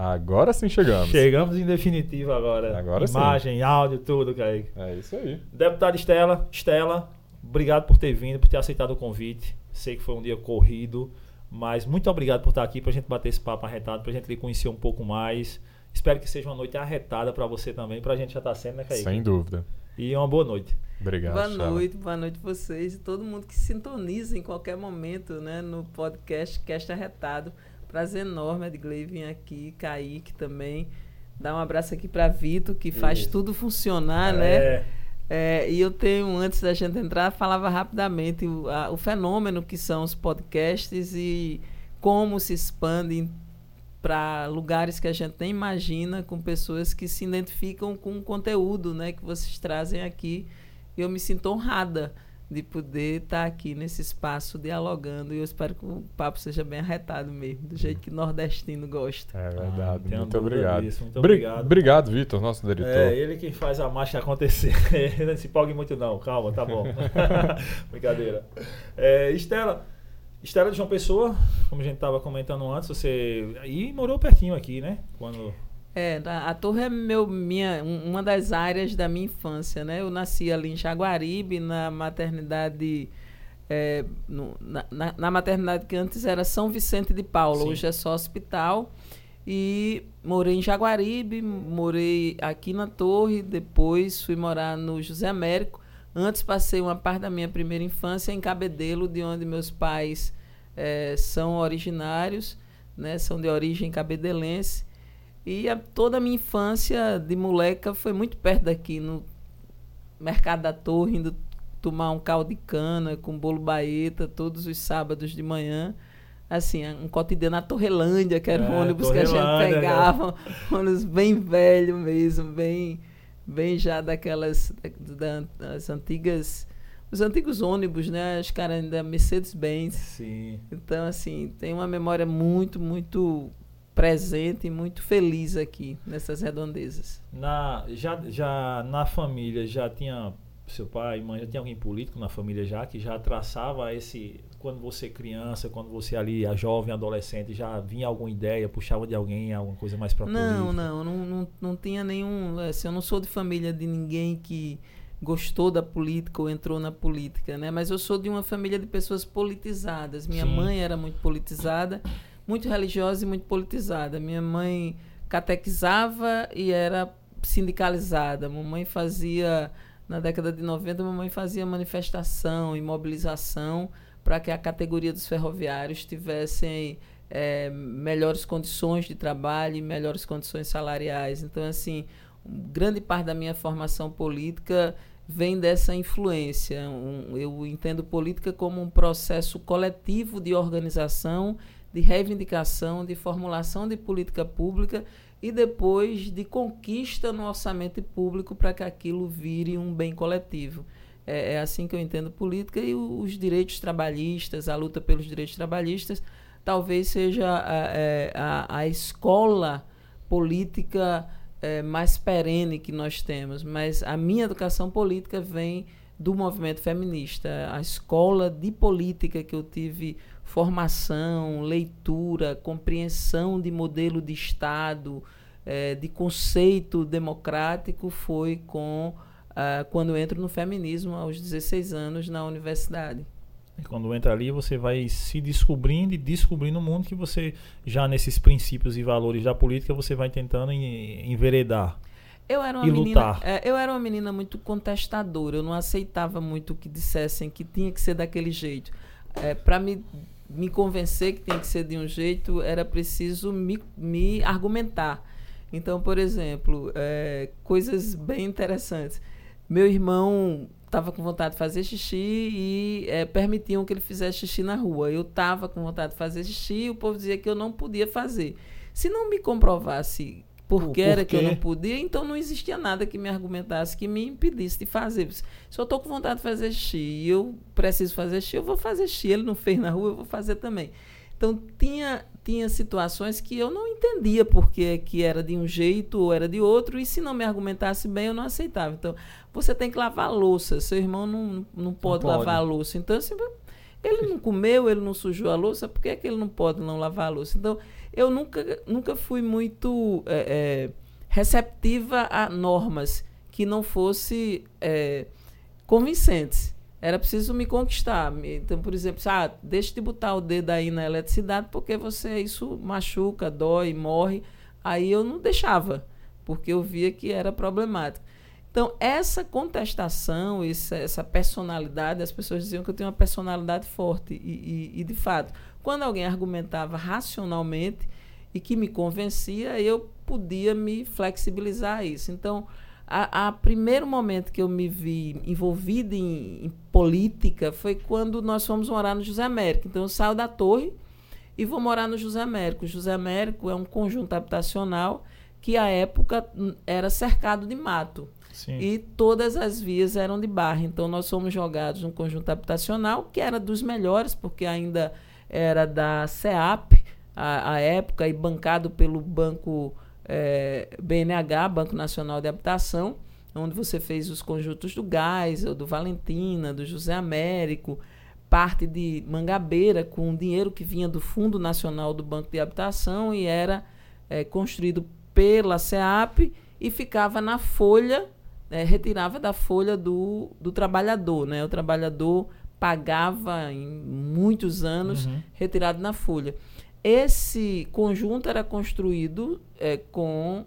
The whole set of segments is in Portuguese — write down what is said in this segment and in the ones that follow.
Agora sim chegamos. Chegamos em definitivo agora. Agora sim. Imagem, áudio, tudo, Kaique. É isso aí. Deputada Estela, Estela, obrigado por ter vindo, por ter aceitado o convite. Sei que foi um dia corrido, mas muito obrigado por estar aqui pra gente bater esse papo arretado, pra gente lhe conhecer um pouco mais. Espero que seja uma noite arretada pra você também, pra gente já tá sendo, né, Kaique? Sem dúvida. E uma boa noite. Obrigado. Boa Estela. noite, boa noite a vocês e todo mundo que sintoniza em qualquer momento né, no podcast Cast Arretado. Prazer enorme, Edgley, vir aqui, Kaique também. Dar um abraço aqui para Vitor, que faz Isso. tudo funcionar, né? É, É, e eu tenho, antes da gente entrar, falava rapidamente o, a- o fenômeno que são os podcasts e como se expandem para lugares que a gente nem imagina, com pessoas que se identificam com o conteúdo né, que vocês trazem aqui. Eu me sinto honrada de poder estar aqui nesse espaço dialogando e eu espero que o papo seja bem arretado mesmo, do jeito que nordestino gosta. É Ah, verdade. tenho muito obrigado. disso, muito Bri- obrigado. Obrigado, Vitor, nosso diretor. É, ele quem faz a marcha acontecer. não se empolgue muito não, calma, tá bom. Brincadeira. É, Estela, Estela de João Pessoa, como a gente estava comentando antes, você e morou pertinho aqui, né? Quando É, a, torre é meu, minha, um- uma das áreas da minha infância, né? Eu nasci ali em Jaguaribe, na maternidade. é, no- na, na- maternidade que antes era São Vicente de Paulo, Sim. hoje é só hospital. E morei em Jaguaribe, morei aqui na Torre, depois fui morar no José Américo. Antes passei uma parte da minha primeira infância em Cabedelo, de onde meus pais eh, são originários, né, são de origem cabedelense. E a- toda a minha infância de moleca foi muito perto daqui, no Mercado da Torre, indo tomar um caldo de cana com bolo baeta todos os sábados de manhã. Assim, um cotidiano na Torrelândia, que era o É, ônibus que a gente né? pegava, um ônibus bem velho mesmo, bem, bem já daquelas da- das antigas, os antigos ônibus, né? Que era ainda Mercedes-Benz. sim, Então, assim, tem uma memória muito, muito presente e muito feliz aqui nessas redondezas. na já já na família já tinha seu pai mãe, já tinha alguém político na família já que já traçava esse quando você criança, quando você ali a jovem, adolescente, já vinha alguma ideia, puxava de alguém alguma coisa mais para Não, não, não, não, não tinha nenhum. Assim, eu não sou de família de ninguém que gostou da política ou entrou na política, né? Mas eu sou de uma família de pessoas politizadas. Minha Sim. mãe era muito politizada, muito religiosa e muito politizada. Minha mãe catequizava e era sindicalizada. Mamãe fazia na década de 90, mamãe fazia manifestação e mobilização para que a categoria dos ferroviários tivessem eh, melhores condições de trabalho e melhores condições salariais. Então, assim, grande parte da minha formação política vem dessa influência. Um- eu entendo política como um processo coletivo de organização, de reivindicação, de formulação de política pública e depois de conquista no orçamento público para que aquilo vire um bem coletivo. É, é assim que eu entendo política e os direitos trabalhistas, a luta pelos direitos trabalhistas, talvez seja a, é, a, a escola política é, mais perene que nós temos. Mas a minha educação política vem do movimento feminista. A escola de política que eu tive formação, leitura, compreensão de modelo de Estado, eh, de conceito democrático foi com ah, quando eu entro no feminismo aos 16 anos na universidade. E Quando entra ali, você vai se descobrindo e descobrindo o mundo que você, já nesses princípios e valores da política, você vai tentando en- enveredar. Eu era uma E menina, lutar. é, eu era uma menina muito contestadora. Eu não aceitava muito que dissessem que tinha que ser daquele jeito. Para me, me convencer que tinha que ser de um jeito, era preciso me, me argumentar. Então, por exemplo, é, coisas bem interessantes. Meu irmão estava com vontade de fazer xixi e é, permitiam que ele fizesse xixi na rua. Eu estava com vontade de fazer xixi e o povo dizia que eu não podia fazer. Se não me comprovasse por O que era que eu não podia, então não existia nada que me argumentasse, que me impedisse de fazer. Se eu estou com vontade de fazer xixi e eu preciso fazer xixi, eu vou fazer xixi. Ele não fez na rua, eu vou fazer também. Então tinha, tinha situações que eu não entendia porque que era de um jeito ou era de outro, e se não me argumentasse bem, eu não aceitava. Então, você tem que lavar louça, seu irmão não, não pode, pode. lavar louça. Então, assim, Ele não comeu, ele não sujou a louça, por que, é que ele não pode não lavar a louça? Então, eu nunca, nunca fui muito é, é, receptiva a normas que não fossem é, convincentes. Era preciso me conquistar. Então, por exemplo, ah, deixa de botar o dedo aí na eletricidade porque você isso machuca, dói, morre. Aí eu não deixava, porque eu via que era problemático. Então, essa contestação, essa, essa personalidade, as pessoas diziam que eu tenho uma personalidade forte. E, e, e, de fato, quando alguém argumentava racionalmente e que me convencia, eu podia me flexibilizar a isso. Então, a, a primeiro momento que eu me vi envolvida em, em, política foi quando nós fomos morar no José Américo. Então, eu saio da torre e vou morar no José Américo. O José Américo é um conjunto habitacional que, à época, era cercado de mato. Sim. E todas as vias eram de barra. Então, nós fomos jogados num conjunto habitacional que era dos melhores, porque ainda era da CEAP, a, a época, e bancado pelo Banco é, BNH, Banco Nacional de Habitação, onde você fez os conjuntos do Gás, do Valentina, do José Américo, parte de Mangabeira, com dinheiro que vinha do Fundo Nacional do Banco de Habitação e era é, construído pela SEAP e ficava na folha é, retirava da folha do, do trabalhador. Né? O trabalhador pagava em muitos anos uhum. retirado na folha. Esse conjunto era construído é, com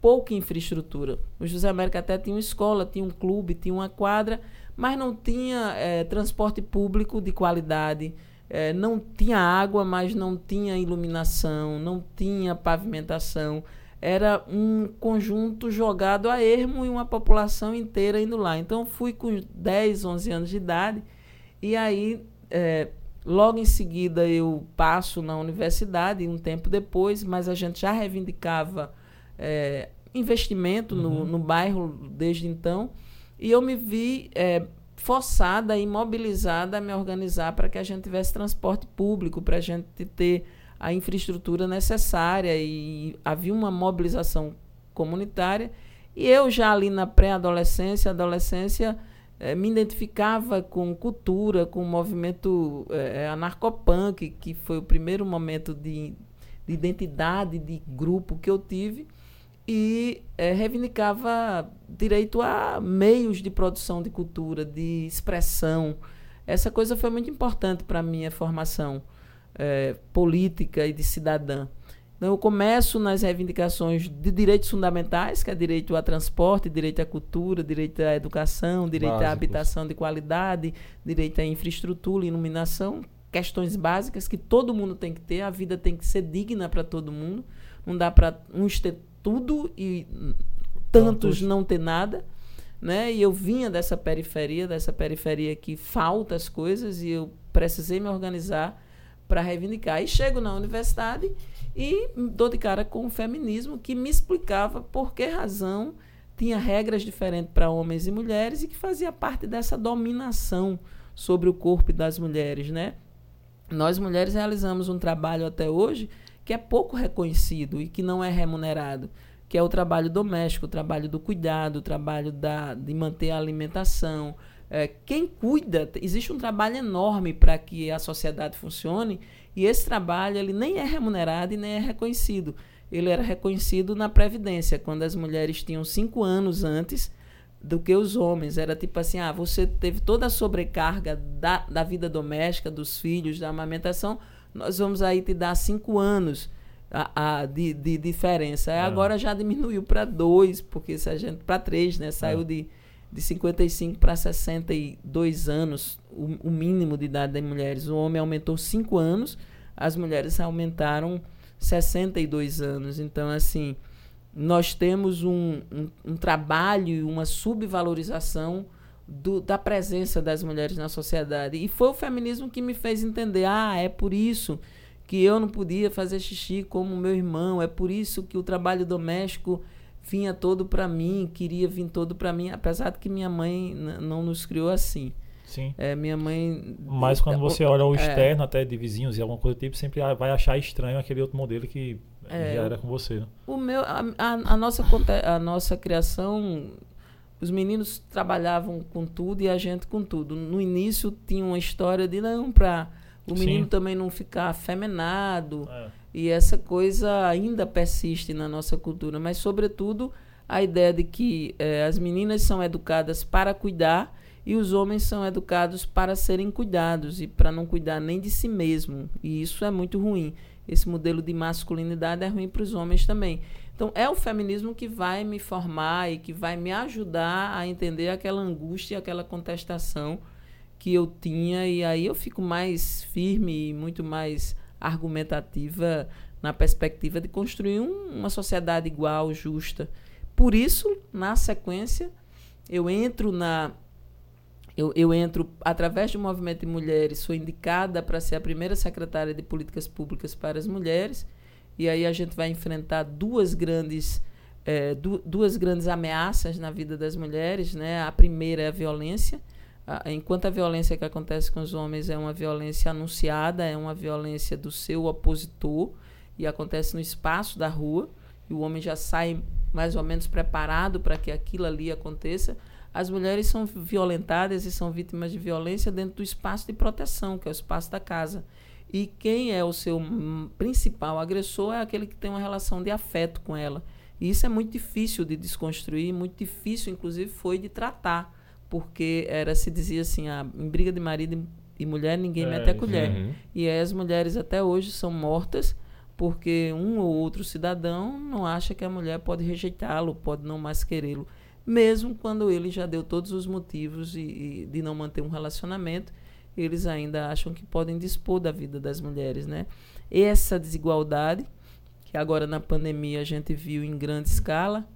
pouca infraestrutura. O José América até tinha uma escola, tinha um clube, tinha uma quadra, mas não tinha é, transporte público de qualidade, é, não tinha água, mas não tinha iluminação, não tinha pavimentação era um conjunto jogado a ermo e uma população inteira indo lá. Então, fui com 10, 11 anos de idade e aí, é, logo em seguida, eu passo na universidade, um tempo depois, mas a gente já reivindicava é, investimento uhum. no, no bairro desde então e eu me vi é, forçada e mobilizada a me organizar para que a gente tivesse transporte público, para a gente ter a infraestrutura necessária e havia uma mobilização comunitária. E eu já ali na pré-adolescência, adolescência, eh, me identificava com cultura, com o movimento eh, anarcopunk, que foi o primeiro momento de, de, identidade, de grupo que eu tive, e eh, reivindicava direito a meios de produção de cultura, de expressão. Essa coisa foi muito importante para a minha formação é, política e de cidadã. Então, eu começo nas reivindicações de direitos fundamentais, que é direito a transporte, direito à cultura, direito à educação, direito Básicos. à habitação de qualidade, direito à infraestrutura, iluminação, questões básicas que todo mundo tem que ter, a vida tem que ser digna para todo mundo. Não dá para uns ter tudo e tantos, tantos não ter nada. Né? E eu vinha dessa periferia, dessa periferia que falta as coisas, e eu precisei me organizar para reivindicar. E chego na universidade e dou de cara com o feminismo que me explicava por que razão tinha regras diferentes para homens e mulheres e que fazia parte dessa dominação sobre o corpo das mulheres, né? Nós mulheres realizamos um trabalho até hoje que é pouco reconhecido e que não é remunerado, que é o trabalho doméstico, o trabalho do cuidado, o trabalho da, de manter a alimentação, é, quem cuida, existe um trabalho enorme para que a sociedade funcione e esse trabalho ele nem é remunerado e nem é reconhecido. Ele era reconhecido na Previdência, quando as mulheres tinham cinco anos antes do que os homens. Era tipo assim: ah, você teve toda a sobrecarga da, da vida doméstica, dos filhos, da amamentação, nós vamos aí te dar cinco anos a, a de, de diferença. É. Agora já diminuiu para dois, porque se a gente. para três, né? Saiu é. de de 55 para 62 anos, o, o, mínimo de idade das mulheres. O homem aumentou 5 anos, as mulheres aumentaram 62 anos. Então, assim, nós temos um, um, um trabalho e uma subvalorização do, da presença das mulheres na sociedade. E foi o feminismo que me fez entender: ah, é por isso que eu não podia fazer xixi como meu irmão, é por isso que o trabalho doméstico vinha todo para mim, queria vir todo para mim, apesar de que minha mãe não nos criou assim. Sim. É, minha mãe. Mas quando você olha o é. externo, é, até de vizinhos e alguma coisa do tipo, sempre vai achar estranho aquele outro modelo que é, já era com você. Né? O meu, a, a, a, nossa, a nossa criação os meninos trabalhavam com tudo e a gente com tudo. No início tinha uma história de não para o menino Sim. também não ficar afeminado. É. E essa coisa ainda persiste na nossa cultura, mas, sobretudo, a ideia de que eh, as meninas são educadas para cuidar e os homens são educados para serem cuidados e para não cuidar nem de si mesmo. E isso é muito ruim. Esse modelo de masculinidade é ruim para os homens também. Então, é o feminismo que vai me formar e que vai me ajudar a entender aquela angústia, aquela contestação que eu tinha, e aí eu fico mais firme e muito mais argumentativa na perspectiva de construir um- uma sociedade igual, justa. Por isso, na sequência, eu entro na. Eu, eu entro através do movimento de mulheres, sou indicada para ser a primeira secretária de políticas públicas para as mulheres, e aí a gente vai enfrentar duas grandes, eh, du- duas grandes ameaças na vida das mulheres. Né? A primeira é a violência. Enquanto a violência que acontece com os homens é uma violência anunciada, é uma violência do seu opositor e acontece no espaço da rua, e o homem já sai mais ou menos preparado para que aquilo ali aconteça. As mulheres são violentadas e são vítimas de violência dentro do espaço de proteção, que é o espaço da casa. E quem é o seu principal agressor é aquele que tem uma relação de afeto com ela. E isso é muito difícil de desconstruir, muito difícil, inclusive, foi de tratar porque era se dizia assim, ah, em briga de marido e mulher ninguém É, mete a colher. Uhum. E aí as mulheres até hoje são mortas porque um ou outro cidadão não acha que a mulher pode rejeitá-lo, pode não mais querê-lo, mesmo quando ele já deu todos os motivos e, e de não manter um relacionamento, eles ainda acham que podem dispor da vida das mulheres, né? Essa desigualdade que agora na pandemia a gente viu em grande escala,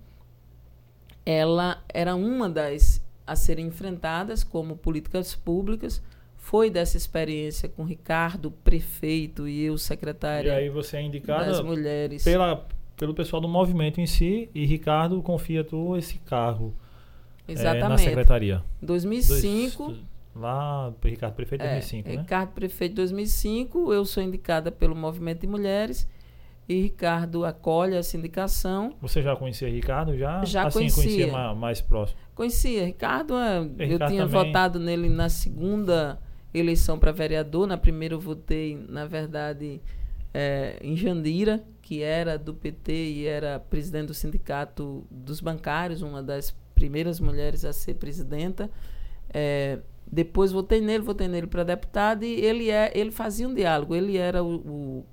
ela era uma das a serem enfrentadas como políticas públicas. Foi dessa experiência com Ricardo, prefeito, e eu, E secretária aí você é das indicada mulheres. pela, pelo pessoal do movimento em si e Ricardo confia tu esse cargo é, na Exatamente. secretaria. Em 2005, Dois- lá, Ricardo Prefeito, é, 2005, né? Ricardo prefeito 2005, eu sou indicada pelo Movimento de Mulheres e Ricardo acolhe essa indicação. Você já conhecia Ricardo? Já? Já assim, conhecia. conhecia ma- mais próximo. Conhecia, Ricardo, é, eu Ricardo tinha também. votado nele na segunda eleição para vereador, na primeira eu votei, na verdade, é, em Jandira, que era do PT e era presidente do sindicato dos bancários, uma das primeiras mulheres a ser presidenta. É, depois votei nele, votei nele para deputado e ele, é, ele fazia um diálogo, ele era o, o,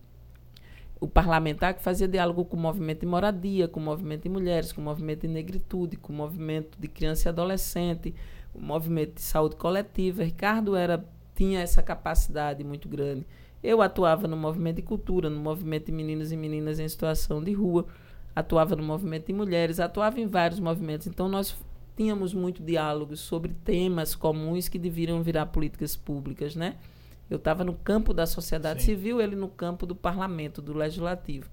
o parlamentar que fazia diálogo com o movimento de moradia, com o movimento de mulheres, com o movimento de negritude, com o movimento de criança e adolescente, o movimento de saúde coletiva. Ricardo era tinha essa capacidade muito grande. Eu atuava no movimento de cultura, no movimento de meninos e meninas em situação de rua, atuava no movimento de mulheres, atuava em vários movimentos. Então nós tínhamos muito diálogos sobre temas comuns que deveriam virar políticas públicas, né? Eu estava no campo da sociedade Sim. civil, ele no campo do parlamento, do legislativo.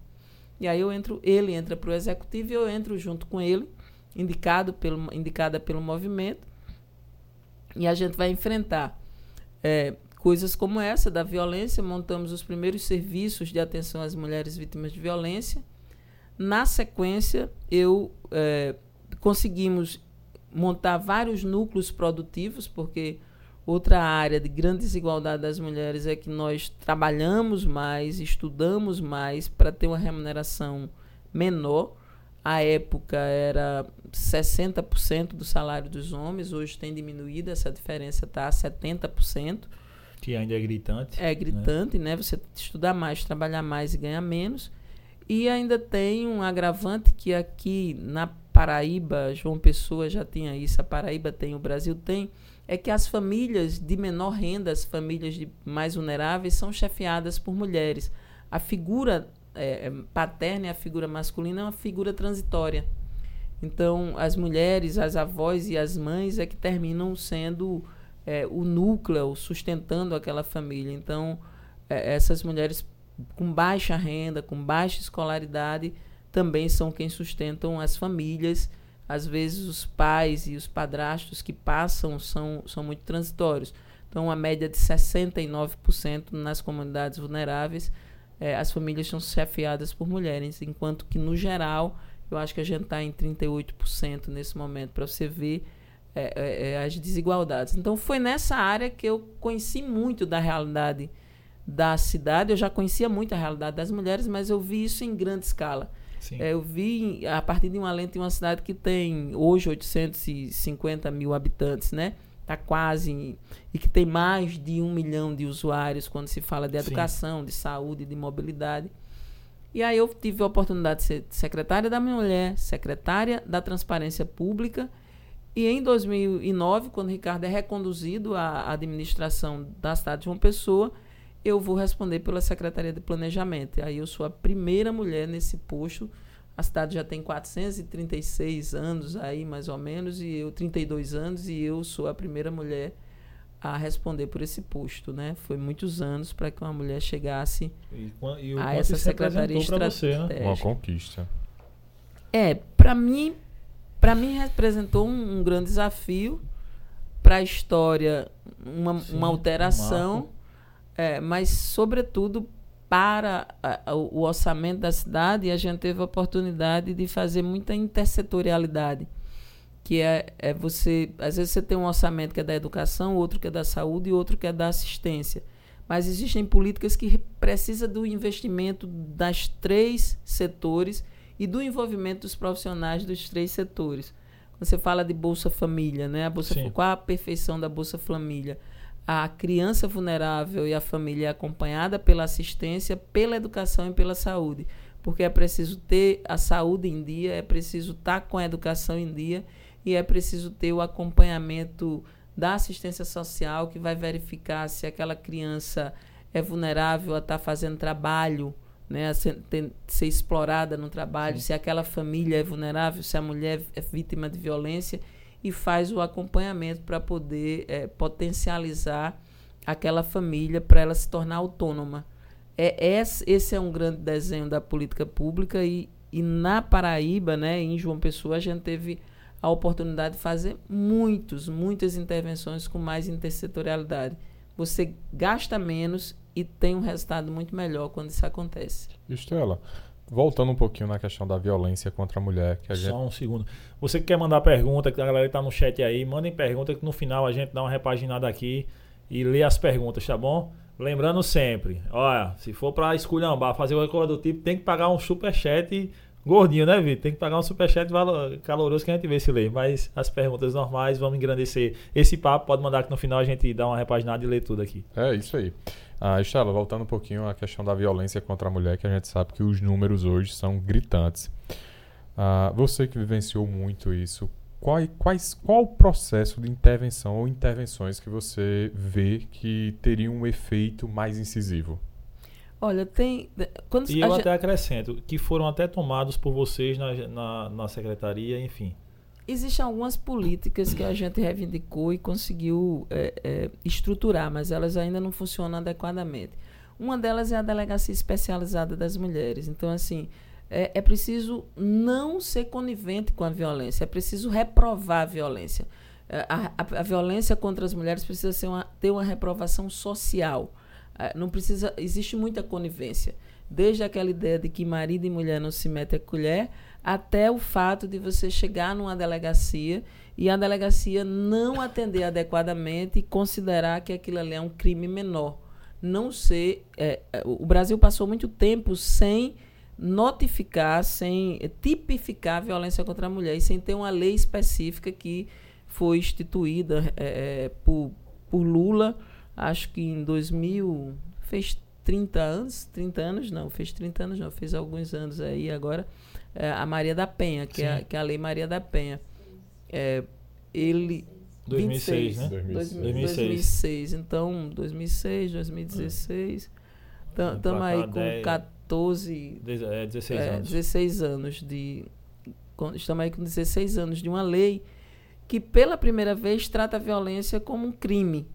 E aí eu entro, ele entra para o executivo e eu entro junto com ele, indicado pelo, indicada pelo movimento. E a gente vai enfrentar é, coisas como essa da violência. Montamos os primeiros serviços de atenção às mulheres vítimas de violência. Na sequência, eu é, conseguimos montar vários núcleos produtivos, porque outra área de grande desigualdade das mulheres é que nós trabalhamos mais, estudamos mais para ter uma remuneração menor. À época era 60% do salário dos homens, hoje tem diminuído, essa diferença está a 70%. Que ainda é gritante. É gritante, né? Você estudar mais, trabalhar mais e ganhar menos. E ainda tem um agravante que aqui na Paraíba, João Pessoa já tinha isso, a Paraíba tem, o Brasil tem, é que as famílias de menor renda, as famílias de mais vulneráveis, são chefiadas por mulheres. A figura é, paterna e a figura masculina é uma figura transitória. Então, as mulheres, as avós e as mães é que terminam sendo é, o núcleo, sustentando aquela família. Então, é, essas mulheres com baixa renda, com baixa escolaridade, também são quem sustentam as famílias. Às vezes, os pais e os padrastos que passam são, são muito transitórios. Então, a média de 69% nas comunidades vulneráveis, é, as famílias são chefiadas por mulheres, enquanto que, no geral, Eu acho que a gente está em 38% nesse momento, para você ver é, é, as desigualdades. Então, foi nessa área que eu conheci muito da realidade da cidade. Eu já conhecia muito a realidade das mulheres, mas eu vi isso em grande escala. É, eu vi a partir de uma lente uma cidade que tem hoje 850 mil habitantes, né? Está quase. E que tem mais de um milhão de usuários quando se fala de educação, Sim. de saúde, de mobilidade. E aí eu tive a oportunidade de ser secretária da mulher, secretária da transparência pública. E em 2009, quando o Ricardo é reconduzido à administração da cidade de João Pessoa, eu vou responder pela Secretaria de Planejamento. E aí eu sou a primeira mulher nesse posto. A cidade já tem 436 anos aí, mais ou menos, e eu 32 anos, e eu sou a primeira mulher a responder por esse posto, né? Foi muitos anos para que uma mulher chegasse e, e a essa secretaria estratégica. Né? Uma conquista. É, para mim, para mim representou um, um grande desafio para a história, uma, Sim, uma alteração, um é, mas sobretudo para a, o orçamento da cidade, a gente teve a oportunidade de fazer muita intersetorialidade que é, é você. Às vezes você tem um orçamento que é da educação, outro que é da saúde e outro que é da assistência. Mas existem políticas que precisam do investimento das três setores e do envolvimento dos profissionais dos três setores. Você fala de Bolsa Família, né? A Bolsa, qual a perfeição da Bolsa Família? A criança vulnerável e a família acompanhada pela assistência, pela educação e pela saúde. Porque é preciso ter a saúde em dia, é preciso estar com a educação em dia e é preciso ter o acompanhamento da assistência social que vai verificar se aquela criança é vulnerável a estar tá fazendo trabalho, né, a ser, ter, ser explorada no trabalho, Sim. se aquela família é vulnerável, se a mulher é vítima de violência e faz o acompanhamento para poder é, potencializar aquela família para ela se tornar autônoma. É, esse é um grande desenho da política pública e, e na Paraíba, né, em João Pessoa, a gente teve a oportunidade de fazer muitos, muitas intervenções com mais intersetorialidade. Você gasta menos e tem um resultado muito melhor quando isso acontece. Estela, voltando um pouquinho na questão da violência contra a mulher. Que a Só gente... um segundo. Você que quer mandar pergunta, que a galera está no chat aí, mandem pergunta que no final a gente dá uma repaginada aqui e lê as perguntas, tá bom? Lembrando sempre, olha, se for para esculhambar, fazer uma coisa do tipo, tem que pagar um super chat Gordinho, né, Vitor? Tem que pagar um superchat caloroso que a gente vê se lê. Mas as perguntas normais, vamos engrandecer esse papo. Pode mandar que no final a gente dá uma repaginada e lê tudo aqui. É, isso aí. Ah, Estela, voltando um pouquinho à questão da violência contra a mulher, que a gente sabe que os números hoje são gritantes. Ah, você que vivenciou muito isso, qual, quais, qual o processo de intervenção ou intervenções que você vê que teriam um efeito mais incisivo? Olha, tem. Quando e eu até acrescento, que foram até tomados por vocês na, na, na secretaria, enfim. Existem algumas políticas que a gente reivindicou e conseguiu é, é, estruturar, mas elas ainda não funcionam adequadamente. Uma delas é a delegacia especializada das mulheres. Então, assim, é, é preciso não ser conivente com a violência, é preciso reprovar a violência. É, a, a, a violência contra as mulheres precisa ser uma, ter uma reprovação social. É, não precisa, existe muita conivência. Desde aquela ideia de que marido e mulher não se metem a colher, até o fato de você chegar numa delegacia e a delegacia não atender adequadamente e considerar que aquilo ali é um crime menor. Não ser. É, é o Brasil passou muito tempo sem notificar, sem tipificar a violência contra a mulher e sem ter uma lei específica que foi instituída é, é por, por Lula acho que em 2000, fez 30 anos, 30 anos não, fez 30 anos não, fez alguns anos aí agora, é, a Maria da Penha, que é, que é, a Lei Maria da Penha. É, ele... 2006, 26, né? 2006. 2006. Então, 2006, 2016. Estamos aí com 10, 14... É, 16 é, anos. 16 anos de... Estamos aí com 16 anos de uma lei que, pela primeira vez, trata a violência como um crime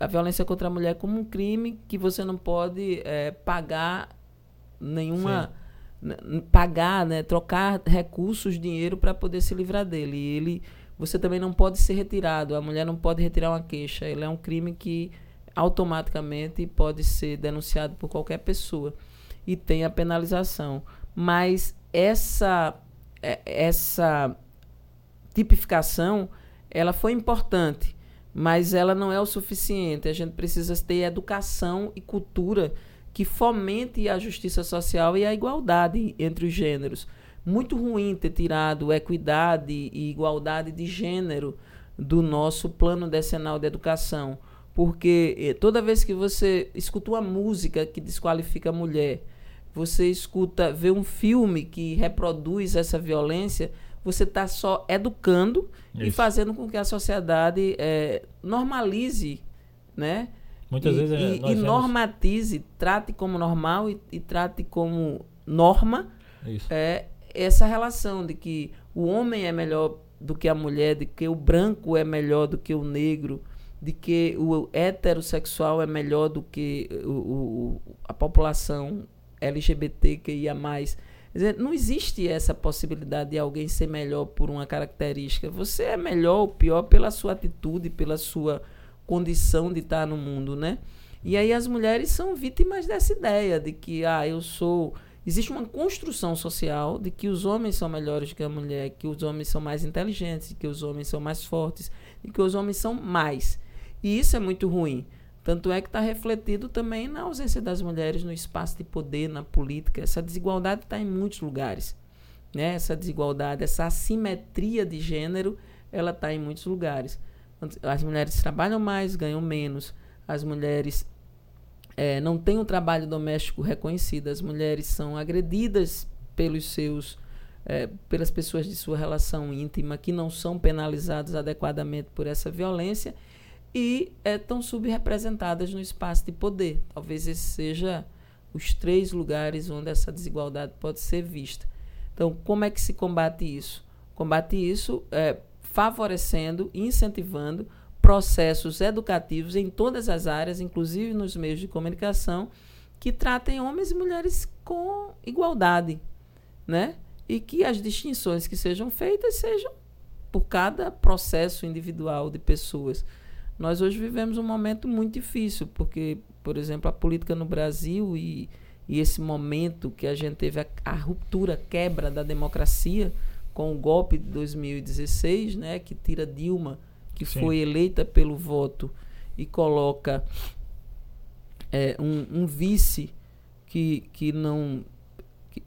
a violência contra a mulher como um crime que você não pode é, pagar nenhuma pagar né trocar recursos dinheiro para poder se livrar dele. E ele você também não pode ser retirado a mulher não pode retirar uma queixa. Ele é um crime que automaticamente pode ser denunciado por qualquer pessoa e tem a penalização. Mas essa é, essa tipificação ela foi importante, mas ela não é o suficiente. A gente precisa ter educação e cultura que fomente a justiça social e a igualdade entre os gêneros. Muito ruim ter tirado equidade e igualdade de gênero do nosso plano decenal de educação, porque eh, toda vez que você escuta uma música que desqualifica a mulher, você escuta, vê um filme que reproduz essa violência, você está só educando Isso. e fazendo com que a sociedade é, normalize, né? Muitas e, vezes é, e, e normatize, trate como normal e, e trate como norma é essa relação de que o homem é melhor do que a mulher, de que o branco é melhor do que o negro, de que o heterossexual é melhor do que o, o a população LGBTQIA+. Dizer, não existe essa possibilidade de alguém ser melhor por uma característica. Você é melhor ou pior pela sua atitude, pela sua condição de estar no mundo, né? E aí as mulheres são vítimas dessa ideia de que, ah, eu sou... Existe uma construção social de que os homens são melhores que a mulher, que os homens são mais inteligentes, que os homens são mais fortes, e que os homens são mais. E isso é muito ruim. Tanto é que está refletido também na ausência das mulheres no espaço de poder, na política. Essa desigualdade está em muitos lugares. Né? Essa desigualdade, essa assimetria de gênero, ela está em muitos lugares. As mulheres trabalham mais, ganham menos. As mulheres é, não têm um trabalho doméstico reconhecido. As mulheres são agredidas pelos seus, é, pelas pessoas de sua relação íntima que não são penalizadas adequadamente por essa violência e estão é, subrepresentadas no espaço de poder. Talvez esse seja os três lugares onde essa desigualdade pode ser vista. Então, como é que se combate isso? Combate isso é, favorecendo, incentivando processos educativos em todas as áreas, inclusive nos meios de comunicação, que tratem homens e mulheres com igualdade, né? E que as distinções que sejam feitas sejam por cada processo individual de pessoas. Nós hoje vivemos um momento muito difícil, porque, por exemplo, a política no Brasil e, e esse momento que a gente teve a, a ruptura, a quebra da democracia com o golpe de 2016, né, que tira Dilma, que Sim. foi eleita pelo voto, e coloca é, um, um, vice que, que não.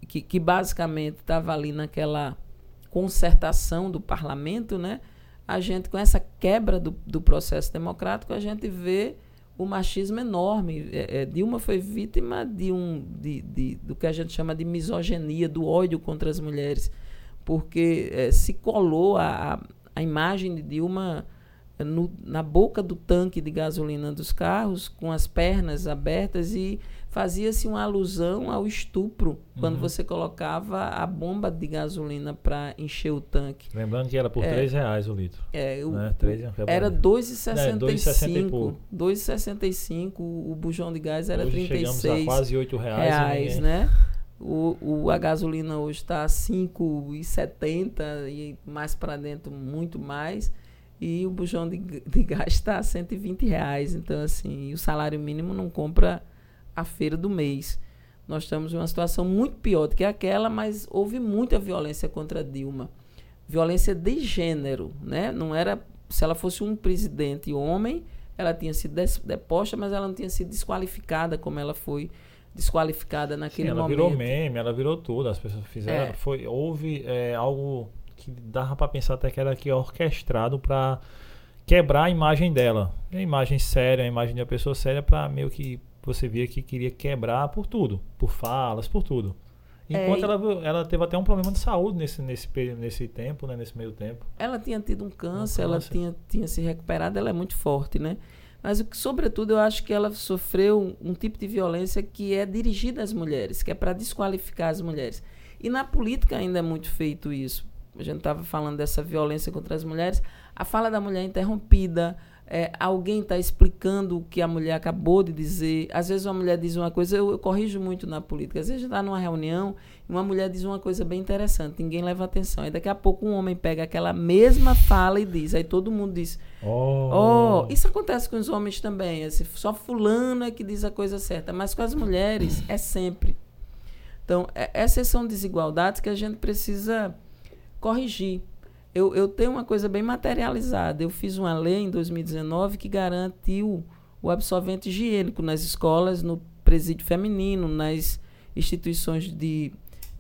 Que, que basicamente estava ali naquela concertação do parlamento, né? A gente, com essa quebra do, do processo democrático, a gente vê o machismo enorme. É, é, Dilma foi vítima de um de, de, do que a gente chama de misoginia, do ódio contra as mulheres, porque é, se colou a, a imagem de Dilma no, na boca do tanque de gasolina dos carros, com as pernas abertas e fazia-se uma alusão ao estupro quando uhum. você colocava a bomba de gasolina para encher o tanque. Lembrando que era por é, 3 reais o litro. É, o, né? 3, era 2,65. 2,65. O bujão de gás era hoje 36 chegamos a quase 8 reais. reais né? O, o, a gasolina hoje está 5,70 e mais para dentro muito mais. E o bujão de, de gás está a 120 reais. Então, assim, o salário mínimo não compra a feira do mês. Nós estamos em uma situação muito pior do que aquela, mas houve muita violência contra Dilma. Violência de gênero, né? Não era se ela fosse um presidente homem, ela tinha sido deposta, mas ela não tinha sido desqualificada como ela foi desqualificada naquele Sim, ela momento. Ela virou meme, ela virou tudo, as pessoas fizeram, é. foi houve é, algo que dava para pensar até que era aqui orquestrado para quebrar a imagem dela, a imagem séria, a imagem de uma pessoa séria para meio que você via que queria quebrar por tudo, por falas, por tudo. Enquanto é, ela, ela teve até um problema de saúde nesse, nesse, nesse tempo, né, nesse meio tempo. Ela tinha tido um câncer, um câncer, ela tinha, tinha se recuperado, ela é muito forte, né? Mas, o que, sobretudo, eu acho que ela sofreu um, um tipo de violência que é dirigida às mulheres, que é para desqualificar as mulheres. E na política ainda é muito feito isso. A gente estava falando dessa violência contra as mulheres. A fala da mulher é interrompida, é, alguém está explicando o que a mulher acabou de dizer. Às vezes uma mulher diz uma coisa, eu, eu corrijo muito na política. Às vezes está numa reunião e uma mulher diz uma coisa bem interessante, ninguém leva atenção. Aí daqui a pouco um homem pega aquela mesma fala e diz. Aí todo mundo diz: Oh, oh isso acontece com os homens também. Assim, só fulano é que diz a coisa certa, mas com as mulheres é sempre. Então, é, essas são desigualdades que a gente precisa corrigir. Eu, eu tenho uma coisa bem materializada. Eu fiz uma lei em 2019 que garantiu o absorvente higiênico nas escolas, no presídio feminino, nas instituições de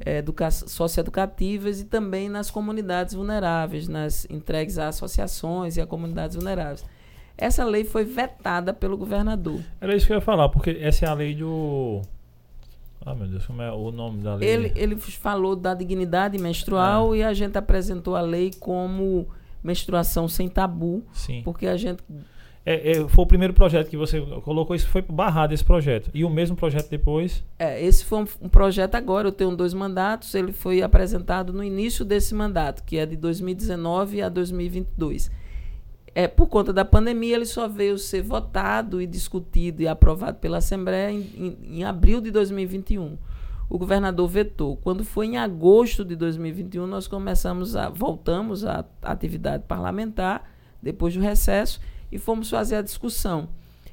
é, educa socioeducativas e também nas comunidades vulneráveis, nas entregues a associações e a comunidades vulneráveis. Essa lei foi vetada pelo governador. Era isso que eu ia falar, porque essa é a lei do. Ah, meu Deus, como é o nome da lei? Ele, ele falou da dignidade menstrual ah. e a gente apresentou a lei como menstruação sem tabu. Sim. Porque a gente é, é, foi o primeiro projeto que você colocou, isso foi barrado esse projeto. E o mesmo projeto depois? É, esse foi um, um, projeto agora, eu tenho dois mandatos, ele foi apresentado no início desse mandato, que é de 2019 a 2022. É, por conta da pandemia, ele só veio ser votado e discutido e aprovado pela Assembleia em, em, em abril de 2021. O governador vetou. Quando foi em agosto de 2021, nós começamos a voltamos à atividade parlamentar depois do recesso e fomos fazer a discussão.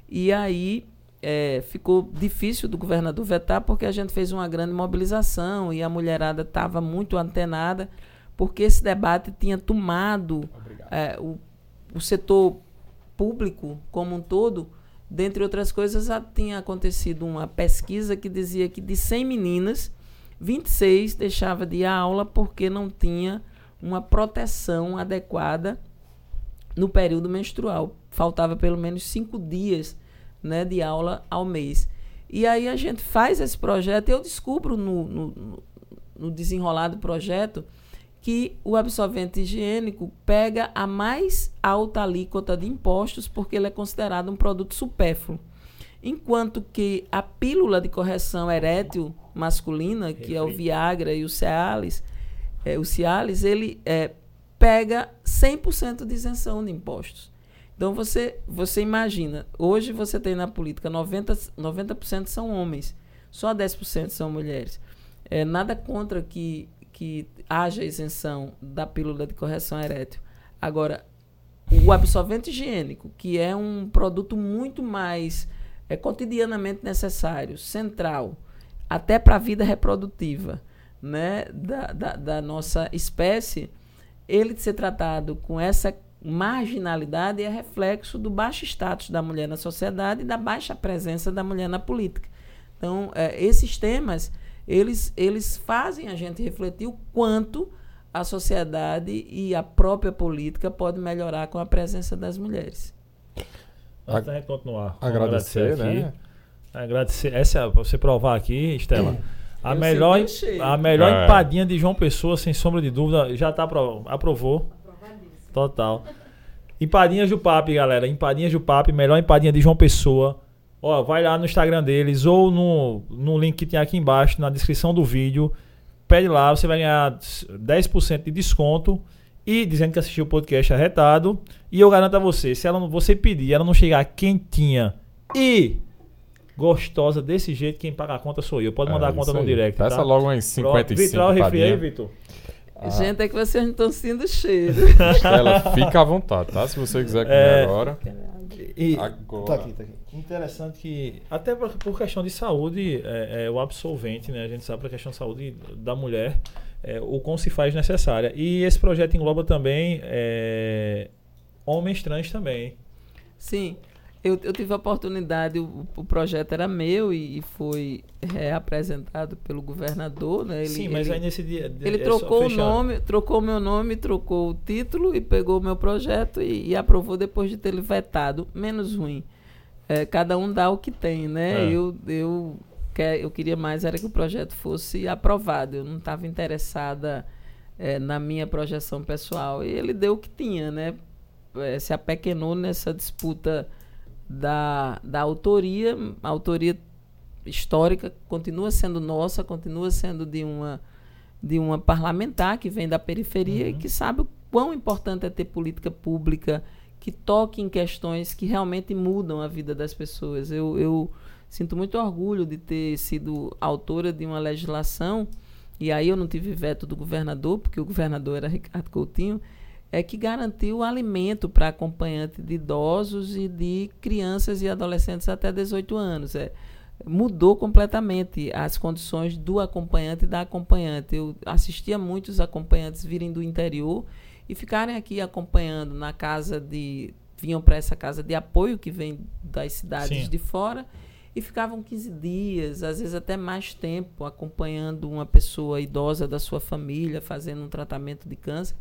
E aí é, ficou difícil do governador vetar porque a gente fez uma grande mobilização e a mulherada estava muito antenada porque esse debate tinha tomado é, o, o setor público como um todo. Dentre outras coisas, tinha acontecido uma pesquisa que dizia que de 100 meninas, 26 deixava de ir à aula porque não tinha uma proteção adequada no período menstrual faltava pelo menos cinco dias né, de aula ao mês. E aí a gente faz esse projeto e eu descubro no, no, no desenrolar do projeto que o absorvente higiênico pega a mais alta alíquota de impostos porque ele é considerado um produto supérfluo. Enquanto que a pílula de correção erétil masculina, que é o Viagra e o Cialis, é, o Cialis ele é, pega 100% de isenção de impostos. Então você, você imagina, hoje você tem na política 90%, 90 são homens, só 10% são mulheres. É, nada contra que, que haja isenção da pílula de correção erétil. Agora, o absorvente higiênico, que é um produto muito mais é, cotidianamente necessário, central, até para a vida reprodutiva né, da, da, da nossa espécie, ele ser tratado com essa marginalidade é reflexo do baixo status da mulher na sociedade e da baixa presença da mulher na política. Então, é, esses temas, eles, eles fazem a gente refletir o quanto a sociedade e a própria política pode melhorar com a presença das mulheres. Antes da gente continuar, agradecer, agradecer né? Agradecer. Essa, é para você provar aqui, Estela. A melhor, a melhor é. empadinha de João Pessoa, sem sombra de dúvida, já está aprovou. Total. Empadinhas do Papi, galera. Empadinhas do Papi, melhor empadinha de João Pessoa. Ó, vai lá no Instagram deles ou no, no link que tem aqui embaixo, na descrição do vídeo. Pede lá, você vai ganhar 10% de desconto. E dizendo que assistiu o podcast arretado. E eu garanto a você, se ela, você pedir, ela não chegar quentinha e gostosa desse jeito, quem paga a conta sou eu. Pode mandar é, a conta no direct. Peça tá? logo em 55. Vitral, refri aí, Vitor. Ah. Gente, é que vocês não estão sentindo cheiro. Ela fica à vontade, tá? Se você quiser comer é... agora. E, agora. Tá aqui, tá aqui. Interessante que, até por, por questão de saúde, é, é, o absolvente, né? A gente sabe para a questão de saúde da mulher, é, o como se faz necessária. E esse projeto engloba também é, homens trans também. Sim eu, eu tive a oportunidade, o, o projeto era meu e, e foi reapresentado pelo governador, né? Ele, Sim, mas ele, aí nesse dia. Ele é trocou o nome, trocou meu nome, trocou o título e pegou o meu projeto e, e aprovou depois de ter ele vetado. Menos ruim. É, cada um dá o que tem, né? É. Eu, eu, quer, eu queria mais era que o projeto fosse aprovado. Eu não estava interessada é, na minha projeção pessoal. E ele deu o que tinha, né? É, se apequenou nessa disputa da, da autoria, a autoria histórica continua sendo nossa, continua sendo de uma, de uma parlamentar que vem da periferia uhum. e que sabe o quão importante é ter política pública que toque em questões que realmente mudam a vida das pessoas. Eu, eu sinto muito orgulho de ter sido autora de uma legislação, e aí eu não tive veto do governador, porque o governador era Ricardo Coutinho, é que garantiu alimento para acompanhante de idosos e de crianças e adolescentes até 18 anos. É, mudou completamente as condições do acompanhante e da acompanhante. Eu assistia muitos acompanhantes virem do interior e ficarem aqui acompanhando na casa de. vinham para essa casa de apoio que vem das cidades Sim. de fora e ficavam 15 dias, às vezes até mais tempo, acompanhando uma pessoa idosa da sua família, fazendo um tratamento de câncer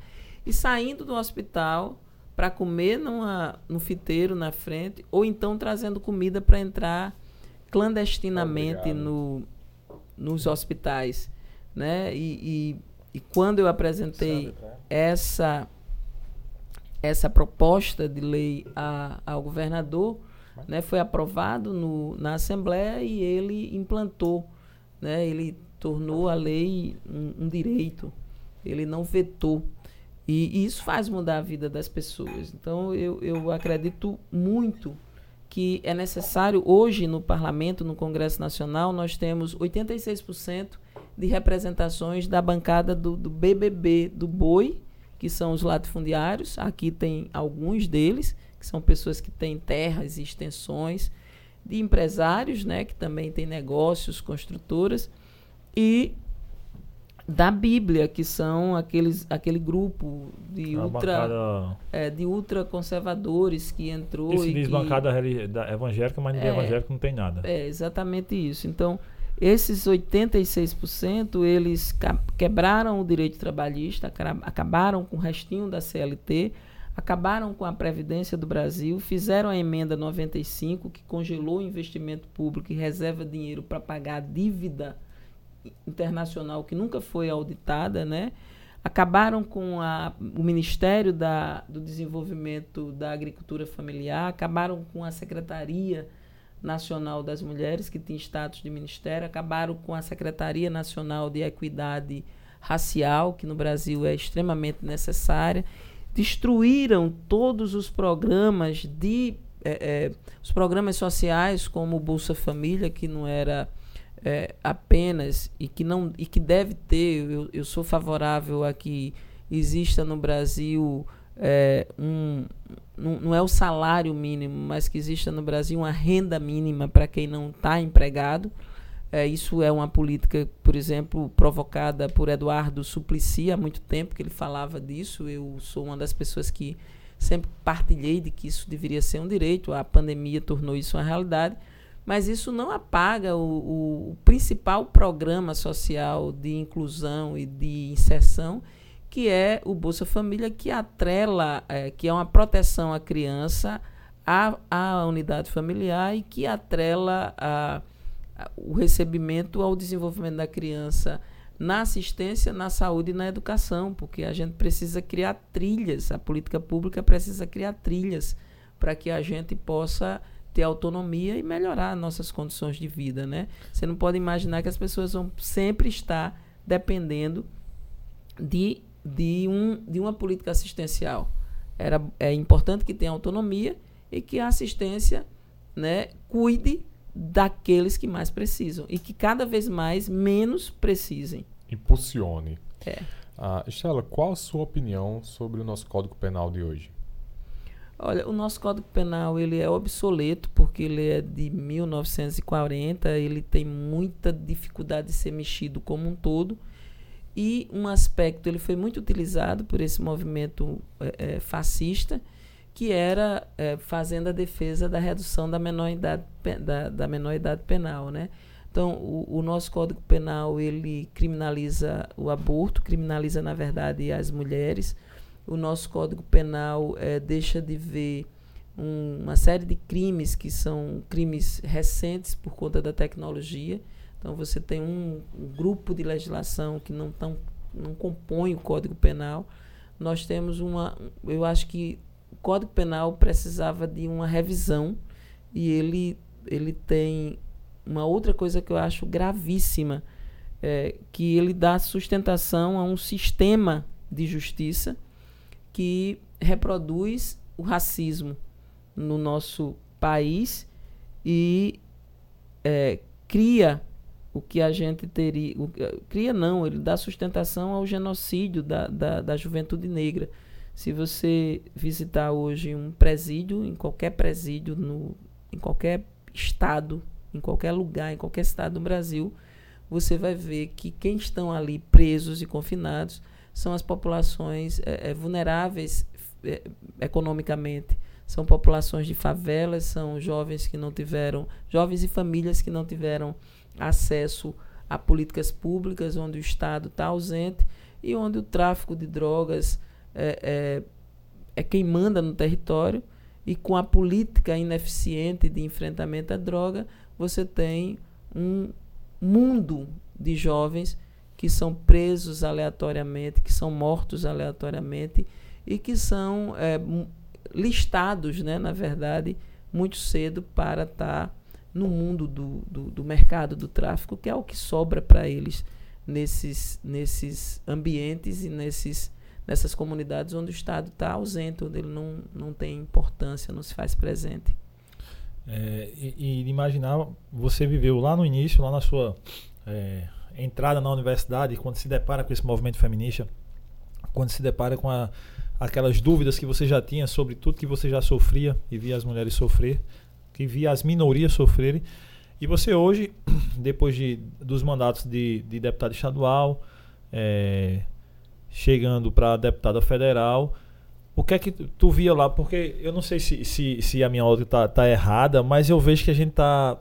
e saindo do hospital para comer numa, no fiteiro na frente, ou então trazendo comida para entrar clandestinamente Obrigado. no, nos hospitais. Né? E, e, e quando eu apresentei essa, essa proposta de lei a, ao governador, né, foi aprovado no, na Assembleia e ele implantou, né, ele tornou a lei um, um direito, ele não vetou. E, e isso faz mudar a vida das pessoas. Então, eu, eu acredito muito que é necessário, hoje no Parlamento, no Congresso Nacional, nós temos 86% de representações da bancada do, do BBB, do BOI, que são os latifundiários. Aqui tem alguns deles, que são pessoas que têm terras e extensões, de empresários, né, que também têm negócios, construtoras, e da Bíblia, que são aqueles, aquele grupo de A ultra, bancada. é, de ultraconservadores que entrou Isso e diz que, bancada evangélica, mas de É. evangélico não tem nada. é exatamente isso. Então, esses 86%, eles quebraram o direito trabalhista, acabaram com o restinho da CLT, acabaram com a Previdência do Brasil, fizeram a emenda 95, que congelou o investimento público e reserva dinheiro para pagar a dívida internacional que nunca foi auditada, né? Acabaram com a, o Ministério da, do Desenvolvimento da Agricultura Familiar, acabaram com a Secretaria Nacional das Mulheres, que tinha status de ministério, acabaram com a Secretaria Nacional de Equidade Racial, que no Brasil é extremamente necessária, destruíram todos os programas de eh, eh, os programas sociais como o Bolsa Família, que não era eh, apenas e que não e que deve ter, eu, eu sou favorável a que exista no Brasil eh, um não, é o salário mínimo, mas que exista no Brasil uma renda mínima para quem não está empregado. É, isso é uma política, por exemplo, provocada por Eduardo Suplicy há muito tempo que ele falava disso. Eu sou uma das pessoas que sempre partilhei de que isso deveria ser um direito. A pandemia tornou isso uma realidade, mas isso não apaga o, o, o principal programa social de inclusão e de inserção, que é o Bolsa Família, que atrela, é, que é uma proteção à criança, à, à unidade familiar e que atrela a, a, o recebimento ao desenvolvimento da criança na assistência, na saúde e na educação, porque a gente precisa criar trilhas, a política pública precisa criar trilhas para que a gente possa ter autonomia e melhorar nossas condições de vida, né? Você não pode imaginar que as pessoas vão sempre estar dependendo de, de, um, de uma política assistencial. Era, é importante que tenha autonomia e que a assistência né, cuide daqueles que mais precisam e que cada vez mais menos precisem. Impulsione. É. Ah, Estela, qual a sua opinião sobre o nosso Código Penal de hoje? Olha, o nosso Código Penal ele é obsoleto porque ele é de 1940, ele tem muita dificuldade de ser mexido como um todo e um aspecto ele foi muito utilizado por esse movimento é, fascista que era é, fazendo a defesa da redução da menor idade da, da menor idade penal, né? Então, o, o, nosso Código Penal ele criminaliza o aborto, criminaliza na verdade as mulheres. O nosso Código Penal é, deixa de ver um, uma série de crimes que são crimes recentes por conta da tecnologia. Então, você tem um, grupo de legislação que não, tão, não compõe o Código Penal. Nós temos uma. Eu acho que o Código Penal precisava de uma revisão e ele, ele tem uma outra coisa que eu acho gravíssima, é, que ele dá sustentação a um sistema de justiça que reproduz o racismo no nosso país e é, cria o que a gente teria. O, cria não, ele dá sustentação ao genocídio da, da, da juventude negra. Se você visitar hoje um presídio, em qualquer presídio, no, em qualquer estado em qualquer lugar, em qualquer estado do Brasil, você vai ver que quem estão ali presos e confinados são as populações é, é, vulneráveis é, economicamente. São populações de favelas, são jovens que não tiveram, jovens e famílias que não tiveram acesso a políticas públicas, onde o Estado está ausente e onde o tráfico de drogas é, é, é quem manda no território. E com a política ineficiente de enfrentamento à droga, você tem um mundo de jovens que são presos aleatoriamente, que são mortos aleatoriamente e que são é, listados, né, na verdade, muito cedo para estar tá no mundo do, do, do, mercado do tráfico, que é o que sobra para eles nesses, nesses ambientes e nesses, nessas comunidades onde o Estado está ausente, onde ele não, não tem importância, não se faz presente. É, e, e, imaginar, você viveu lá no início, lá na sua é, entrada na universidade, quando se depara com esse movimento feminista, quando se depara com a, aquelas dúvidas que você já tinha sobre tudo que você já sofria e via as mulheres sofrer, que via as minorias sofrerem, e você hoje, depois de, dos mandatos de, de deputado estadual, é, chegando para deputada federal, o que é que tu via lá? Porque eu não sei se, se, se a minha outra tá, tá errada, mas eu vejo que a gente tá,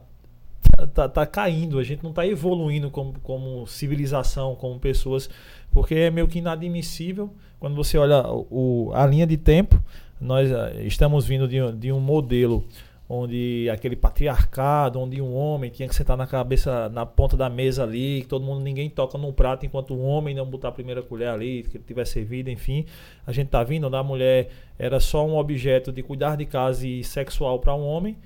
tá, tá caindo, a gente não tá evoluindo como, como civilização, como pessoas, porque é meio que inadmissível quando você olha o, a linha de tempo. Nós eh, estamos vindo de, de um modelo onde aquele patriarcado, onde um homem tinha que sentar na cabeça, na ponta da mesa ali, que todo mundo, ninguém toca num prato enquanto o homem não botar a primeira colher ali, que ele tiver servido, enfim. A gente tá vindo onde a mulher era só um objeto de cuidar de casa e sexual para um homem.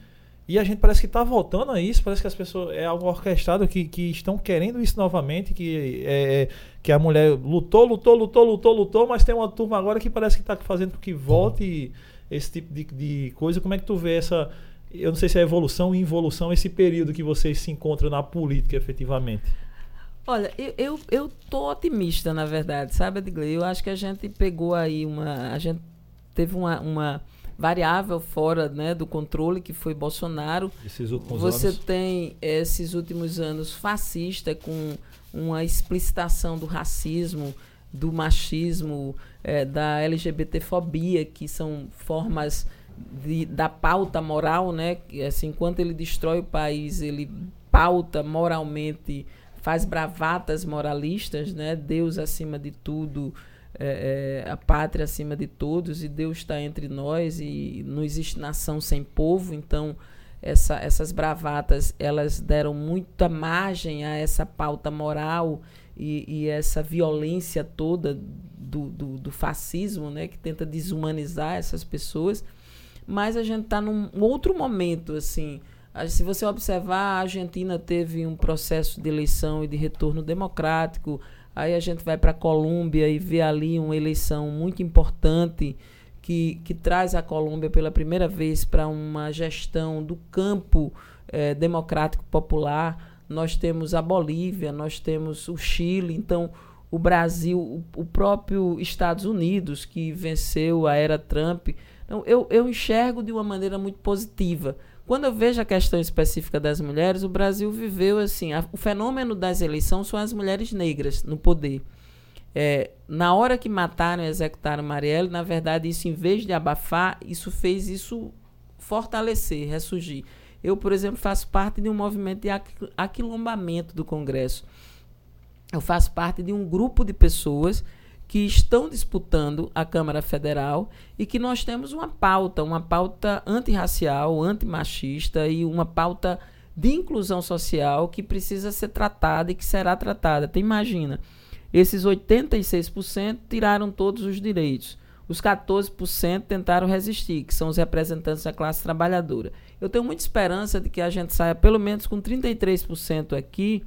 E a gente parece que está voltando a isso, parece que as pessoas é algo orquestrado que, que estão querendo isso novamente, que é, que a mulher lutou, lutou, lutou, lutou, lutou, mas tem uma turma agora que parece que está fazendo com que volte esse tipo de, de coisa. Como é que tu vê essa eu não sei se é evolução ou involução esse período que vocês se encontram na política efetivamente. Olha, eu, eu, eu tô otimista, na verdade, sabe, Edgley? Eu acho que a gente pegou aí uma. A gente teve uma, uma variável fora né, do controle, que foi Bolsonaro. Esses últimos Você anos. tem esses últimos anos fascista com uma explicitação do racismo, do machismo, é, da LGBTfobia, que são formas de, da pauta moral, né? Assim, enquanto ele destrói o país, ele pauta moralmente, faz bravatas moralistas, né? Deus acima de tudo, é, é, a pátria acima de todos, e Deus está entre nós, e não existe nação sem povo, então essa, essas bravatas elas deram muita margem a essa pauta moral e, e essa violência toda do, do, do fascismo, né? Que tenta desumanizar essas pessoas mas a gente está num outro momento, assim. Se você observar, a Argentina teve um processo de eleição e de retorno democrático. Aí a gente vai para a Colômbia e vê ali uma eleição muito importante que, que traz a Colômbia pela primeira vez para uma gestão do campo eh, democrático popular. Nós temos a Bolívia, nós temos o Chile. Então, o Brasil, o, o próprio Estados Unidos, que venceu a era Trump, então, eu, eu enxergo de uma maneira muito positiva. Quando eu vejo a questão específica das mulheres, o Brasil viveu assim. A, o fenômeno das eleições são as mulheres negras no poder. É, na hora que mataram e executaram Marielle, na verdade, isso, em vez de abafar, isso fez isso fortalecer, ressurgir. Eu, por exemplo, faço parte de um movimento de aquilombamento do Congresso. Eu faço parte de um grupo de pessoas que estão disputando a Câmara Federal e que nós temos uma pauta, uma pauta antirracial, antimachista e uma pauta de inclusão social que precisa ser tratada e que será tratada. Então, imagina, esses 86% tiraram todos os direitos. Os 14% tentaram resistir, que são os representantes da classe trabalhadora. Eu tenho muita esperança de que a gente saia pelo menos com 33% aqui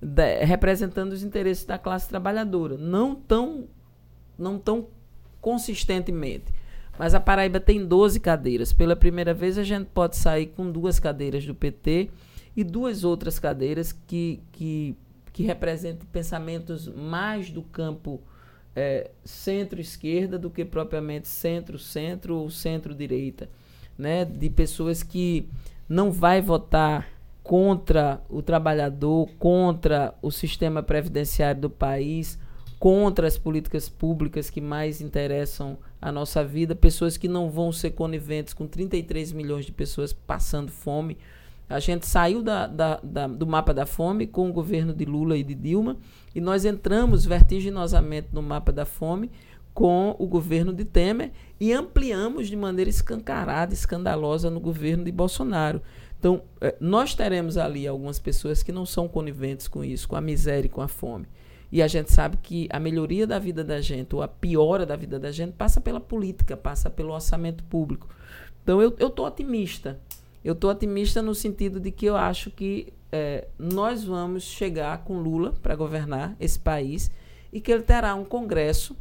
de, representando os interesses da classe trabalhadora. Não tão não tão consistentemente. Mas a Paraíba tem 12 cadeiras. Pela primeira vez, a gente pode sair com duas cadeiras do PT e duas outras cadeiras que, que, que representem pensamentos mais do campo é, centro-esquerda do que propriamente centro-centro ou centro-direita. Né? De pessoas que não vai votar contra o trabalhador, contra o sistema previdenciário do país, contra as políticas públicas que mais interessam a nossa vida, pessoas que não vão ser coniventes com 33 milhões de pessoas passando fome. A gente saiu da, da, da, do mapa da fome com o governo de Lula e de Dilma e nós entramos vertiginosamente no mapa da fome com o governo de Temer e ampliamos de maneira escancarada, escandalosa no governo de Bolsonaro. Então, eh, nós teremos ali algumas pessoas que não são coniventes com isso, com a miséria e com a fome. E a gente sabe que a melhoria da vida da gente, ou a piora da vida da gente, passa pela política, passa pelo orçamento público. Então, eu estou otimista. Eu estou otimista no sentido de que eu acho que é, nós vamos chegar com Lula para governar esse país e que ele terá um Congresso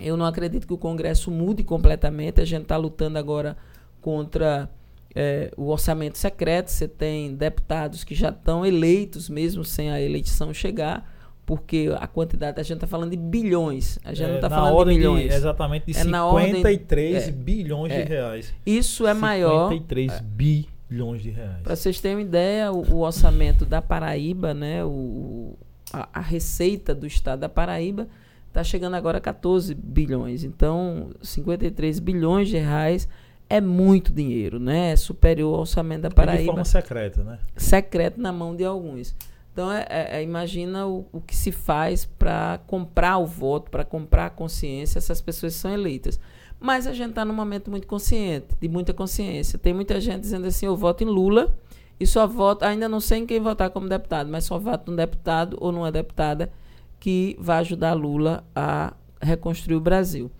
eu não acredito que o Congresso mude completamente. A gente está lutando agora contra é, o orçamento secreto. Você tem deputados que já estão eleitos, mesmo sem a eleição chegar, porque a quantidade, a gente está falando de bilhões. A gente é, não está falando de milhões. De, exatamente de é 53 ordem, é, bilhões de é. reais. Isso é 53 maior. 53 bilhões de reais. Para vocês terem uma ideia, o, o, orçamento da Paraíba, né, o, a, a receita do estado da Paraíba está chegando agora a 14 bilhões. Então, 53 bilhões de reais é muito dinheiro, né? É superior ao orçamento da Paraíba. de forma secreta, né? Secreto na mão de alguns. Então, é, é, é imagina o, o, que se faz para comprar o voto, para comprar a consciência, essas pessoas são eleitas. Mas a gente está num momento muito consciente, de muita consciência. Tem muita gente dizendo assim, eu voto em Lula e só voto, ainda não sei em quem votar como deputado, mas só voto num deputado ou numa deputada que vai ajudar Lula a reconstruir o Brasil.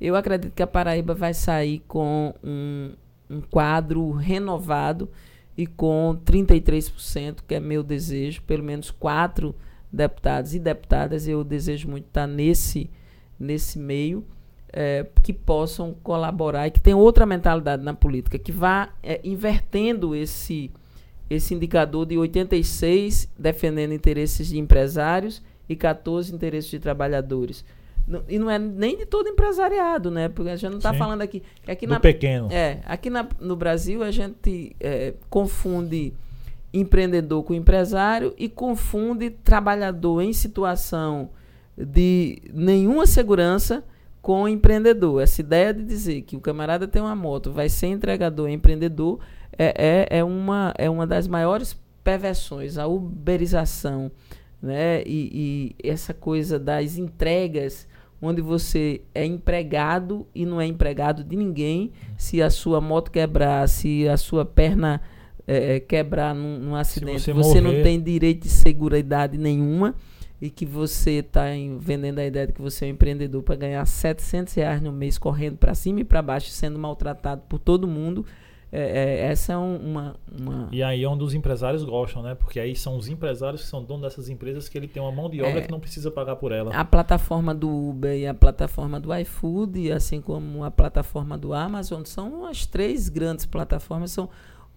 Eu acredito que a Paraíba vai sair com um, um quadro renovado e com 33%, que é meu desejo, pelo menos quatro deputados e deputadas, eu desejo muito estar nesse, nesse meio, é, que possam colaborar e que tenham outra mentalidade na política, que vá é, invertendo esse, esse indicador de 86, defendendo interesses de empresários, e 14 interesses de trabalhadores. E não é nem de todo empresariado, né? Porque a gente não está falando aqui. aqui Do na, pequeno. É, aqui na, no Brasil a gente é, confunde empreendedor com empresário e confunde trabalhador em situação de nenhuma segurança com empreendedor. Essa ideia de dizer que o camarada tem uma moto, vai ser entregador e empreendedor é, é, é, uma, é uma das maiores perversões. A uberização né? E, e, essa coisa das entregas, onde você é empregado e não é empregado de ninguém. Se a sua moto quebrar, se a sua perna é, quebrar num, num acidente, você, você não tem direito de seguridade nenhuma e que você está vendendo a ideia de que você é um empreendedor para ganhar 700 reais no mês correndo para cima e para baixo, sendo maltratado por todo mundo é, é, essa é uma, uma, E aí é onde os empresários gostam, né? Porque aí são os empresários que são donos dessas empresas que ele tem uma mão de obra é, que não precisa pagar por ela. A plataforma do Uber e a plataforma do iFood, assim como a plataforma do Amazon, são as três grandes plataformas, são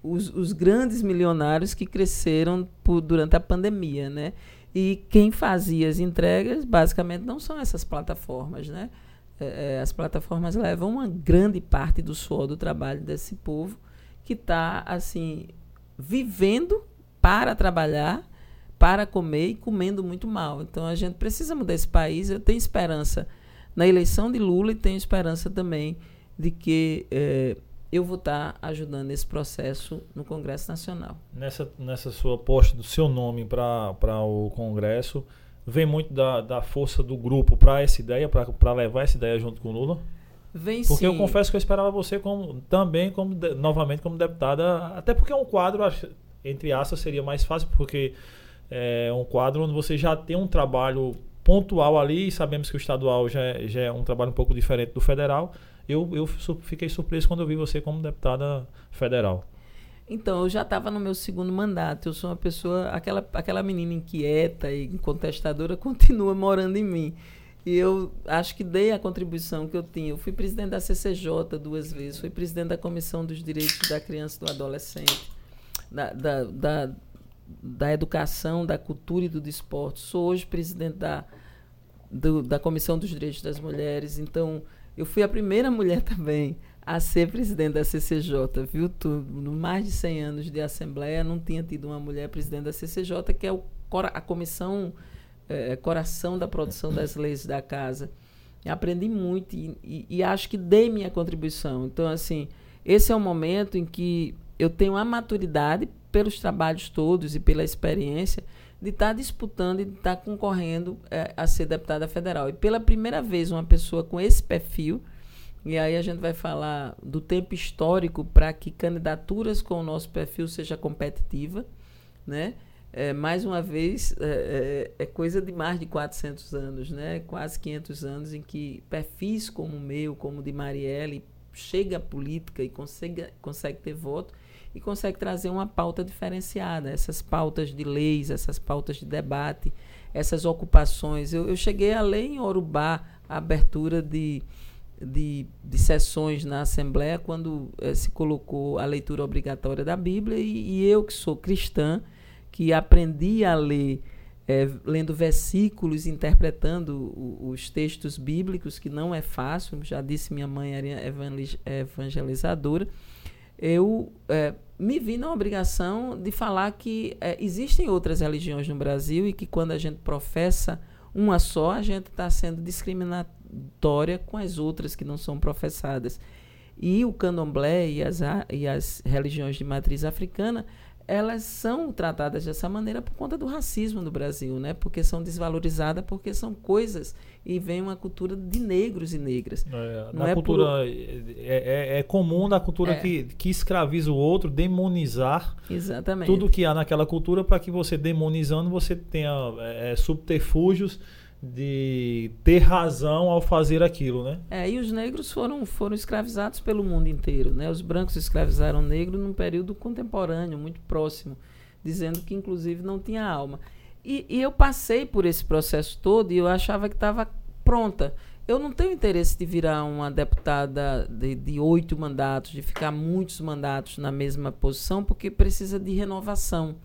os, os grandes milionários que cresceram por, durante a pandemia, né? E quem fazia as entregas, basicamente, não são essas plataformas, né? É, é as plataformas levam uma grande parte do suor do trabalho desse povo que está assim vivendo para trabalhar, para comer e comendo muito mal. Então a gente precisa mudar esse país. Eu tenho esperança na eleição de Lula e tenho esperança também de que é, eu vou estar tá ajudando esse processo no Congresso Nacional. Nessa, nessa sua posta do seu nome para o Congresso, vem muito da, da força do grupo para essa ideia, para levar essa ideia junto com Lula? Vem porque sim. eu confesso que eu esperava você como, também como de, novamente como deputada, até porque é um quadro, entre aspas, seria mais fácil, porque é um quadro onde você já tem um trabalho pontual ali, e sabemos que o estadual já é, já é um trabalho um pouco diferente do federal. Eu, eu fiquei surpreso quando eu vi você como deputada federal. Então, eu já estava no meu segundo mandato. Eu sou uma pessoa, aquela, aquela menina inquieta e contestadora continua morando em mim. E eu acho que dei a contribuição que eu tinha. Eu fui presidente da CCJ duas vezes, fui presidente da Comissão dos Direitos da Criança e do Adolescente, da, da, da, da Educação, da Cultura e do Desporto. Sou hoje presidente da, do, da Comissão dos Direitos das Mulheres. Então, eu fui a primeira mulher também a ser presidente da CCJ, viu? No mais de 100 anos de Assembleia, não tinha tido uma mulher presidente da CCJ, que é o, a comissão é, coração da produção das leis da casa. Aprendi muito e, e, e, acho que dei minha contribuição. Então, assim, esse é o momento em que eu tenho a maturidade, pelos trabalhos todos e pela experiência, de estar tá disputando e de estar tá concorrendo é, a ser deputada federal. E pela primeira vez, uma pessoa com esse perfil, e aí a gente vai falar do tempo histórico para que candidaturas com o nosso perfil seja competitiva, né? É, mais uma vez, é, é, é, coisa de mais de 400 anos, né? quase 500 anos, em que perfis como o meu, como o de Marielle, chega à política e consegue, consegue ter voto e consegue trazer uma pauta diferenciada. Essas pautas de leis, essas pautas de debate, essas ocupações. Eu, eu cheguei a ler em Orubá a abertura de, de, de sessões na Assembleia quando eh, se colocou a leitura obrigatória da Bíblia e, e eu, que sou cristã, que aprendi a ler é, lendo versículos, interpretando os textos bíblicos, que não é fácil, já disse minha mãe era evangelizadora, eu é, me vi na obrigação de falar que é, existem outras religiões no Brasil e que quando a gente professa uma só, a gente está sendo discriminatória com as outras que não são professadas. E o candomblé e as, e as religiões de matriz africana elas são tratadas dessa maneira por conta do racismo no Brasil, né? Porque são desvalorizadas, porque são coisas e vem uma cultura de negros e negras. É, na é cultura por... é, é, é, comum na cultura é. que, que escraviza o outro demonizar Exatamente. tudo que há naquela cultura para que você demonizando você tenha é, é, subterfúgios de ter razão ao fazer aquilo, né? É, e os negros foram, foram escravizados pelo mundo inteiro, né? Os brancos escravizaram o negro num período contemporâneo, muito próximo, dizendo que inclusive não tinha alma. E, e eu passei por esse processo todo e eu achava que estava pronta. Eu não tenho interesse de virar uma deputada de, de oito mandatos, de ficar muitos mandatos na mesma posição, porque precisa de renovação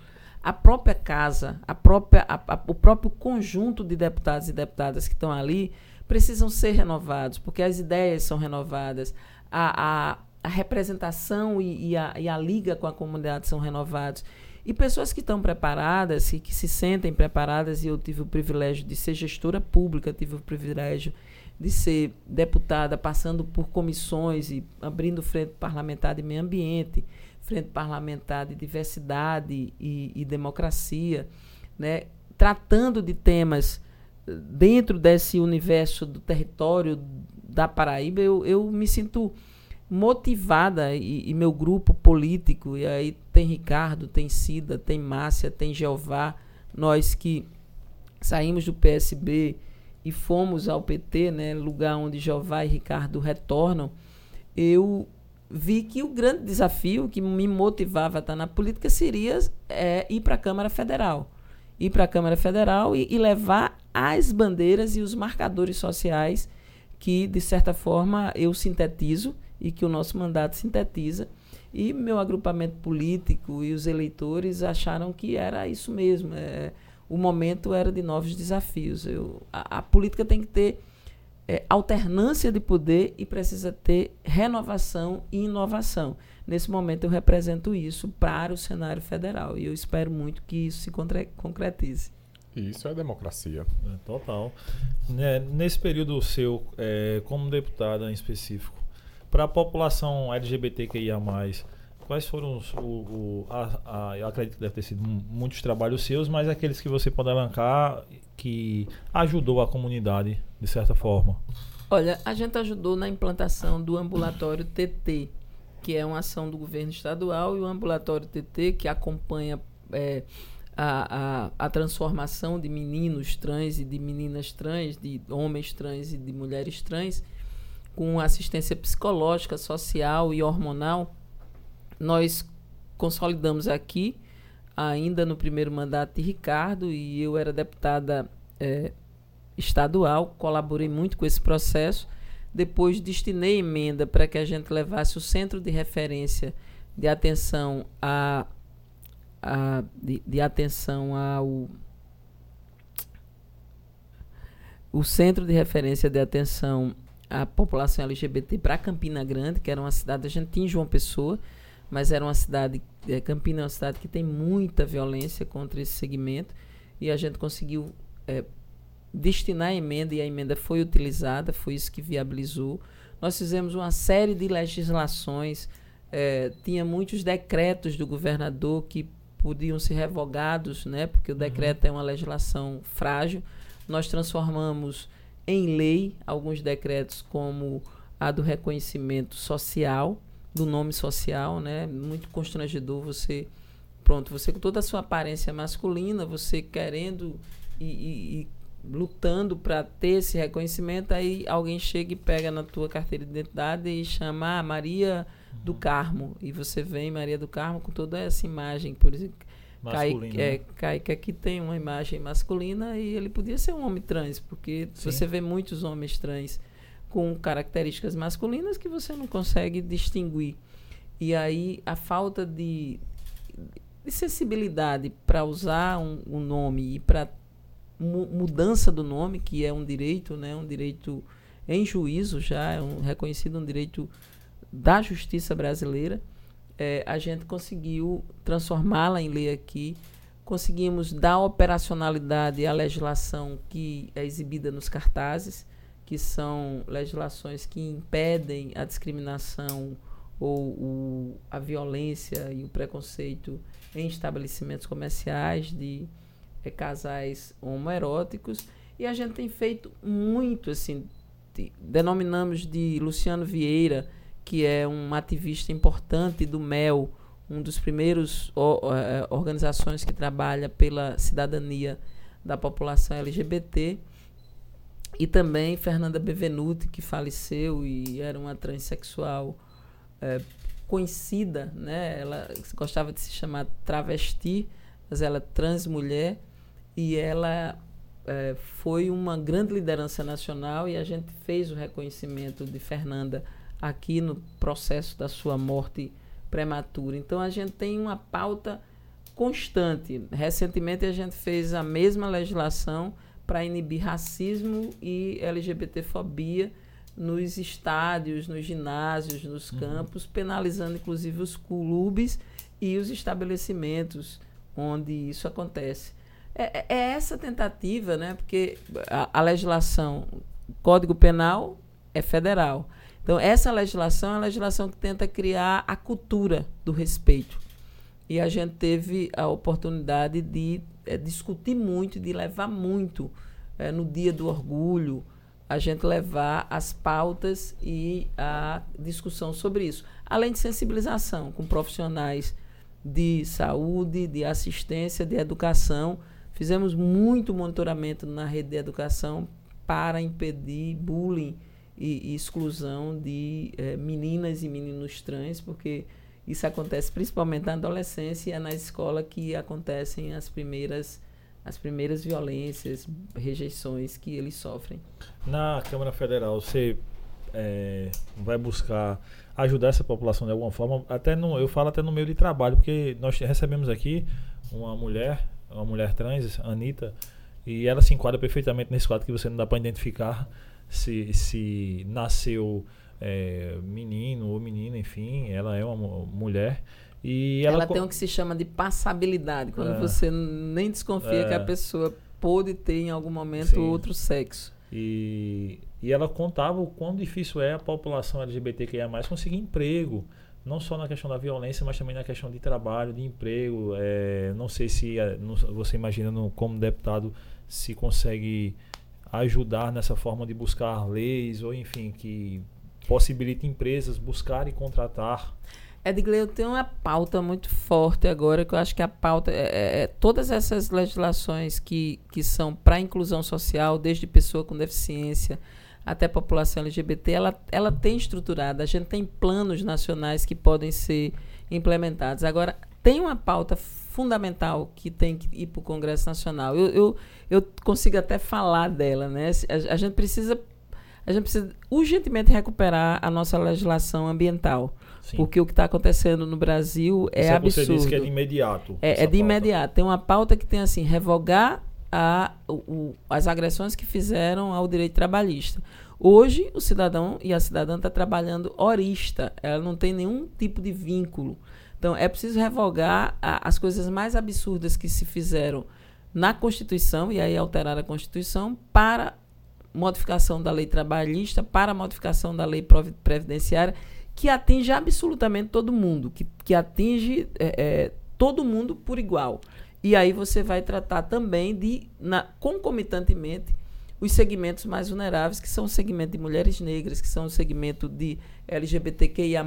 a própria casa, a própria, a, a, o próprio conjunto de deputados e deputadas que estão ali precisam ser renovados, porque as ideias são renovadas, a, a, representação e, e, a, e a liga com a comunidade são renovados. E pessoas que estão preparadas e que se sentem preparadas, e eu tive o privilégio de ser gestora pública, tive o privilégio de ser deputada, passando por comissões e abrindo frente parlamentar de meio ambiente, Frente Parlamentar de Diversidade e, e Democracia, né, tratando de temas eh, dentro desse universo do território da Paraíba, eu, eu me sinto motivada e, e, meu grupo político, e aí tem Ricardo, tem Cida, tem Márcia, tem Jeová, nós que saímos do PSB e fomos ao PT, né, lugar onde Jeová e Ricardo retornam, eu vi que o grande desafio que me motivava a estar na política seria é, ir para a Câmara Federal. Ir para a Câmara Federal e, e, levar as bandeiras e os marcadores sociais que, de certa forma, eu sintetizo e que o nosso mandato sintetiza. E meu agrupamento político e os eleitores acharam que era isso mesmo. É, o momento era de novos desafios. Eu, a, a política tem que ter é, alternância de poder e precisa ter renovação e inovação. Nesse momento, eu represento isso para o cenário federal e eu espero muito que isso se concretize. Isso é democracia. É, total. Né, nesse período seu, é, como deputada em específico, para a população LGBTQIA, quais foram os. O, o, a, a, eu acredito que deve ter sido muitos trabalhos seus, mas aqueles que você pode alancar que ajudou a comunidade de certa forma? Olha, a gente ajudou na implantação do ambulatório TT, que é uma ação do governo estadual, e o ambulatório TT, que acompanha é, a, a, a, transformação de meninos trans e de meninas trans, de homens trans e de mulheres trans, com assistência psicológica, social e hormonal. Nós consolidamos aqui ainda no primeiro mandato de Ricardo e eu era deputada é, estadual, colaborei muito com esse processo. Depois destinei emenda para que a gente levasse o centro de referência de atenção a, a de, de atenção ao o centro de referência de atenção a população LGBT para Campina Grande, que era uma cidade, a gente tinha João Pessoa, mas era uma cidade, é, Campina é uma cidade que tem muita violência contra esse segmento, e a gente conseguiu é, destinar a emenda, e a emenda foi utilizada, foi isso que viabilizou. Nós fizemos uma série de legislações, é, tinha muitos decretos do governador que podiam ser revogados, né, porque o uhum. decreto é uma legislação frágil. Nós transformamos em lei alguns decretos, como a do reconhecimento social, do nome social, né? Muito constrangedor você, pronto, você com toda a sua aparência masculina, você querendo e, e, e lutando para ter esse reconhecimento, aí alguém chega e pega na tua carteira de identidade e chama ah, Maria do Carmo, e você vem Maria do Carmo com toda essa imagem, por exemplo, Kaique, é, né? Kaique aqui tem uma imagem masculina e ele podia ser um homem trans, porque Sim. você vê muitos homens trans com características masculinas que você não consegue distinguir. E aí a falta de, de sensibilidade para usar um, um, nome e para mu mudança do nome, que é um direito, né, um direito em juízo já, é um, reconhecido um direito da justiça brasileira é, a gente conseguiu transformá-la em lei aqui, conseguimos dar operacionalidade à legislação que é exibida nos cartazes, que são legislações que impedem a discriminação ou o, a violência e o preconceito em estabelecimentos comerciais de é, casais homoeróticos. E a gente tem feito muito, assim, de, denominamos de Luciano Vieira, que é um ativista importante do MEL, um dos primeiros é, organizações que trabalha pela cidadania da população LGBT. E também Fernanda Bevenuti, que faleceu e era uma transexual é, conhecida, né? Ela gostava de se chamar travesti, mas ela é transmulher e ela é, foi uma grande liderança nacional e a gente fez o reconhecimento de Fernanda aqui no processo da sua morte prematura. Então a gente tem uma pauta constante. Recentemente a gente fez a mesma legislação para inibir racismo e LGBTfobia nos estádios, nos ginásios, nos uhum. campos, penalizando inclusive os clubes e os estabelecimentos onde isso acontece. É, é, é essa tentativa, né? Porque a, a legislação, o Código Penal é federal. Então, essa legislação é a legislação que tenta criar a cultura do respeito. E a gente teve a oportunidade de é, discutir muito, de levar muito é, no dia do orgulho, a gente levar as pautas e a discussão sobre isso. Além de sensibilização com profissionais de saúde, de assistência, de educação. Fizemos muito monitoramento na rede de educação para impedir bullying e, e exclusão de é, meninas e meninos trans, porque isso acontece principalmente na adolescência e é na escola que acontecem as primeiras as primeiras violências, rejeições que eles sofrem. Na Câmara Federal, você é, vai buscar ajudar essa população de alguma forma, até no, eu falo até no meio de trabalho, porque nós recebemos aqui uma mulher, uma mulher trans, Anitta, e ela se enquadra perfeitamente nesse quadro que você não dá para identificar se, se nasceu é, menino ou menina, enfim, ela é uma mulher. E ela, ela tem o que se chama de passabilidade, quando é, você nem desconfia é, que a pessoa pôde ter em algum momento sim. outro sexo. E, e ela contava o quão difícil é a população LGBTQIA conseguir emprego, não só na questão da violência, mas também na questão de trabalho, de emprego. É, não sei se é, não, você imagina no, como deputado se consegue ajudar nessa forma de buscar leis ou enfim que possibilite empresas buscar e contratar Edgley, eu tenho uma pauta muito forte agora, que eu acho que a pauta é, é, é todas essas legislações que, que são para inclusão social, desde pessoa com deficiência até população LGBT, ela, ela tem estruturada. A gente tem planos nacionais que podem ser implementados. Agora, tem uma pauta fundamental que tem que ir para o Congresso Nacional. Eu, eu, eu consigo até falar dela, né? A, a, gente precisa a gente precisa urgentemente recuperar a nossa legislação ambiental. Sim. Porque o que está acontecendo no Brasil é Isso absurdo. Você disse que é de imediato. É, é de pauta. imediato. Tem uma pauta que tem assim, revogar a, o, as agressões que fizeram ao direito trabalhista. Hoje, o cidadão e a cidadã está trabalhando horista, ela não tem nenhum tipo de vínculo. Então, é preciso revogar a, as coisas mais absurdas que se fizeram na Constituição, e aí alterar a Constituição, para modificação da lei trabalhista, para modificação da lei previdenciária, que atinge absolutamente todo mundo, que, que atinge é, é, todo mundo por igual. E aí você vai tratar também de, na, concomitantemente, os segmentos mais vulneráveis, que são o segmento de mulheres negras, que são o segmento de LGBTQIA,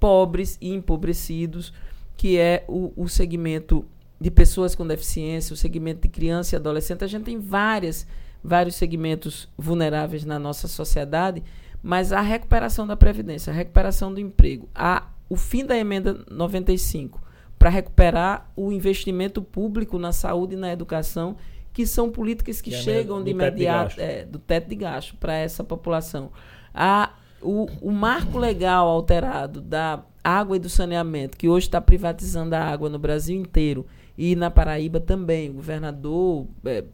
pobres e empobrecidos, que é o, o segmento de pessoas com deficiência, o segmento de criança e adolescente. A gente tem várias, vários segmentos vulneráveis na nossa sociedade, mas a recuperação da Previdência, a recuperação do emprego, a, o fim da emenda 95, para recuperar o investimento público na saúde e na educação, que são políticas que, que é chegam de imediato é, do teto de gasto para essa população. A, o, o marco legal alterado da água e do saneamento, que hoje está privatizando a água no Brasil inteiro e na Paraíba também. O governador é,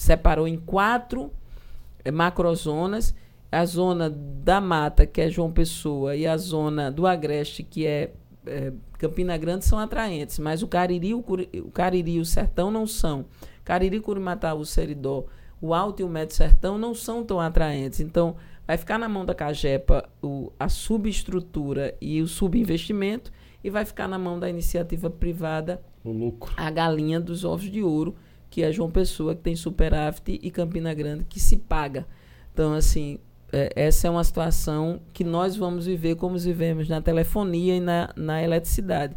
separou em quatro é, macrozonas. A zona da mata, que é João Pessoa, e a zona do Agreste, que é, é Campina Grande, são atraentes. Mas o Cariri, o, o Cariri e o Sertão não são. Cariri, Curimataú, Seridó, o Alto e o Médio Sertão não são tão atraentes. Então, vai ficar na mão da Cagepa o, a subestrutura e o subinvestimento e vai ficar na mão da iniciativa privada o lucro. a galinha dos ovos de ouro, que é João Pessoa, que tem superávit, e Campina Grande, que se paga. Então, assim, é, essa é uma situação que nós vamos viver como vivemos na telefonia e na, na eletricidade.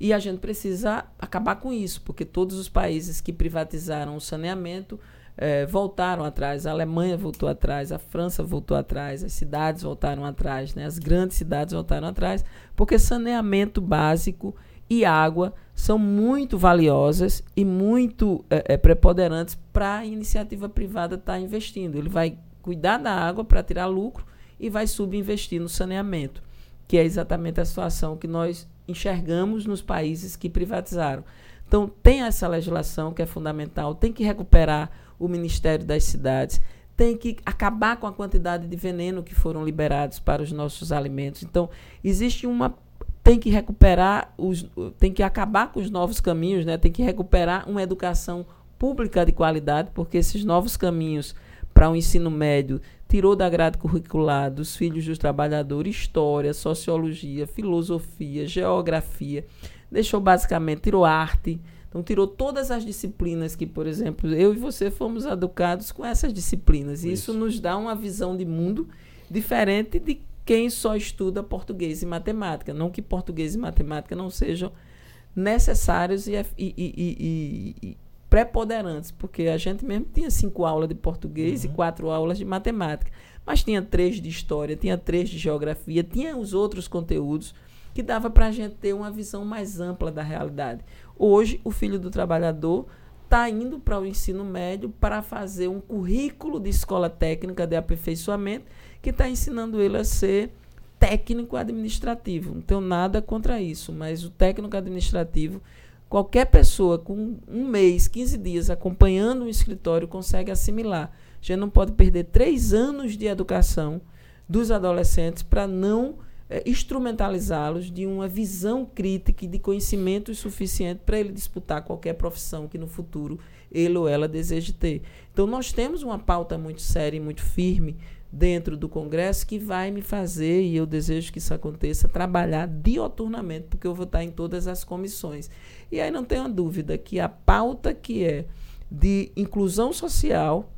E a gente precisa acabar com isso, porque todos os países que privatizaram o saneamento é, voltaram atrás. A Alemanha voltou atrás, a França voltou atrás, as cidades voltaram atrás, né? as grandes cidades voltaram atrás, porque saneamento básico e água são muito valiosas e muito é, é, preponderantes para a iniciativa privada estar tá investindo. Ele vai cuidar da água para tirar lucro e vai subinvestir no saneamento, que é exatamente a situação que nós enxergamos nos países que privatizaram. Então, tem essa legislação que é fundamental, tem que recuperar o Ministério das Cidades, tem que acabar com a quantidade de veneno que foram liberados para os nossos alimentos. Então, existe uma tem que recuperar os tem que acabar com os novos caminhos, né? Tem que recuperar uma educação pública de qualidade, porque esses novos caminhos para o ensino médio tirou da grade curricular dos filhos dos trabalhadores história, sociologia, filosofia, geografia, deixou basicamente tirou arte, então, tirou todas as disciplinas que, por exemplo, eu e você fomos educados com essas disciplinas. E isso. isso nos dá uma visão de mundo diferente de quem só estuda português e matemática. Não que português e matemática não sejam necessários e, e, e, e preponderantes, porque a gente mesmo tinha cinco aulas de português uhum. e quatro aulas de matemática. Mas tinha três de história, tinha três de geografia, tinha os outros conteúdos que dava para a gente ter uma visão mais ampla da realidade. Hoje, o filho do trabalhador está indo para o ensino médio para fazer um currículo de escola técnica de aperfeiçoamento que está ensinando ele a ser técnico administrativo. Não tenho nada contra isso, mas o técnico administrativo, qualquer pessoa com um mês, 15 dias acompanhando um escritório consegue assimilar. A gente não pode perder três anos de educação dos adolescentes para não é, instrumentalizá-los de uma visão crítica e de conhecimento suficiente para ele disputar qualquer profissão que no futuro ele ou ela deseje ter. Então, nós temos uma pauta muito séria e muito firme dentro do Congresso que vai me fazer, e eu desejo que isso aconteça, trabalhar dioturnamente, porque eu vou estar em todas as comissões. E aí não tenho dúvida que a pauta que é de inclusão social,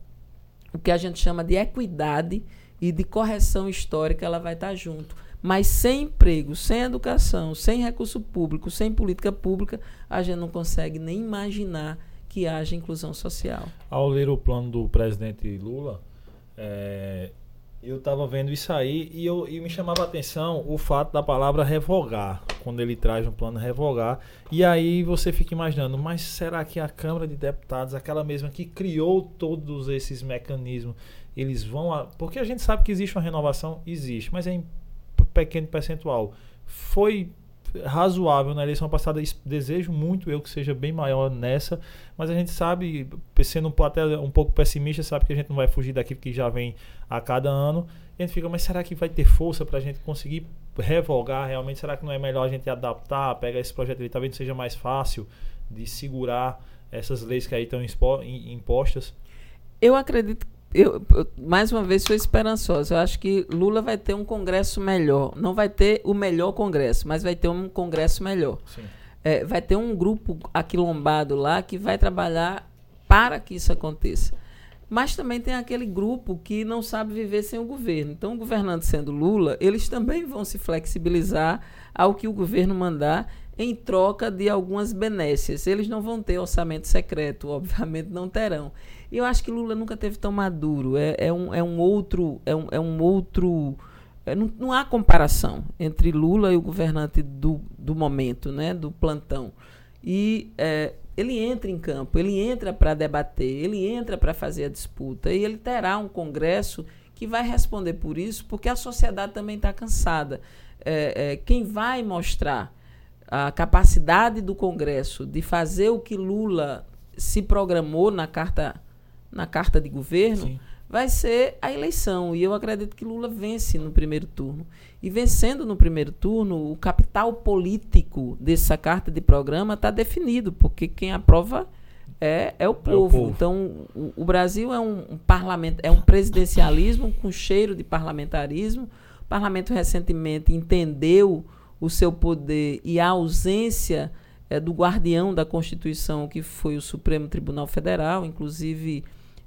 o que a gente chama de equidade e de correção histórica, ela vai estar junto. Mas sem emprego, sem educação, sem recurso público, sem política pública, a gente não consegue nem imaginar que haja inclusão social. Ao ler o plano do presidente Lula, é, eu estava vendo isso aí e, eu, e me chamava a atenção o fato da palavra revogar, quando ele traz um plano revogar. E aí você fica imaginando, mas será que a Câmara de Deputados, aquela mesma que criou todos esses mecanismos, eles vão. A, porque a gente sabe que existe uma renovação, existe, mas é pequeno percentual. Foi razoável na eleição passada. Desejo muito eu que seja bem maior nessa, mas a gente sabe, sendo até um pouco pessimista, sabe que a gente não vai fugir daquilo que já vem a cada ano. E a gente fica, mas será que vai ter força para a gente conseguir revogar realmente? Será que não é melhor a gente adaptar, pegar esse projeto ali, talvez seja mais fácil de segurar essas leis que aí estão impostas? Eu acredito eu, eu, mais uma vez sou esperançosa. Eu acho que Lula vai ter um congresso melhor. Não vai ter o melhor congresso, mas vai ter um congresso melhor. É, vai ter um grupo aquilombado lá que vai trabalhar para que isso aconteça. Mas também tem aquele grupo que não sabe viver sem o governo. Então, o governante sendo Lula, eles também vão se flexibilizar ao que o governo mandar em troca de algumas benécias. Eles não vão ter orçamento secreto, obviamente não terão. Eu acho que Lula nunca teve tão maduro. É, é, um, é um outro. É um, é um outro. É, não, não, há comparação entre Lula e o governante do, do momento, né, do plantão. E é, ele entra em campo, ele entra para debater, ele entra para fazer a disputa. E ele terá um Congresso que vai responder por isso, porque a sociedade também está cansada. É, é, quem vai mostrar a capacidade do Congresso de fazer o que Lula se programou na carta na carta de governo, Sim. vai ser a eleição. E eu acredito que Lula vence no primeiro turno. E vencendo no primeiro turno, o capital político dessa carta de programa está definido, porque quem aprova é, é, o, povo. É o povo. Então, o, o, Brasil é um, um parlamento, é um presidencialismo com cheiro de parlamentarismo. O parlamento recentemente entendeu o seu poder e a ausência é, do guardião da Constituição, que foi o Supremo Tribunal Federal, inclusive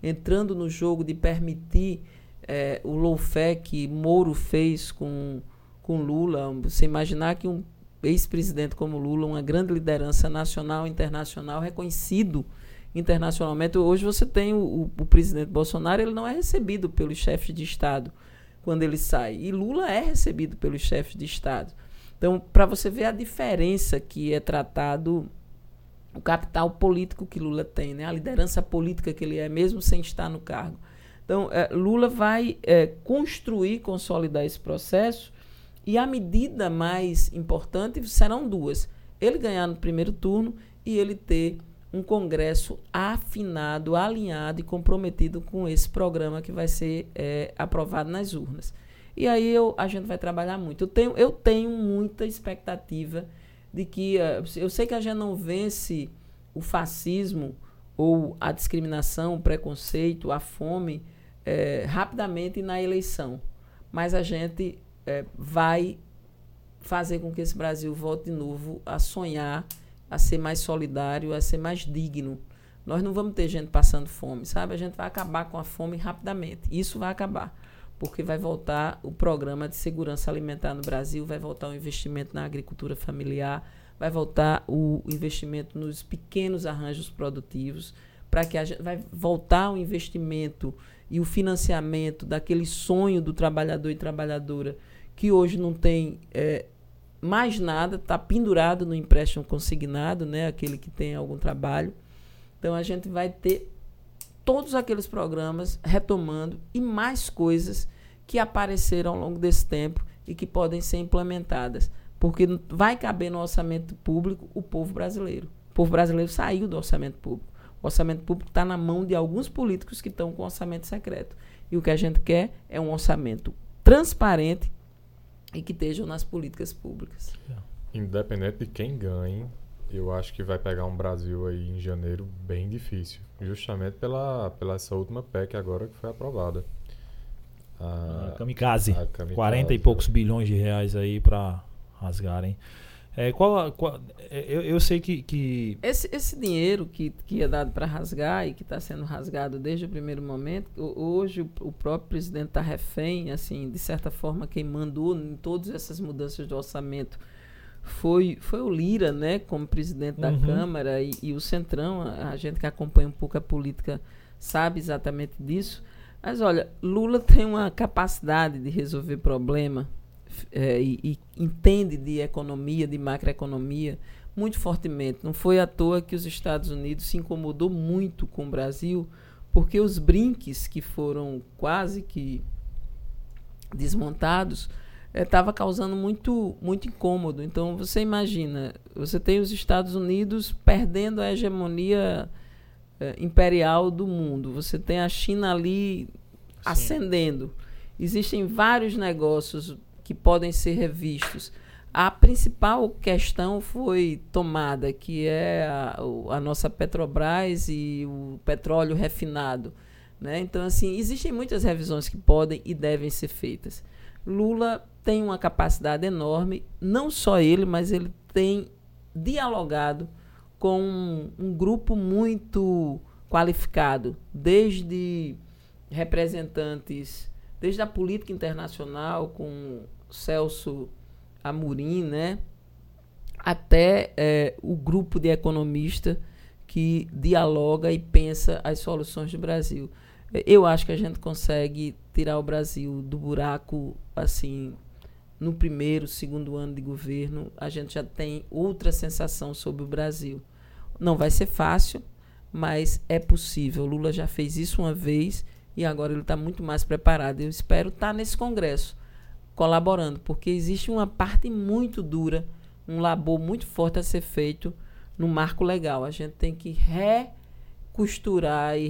entrando no jogo de permitir é, o lawfare que Moro fez com, com Lula. Você imaginar que um ex-presidente como Lula, uma grande liderança nacional e internacional, reconhecido internacionalmente. Hoje você tem o, o, o, presidente Bolsonaro, ele não é recebido pelos chefes de Estado quando ele sai. E Lula é recebido pelos chefes de Estado. Então, para você ver a diferença que é tratado o capital político que Lula tem, né? a liderança política que ele é, mesmo sem estar no cargo. Então, é, Lula vai é, construir, consolidar esse processo, e a medida mais importante serão duas: ele ganhar no primeiro turno e ele ter um Congresso afinado, alinhado e comprometido com esse programa que vai ser é, aprovado nas urnas. E aí eu, a gente vai trabalhar muito. Eu tenho, eu tenho muita expectativa de que uh, eu sei que a gente não vence o fascismo ou a discriminação, o preconceito, a fome é, rapidamente na eleição, mas a gente é, vai fazer com que esse Brasil volte de novo a sonhar, a ser mais solidário, a ser mais digno. Nós não vamos ter gente passando fome, sabe? A gente vai acabar com a fome rapidamente. Isso vai acabar porque vai voltar o programa de segurança alimentar no Brasil, vai voltar o investimento na agricultura familiar, vai voltar o investimento nos pequenos arranjos produtivos, para que a gente vai voltar o investimento e o financiamento daquele sonho do trabalhador e trabalhadora que hoje não tem é, mais nada, está pendurado no empréstimo consignado, né, aquele que tem algum trabalho. Então a gente vai ter todos aqueles programas retomando e mais coisas que apareceram ao longo desse tempo e que podem ser implementadas. Porque vai caber no orçamento público o povo brasileiro. O povo brasileiro saiu do orçamento público. O orçamento público está na mão de alguns políticos que estão com orçamento secreto. E o que a gente quer é um orçamento transparente e que estejam nas políticas públicas. Independente de quem ganhe, eu acho que vai pegar um Brasil aí em janeiro bem difícil, justamente pela, pela essa última PEC agora que foi aprovada. A, a kamikaze. A kamikaze. 40 e poucos bilhões de reais aí para rasgarem. É, qual, qual é, eu, eu sei que, que... Esse, esse dinheiro que, que é dado para rasgar e que está sendo rasgado desde o primeiro momento, hoje o, o próprio presidente está refém, assim, de certa forma, quem mandou em todas essas mudanças do orçamento foi, foi o Lira, né, como presidente da uhum. Câmara, e, e, o Centrão, a, a, gente que acompanha um pouco a política sabe exatamente disso. Mas olha, Lula tem uma capacidade de resolver problema é, e, e entende de economia, de macroeconomia, muito fortemente. Não foi à toa que os Estados Unidos se incomodou muito com o Brasil, porque os brinques que foram quase que desmontados estava causando muito, muito incômodo. Então, você imagina, você tem os Estados Unidos perdendo a hegemonia eh, imperial do mundo, você tem a China ali Sim. ascendendo. Existem vários negócios que podem ser revistos. A principal questão foi tomada, que é a, a nossa Petrobras e o petróleo refinado. Né? Então, assim, existem muitas revisões que podem e devem ser feitas. Lula tem uma capacidade enorme, não só ele, mas ele tem dialogado com um, grupo muito qualificado, desde representantes, desde a política internacional, com Celso Amorim, né? até é, o grupo de economistas que dialoga e pensa as soluções do Brasil. Eu acho que a gente consegue tirar o Brasil do buraco assim no primeiro, segundo ano de governo, a gente já tem outra sensação sobre o Brasil. Não vai ser fácil, mas é possível. O Lula já fez isso uma vez e agora ele está muito mais preparado. Eu espero estar tá nesse Congresso colaborando, porque existe uma parte muito dura, um labor muito forte a ser feito no marco legal. A gente tem que recosturar e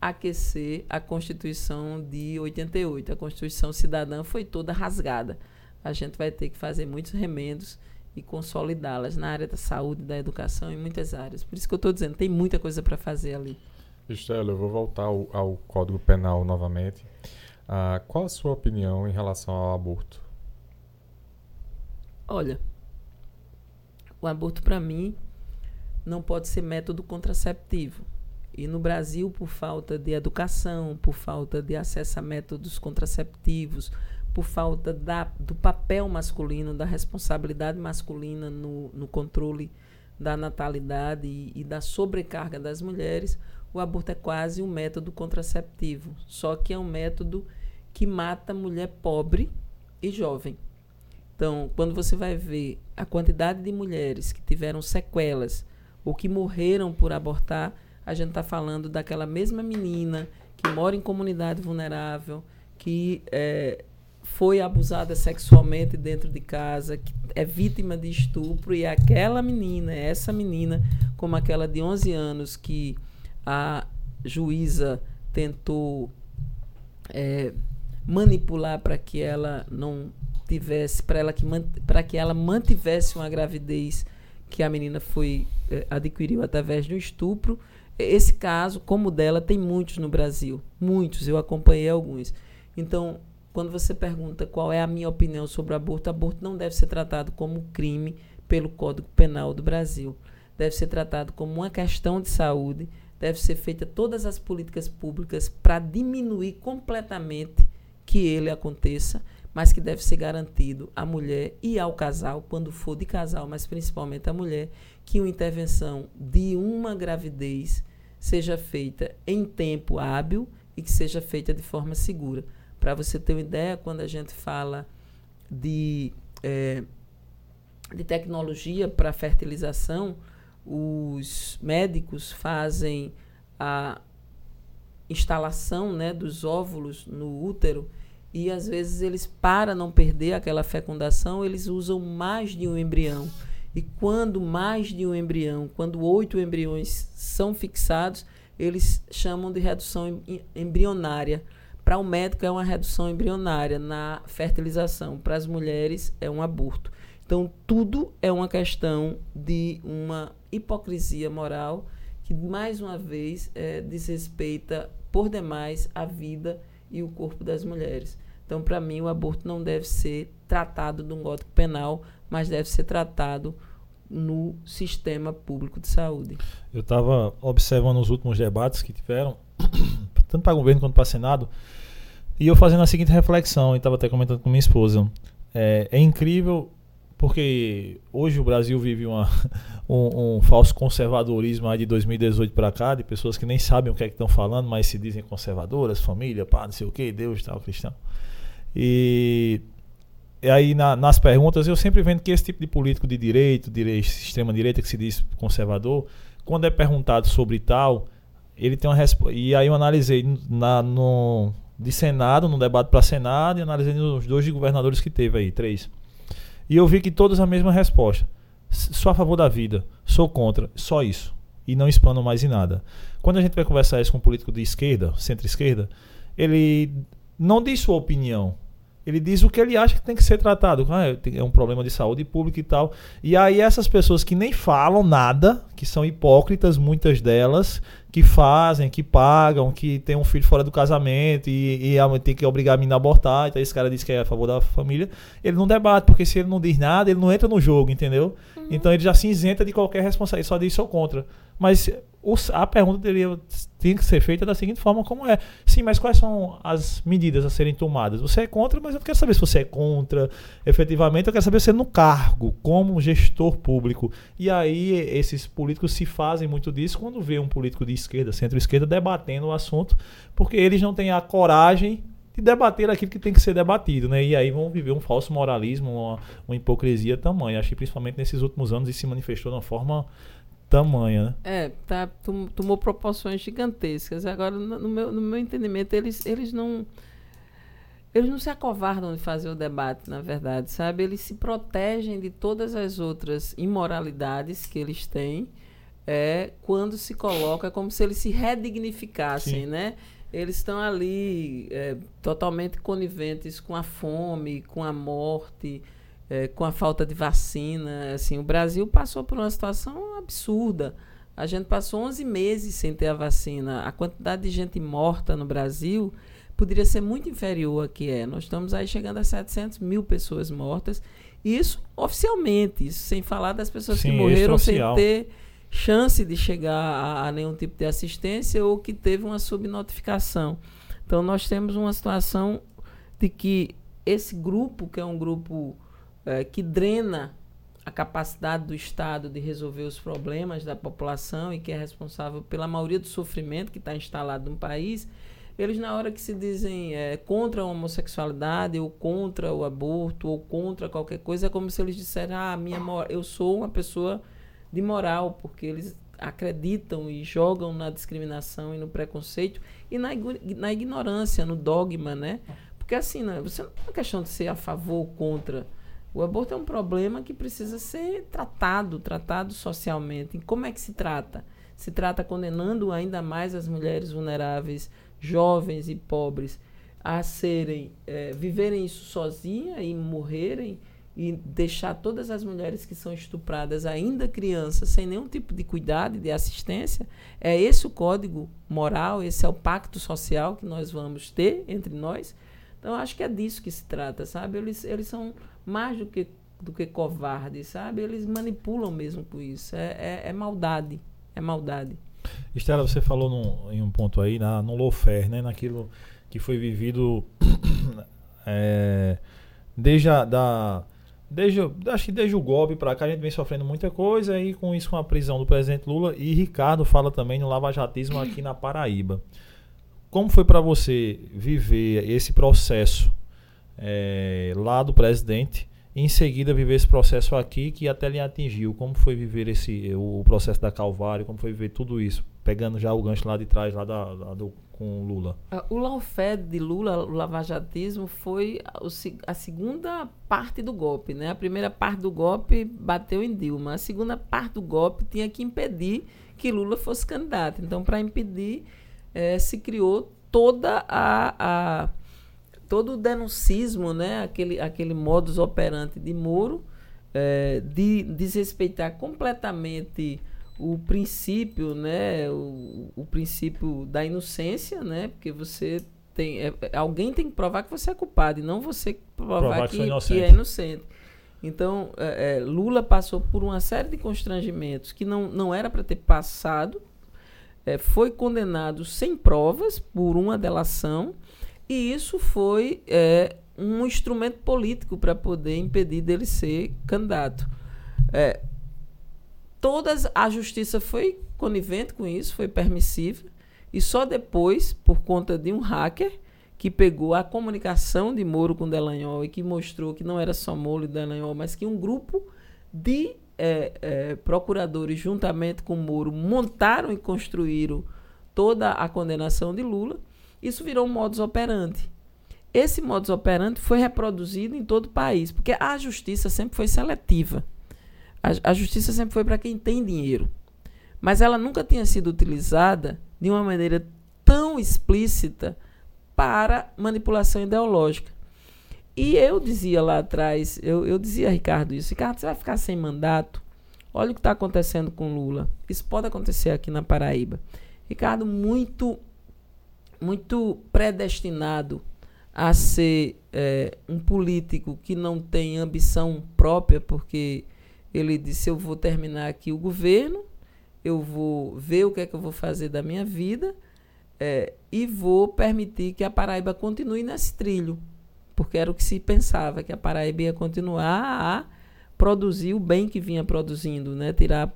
reaquecer a Constituição de 88. A Constituição Cidadã foi toda rasgada a gente vai ter que fazer muitos remendos e consolidá-las na área da saúde, da educação, em muitas áreas. Por isso que eu estou dizendo, tem muita coisa para fazer ali. Estela, eu vou voltar ao, ao Código Penal novamente. Ah, qual a sua opinião em relação ao aborto? Olha, o aborto para mim não pode ser método contraceptivo. E no Brasil, por falta de educação, por falta de acesso a métodos contraceptivos, por falta da, do papel masculino, da responsabilidade masculina no, no controle da natalidade e, e, da sobrecarga das mulheres, o aborto é quase um método contraceptivo. Só que é um método que mata mulher pobre e jovem. Então, quando você vai ver a quantidade de mulheres que tiveram sequelas ou que morreram por abortar, a gente está falando daquela mesma menina que mora em comunidade vulnerável, que é, foi abusada sexualmente dentro de casa, que é vítima de estupro, e aquela menina, essa menina, como aquela de 11 anos que a juíza tentou é, manipular para que ela não tivesse, para ela que para que ela mantivesse uma gravidez que a menina foi é, adquiriu através de um estupro. Esse caso, como o dela, tem muitos no Brasil, muitos. Eu acompanhei alguns. Então, quando você pergunta qual é a minha opinião sobre o aborto, aborto não deve ser tratado como crime pelo Código Penal do Brasil. Deve ser tratado como uma questão de saúde, deve ser feita todas as políticas públicas para diminuir completamente que ele aconteça, mas que deve ser garantido à mulher e ao casal, quando for de casal, mas principalmente à mulher, que uma intervenção de uma gravidez seja feita em tempo hábil e que seja feita de forma segura. Para você ter uma ideia, quando a gente fala de, é, de tecnologia para fertilização, os médicos fazem a instalação né, dos óvulos no útero e às vezes eles, para não perder aquela fecundação, eles usam mais de um embrião. E quando mais de um embrião, quando oito embriões são fixados, eles chamam de redução embrionária. Para o médico é uma redução embrionária na fertilização, para as mulheres é um aborto. Então, tudo é uma questão de uma hipocrisia moral que, mais uma vez, é, desrespeita por demais a vida e o corpo das mulheres. Então, para mim, o aborto não deve ser tratado de um código penal, mas deve ser tratado no sistema público de saúde. Eu estava observando os últimos debates que tiveram, tanto para governo quanto para Senado, e eu fazendo a seguinte reflexão, e estava até comentando com minha esposa. É, é, incrível porque hoje o Brasil vive uma, um, um, falso conservadorismo de 2018 para cá, de pessoas que nem sabem o que é que estão falando, mas se dizem conservadoras, família, pá, não sei o que, Deus tal, cristão. E aí na, nas perguntas eu sempre vendo que esse tipo de político de direito, direito extrema direita que se diz conservador, quando é perguntado sobre tal, ele tem uma resposta. E aí eu analisei na, no, de Senado, no debate para Senado, e analisei os dois governadores que teve aí, três. E eu vi que todos a mesma resposta. Sou a favor da vida, sou contra, só isso. E não expano mais em nada. Quando a gente vai conversar isso com um político de esquerda, centro-esquerda, ele não diz sua opinião, ele diz o que ele acha que tem que ser tratado. Ah, é um problema de saúde pública e tal. E aí essas pessoas que nem falam nada, que são hipócritas, muitas delas, que fazem, que pagam, que tem um filho fora do casamento e, e tem que obrigar a menina a abortar, então esse cara diz que é a favor da família, ele não debate, porque se ele não diz nada, ele não entra no jogo, entendeu? Uhum. Então ele já se isenta de qualquer responsabilidade, só diz sou contra. Mas a pergunta deveria, tem que ser feita da seguinte forma como é. Sim, mas quais são as medidas a serem tomadas? Você é contra, mas eu quero saber se você é contra. Efetivamente, eu quero saber você no cargo, como gestor público. E aí, esses políticos se fazem muito disso quando vê um político de esquerda, centro-esquerda, debatendo o assunto, porque eles não têm a coragem de debater aquilo que tem que ser debatido, né? E aí vão viver um falso moralismo, uma, uma hipocrisia tamanha. Acho que principalmente nesses últimos anos isso se manifestou de uma forma tamanha, né? É, tá, tomou proporções gigantescas. Agora, no meu, no meu entendimento, eles, eles não. Eles não se acovardam de fazer o debate, na verdade, sabe? Eles se protegem de todas as outras imoralidades que eles têm é, quando se coloca como se eles se redignificassem, Sim. né? Eles estão ali é, totalmente coniventes com a fome, com a morte, é, com a falta de vacina. Assim, o Brasil passou por uma situação absurda. A gente passou 11 meses sem ter a vacina. A quantidade de gente morta no Brasil poderia ser muito inferior a que é. Nós estamos aí chegando a 700 mil pessoas mortas. Isso oficialmente, isso sem falar das pessoas Sim, que morreram sem ter chance de chegar a, a, nenhum tipo de assistência ou que teve uma subnotificação. Então nós temos uma situação de que esse grupo, que é um grupo é, que drena a capacidade do Estado de resolver os problemas da população e que é responsável pela maioria do sofrimento que está instalado no país, eles na hora que se dizem é, contra a homossexualidade ou contra o aborto ou contra qualquer coisa, é como se eles disseram, ah, minha eu sou uma pessoa de moral, porque eles acreditam e jogam na discriminação e no preconceito e na, na ignorância, no dogma, né? Porque assim, né, você não é uma questão de ser a favor ou contra o aborto é um problema que precisa ser tratado, tratado socialmente. E como é que se trata? Se trata condenando ainda mais as mulheres vulneráveis, jovens e pobres, a serem, é, viverem isso sozinha e morrerem e deixar todas as mulheres que são estupradas, ainda crianças, sem nenhum tipo de cuidado e de assistência, é esse o código moral, esse é o pacto social que nós vamos ter entre nós. Então, acho que é disso que se trata, sabe? Eles, eles são mais do que, do que covardes, sabe? Eles manipulam mesmo com isso. É, é, é maldade. É maldade. Estela, você falou num, em um ponto aí, na, no lawfare, né? Naquilo que foi vivido é, desde a, da, desde, acho que desde o golpe para cá a gente vem sofrendo muita coisa e com isso com a prisão do presidente Lula e Ricardo fala também no lavajatismo aqui na Paraíba. Como foi para você viver esse processo é, lá do presidente em seguida viver esse processo aqui que até lhe atingiu. Como foi viver esse o processo da Calvário? Como foi viver tudo isso? Pegando já o gancho lá de trás, lá, da, da do, com Lula. O lawfare de Lula, o lavajatismo, foi a, segunda parte do golpe. Né? A primeira parte do golpe bateu em Dilma. A segunda parte do golpe tinha que impedir que Lula fosse candidato. Então, para impedir, é, se criou toda a, a todo o denuncismo, né, aquele, aquele modus operandi de Moro, é, de desrespeitar completamente o princípio, né, o, o princípio da inocência, né, porque você tem, é, alguém tem que provar que você é culpado e não você provar, provar que, que, que, é inocente. Então, é, é, Lula passou por uma série de constrangimentos que não, não era para ter passado, é, foi condenado sem provas por uma delação e isso foi é, um instrumento político para poder impedir dele ser candidato. É, todas a justiça foi conivente com isso, foi permissiva, e só depois, por conta de um hacker que pegou a comunicação de Moro com Delanhol e que mostrou que não era só Moro e Delanhol, mas que um grupo de é, é, procuradores, juntamente com Moro, montaram e construíram toda a condenação de Lula Isso virou um modus operandi. Esse modus operandi foi reproduzido em todo o país, porque a justiça sempre foi seletiva. A, a justiça sempre foi para quem tem dinheiro. Mas ela nunca tinha sido utilizada de uma maneira tão explícita para manipulação ideológica. E eu dizia lá atrás, eu, eu dizia a Ricardo isso, Ricardo, você vai ficar sem mandato? Olha o que está acontecendo com Lula. Isso pode acontecer aqui na Paraíba. Ricardo, muito, muito predestinado a ser é, um político que não tem ambição própria, porque ele disse: Eu vou terminar aqui o governo, eu vou ver o que é que eu vou fazer da minha vida é, e vou permitir que a Paraíba continue nesse trilho, porque era o que se pensava, que a Paraíba ia continuar a produzir o bem que vinha produzindo, né? tirar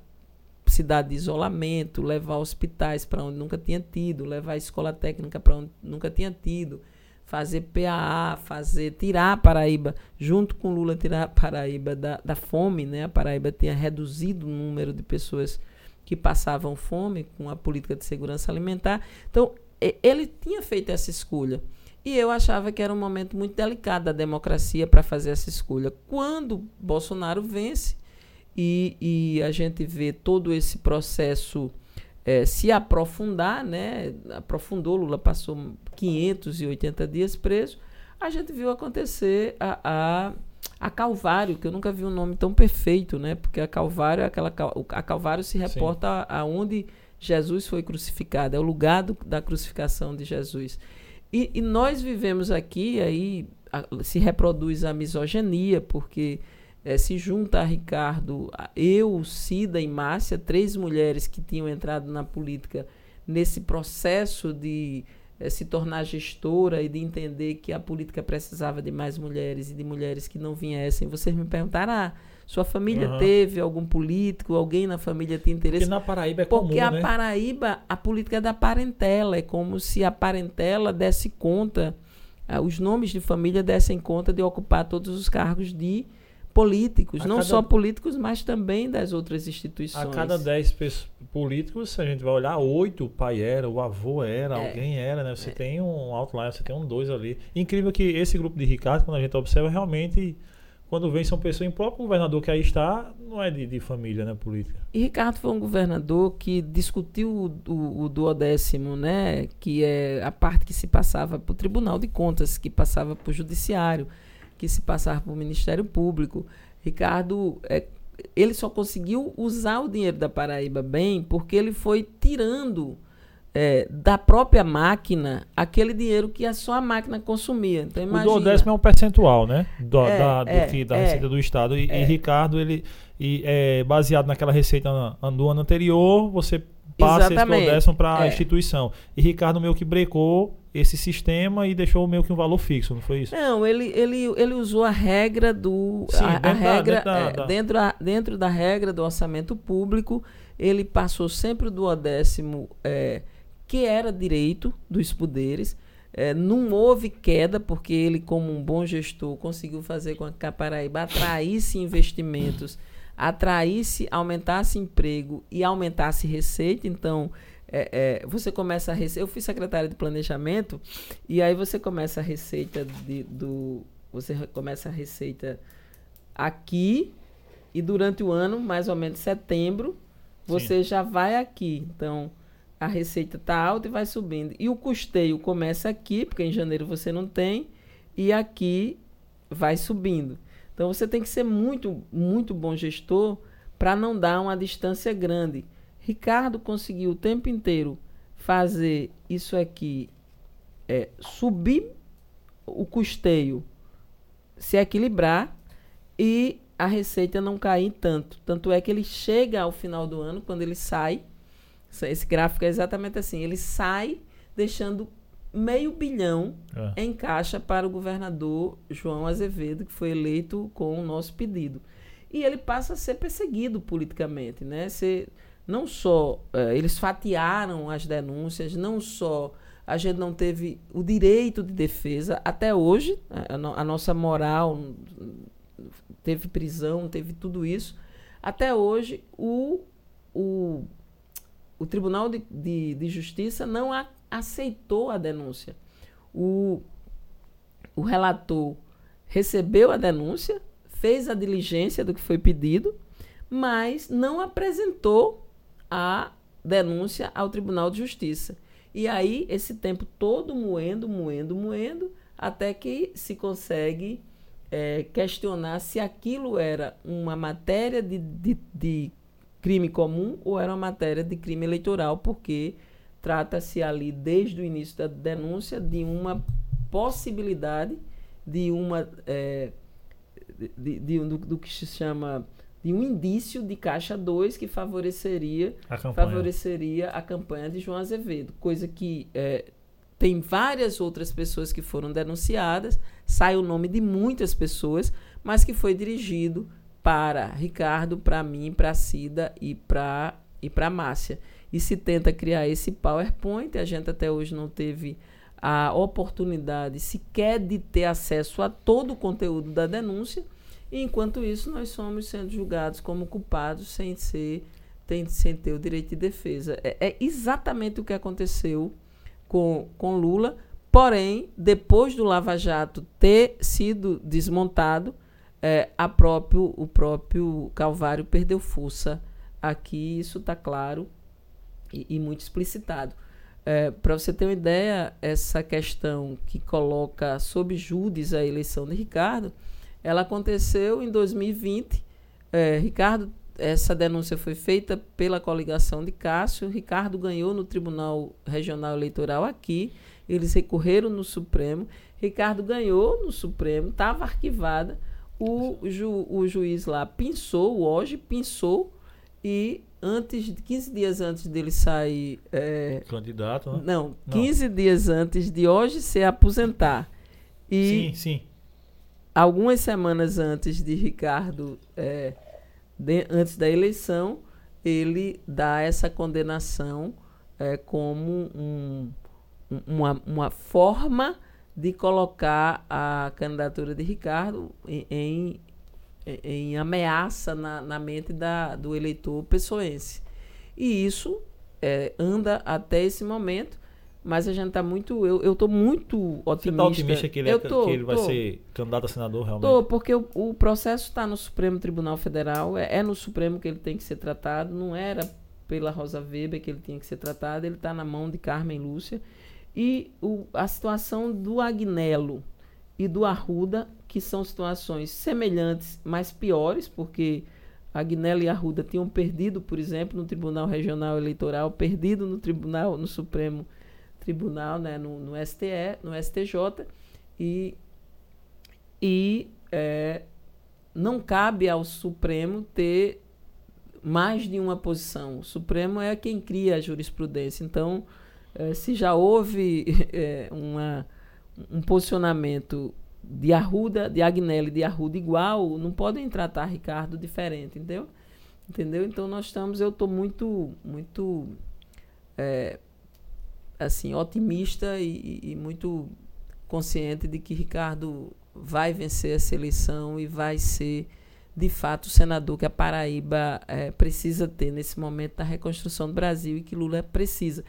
cidade de isolamento, levar hospitais para onde nunca tinha tido, levar escola técnica para onde nunca tinha tido, fazer PAA, fazer tirar a Paraíba, junto com Lula tirar a Paraíba da, da fome, né? A Paraíba tinha reduzido o número de pessoas que passavam fome com a política de segurança alimentar. Então, ele tinha feito essa escolha. E eu achava que era um momento muito delicado da democracia para fazer essa escolha. Quando Bolsonaro vence e, e a gente vê todo esse processo é, se aprofundar, né? aprofundou, Lula passou 580 dias preso, a gente viu acontecer a, a a Calvário, que eu nunca vi um nome tão perfeito, né? Porque a Calvário é aquela a Calvário se reporta aonde Jesus foi crucificado, é o lugar do, da crucificação de Jesus. E, e nós vivemos aqui, aí a, se reproduz a misoginia, porque é, se junta a Ricardo, eu, Cida e Márcia, três mulheres que tinham entrado na política nesse processo de é, se tornar gestora e de entender que a política precisava de mais mulheres e de mulheres que não viessem. Vocês me perguntaram, ah, sua família uhum. teve algum político, alguém na família tinha interesse? Porque na Paraíba é Porque comum, a né? Paraíba, a política é da parentela, é como se a parentela desse conta, ah, os nomes de família dessem conta de ocupar todos os cargos de políticos, a não cada, só políticos, mas também das outras instituições. A cada dez políticos, a gente vai olhar, oito o pai era, o avô era, é, alguém era, né? Você é. tem um outline, você tem um dois ali. Incrível que esse grupo de Ricardo, quando a gente observa, realmente quando vem São Pessoa, em próprio governador que aí está, não é de, de, família, né, política. E Ricardo foi um governador que discutiu o, o, o duodécimo, né, que é a parte que se passava para o Tribunal de Contas, que passava para o Judiciário que se passar por Ministério Público. Ricardo, é, ele só conseguiu usar o dinheiro da Paraíba bem porque ele foi tirando é, da própria máquina aquele dinheiro que a sua máquina consumia. Então, imagina. O décimo é um percentual, né? Do, é, da, do é, que, da é. receita do Estado. E, e é. Ricardo, ele e, é, baseado naquela receita do ano anterior, você passa Exatamente. esse décimo para a instituição. E Ricardo meio que brecou esse sistema e deixou meio que um valor fixo, não foi isso? Não, ele, ele, ele usou a regra do. Sim, a, a regra, da, dentro, da, é, Dentro, a, dentro da regra do orçamento público, ele passou sempre do duodécimo, é, que era direito dos poderes. É, não houve queda, porque ele, como um bom gestor, conseguiu fazer com que a Paraíba atraísse investimentos, atraísse, aumentasse emprego e aumentasse receita. Então, é, é, você começa a receita. Eu fui secretária de planejamento e aí você começa a receita de, do. Você começa a receita aqui e durante o ano, mais ou menos setembro, você Sim. já vai aqui. Então, a receita está alta e vai subindo. E o custeio começa aqui, porque em janeiro você não tem, e aqui vai subindo. Então você tem que ser muito, muito bom gestor para não dar uma distância grande. Ricardo conseguiu o tempo inteiro fazer isso aqui é, subir o custeio, se equilibrar e a receita não cair tanto. Tanto é que ele chega ao final do ano, quando ele sai, esse gráfico é exatamente assim, ele sai deixando meio bilhão é. em caixa para o governador João Azevedo, que foi eleito com o nosso pedido. E ele passa a ser perseguido politicamente, né? Ser, não só uh, eles fatiaram as denúncias, não só a gente não teve o direito de defesa até hoje, a, a, nossa moral teve prisão, teve tudo isso. Até hoje, o, o, o Tribunal de, de, de Justiça não, a, aceitou a denúncia. O, o relator recebeu a denúncia, fez a diligência do que foi pedido, mas não apresentou a denúncia ao Tribunal de Justiça. E aí, esse tempo todo moendo, moendo, moendo, até que se consegue é, questionar se aquilo era uma matéria de, de, de crime comum ou era uma matéria de crime eleitoral, porque trata-se ali, desde o início da denúncia, de uma possibilidade de uma. É, de, de, do, do, que se chama de um indício de caixa 2 que favoreceria a favoreceria a campanha de João Azevedo, coisa que é, tem várias outras pessoas que foram denunciadas, sai o nome de muitas pessoas, mas que foi dirigido para Ricardo, para mim, para Cida e para e para Márcia. E se tenta criar esse PowerPoint, a gente até hoje não teve a oportunidade sequer de ter acesso a todo o conteúdo da denúncia, e enquanto isso nós somos sendo julgados como culpados sem ser tem, sem ter o direito de defesa. É, é exatamente o que aconteceu com, com Lula, porém, depois do Lava Jato ter sido desmontado, é, a próprio, o próprio Calvário perdeu força aqui, isso está claro e, e, muito explicitado. É, Para você ter uma ideia, essa questão que coloca sob júdice a eleição de Ricardo, ela aconteceu em 2020. É, Ricardo essa denúncia foi feita pela coligação de Cássio. Ricardo ganhou no Tribunal Regional Eleitoral aqui. Eles recorreram no Supremo. Ricardo ganhou no Supremo, estava arquivada. O, ju, o juiz lá pensou, o hoje pensou, e antes, 15 dias antes dele sair. É, Candidato, né? Não, 15 não. dias antes de hoje se aposentar. E sim, sim. Algumas semanas antes de Ricardo. É, de, antes da eleição, ele dá essa condenação é, como um, uma, uma forma de colocar a candidatura de Ricardo em, em, em ameaça na, na mente da, do eleitor pessoense. E isso é, anda até esse momento mas a gente está muito. Eu estou muito otimista. Você está otimista que ele, é, tô, que ele vai tô. ser candidato a senador realmente? Estou, porque o, o processo está no Supremo Tribunal Federal, é, é, no Supremo que ele tem que ser tratado, não era pela Rosa Weber que ele tinha que ser tratado, ele está na mão de Carmen Lúcia. E o, a situação do Agnello e do Arruda, que são situações semelhantes, mas piores, porque Agnello e Arruda tinham perdido, por exemplo, no Tribunal Regional Eleitoral, perdido no Tribunal, no Supremo tribunal, né, no, no STE, no STJ, e, e é, não cabe ao Supremo ter mais de uma posição. O Supremo é quem cria a jurisprudência. Então, é, se já houve é, uma, um posicionamento de Arruda, de Agnelli de Arruda igual, não podem tratar Ricardo diferente, entendeu? Entendeu? Então nós estamos, eu estou muito, muito é, assim otimista e, e, muito consciente de que Ricardo vai vencer essa eleição e vai ser de fato o senador que a Paraíba é, precisa ter nesse momento da reconstrução do Brasil e que Lula precisa.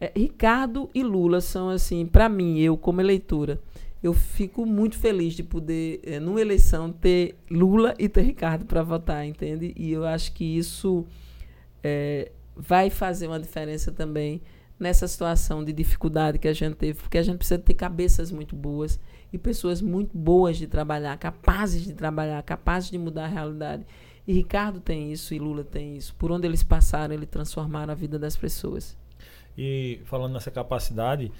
É, Ricardo e Lula são assim, para mim, eu como eleitora, eu fico muito feliz de poder, é, numa eleição, ter Lula e ter Ricardo para votar, entende? E eu acho que isso é, vai fazer uma diferença também nessa situação de dificuldade que a gente teve, porque a gente precisa ter cabeças muito boas e pessoas muito boas de trabalhar, capazes de trabalhar, capazes de mudar a realidade. E Ricardo tem isso e Lula tem isso. Por onde eles passaram, eles transformaram a vida das pessoas. E falando nessa capacidade,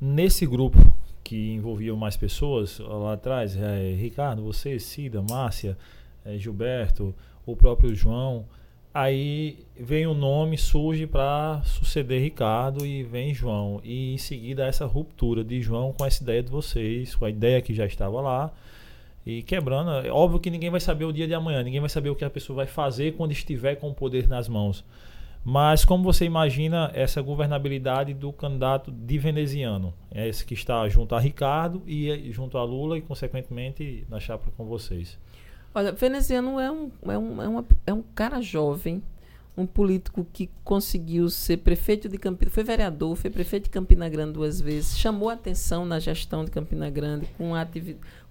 nesse grupo que envolvia mais pessoas lá atrás, é, Ricardo, você, Cida, Márcia, é, Gilberto, o próprio João, Aí vem o nome, surge para suceder Ricardo e vem João. E em seguida essa ruptura de João com essa ideia de vocês, com a ideia que já estava lá. E quebrando, é óbvio que ninguém vai saber o dia de amanhã, ninguém vai saber o que a pessoa vai fazer quando estiver com o poder nas mãos. Mas como você imagina essa governabilidade do candidato de veneziano? É esse que está junto a Ricardo e junto a Lula e, consequentemente, na chapa com vocês. Olha, veneziano é um, é um, é uma, é um cara jovem, um político que conseguiu ser prefeito de Campina, foi vereador, foi prefeito de Campina Grande duas vezes, chamou atenção na gestão de Campina Grande com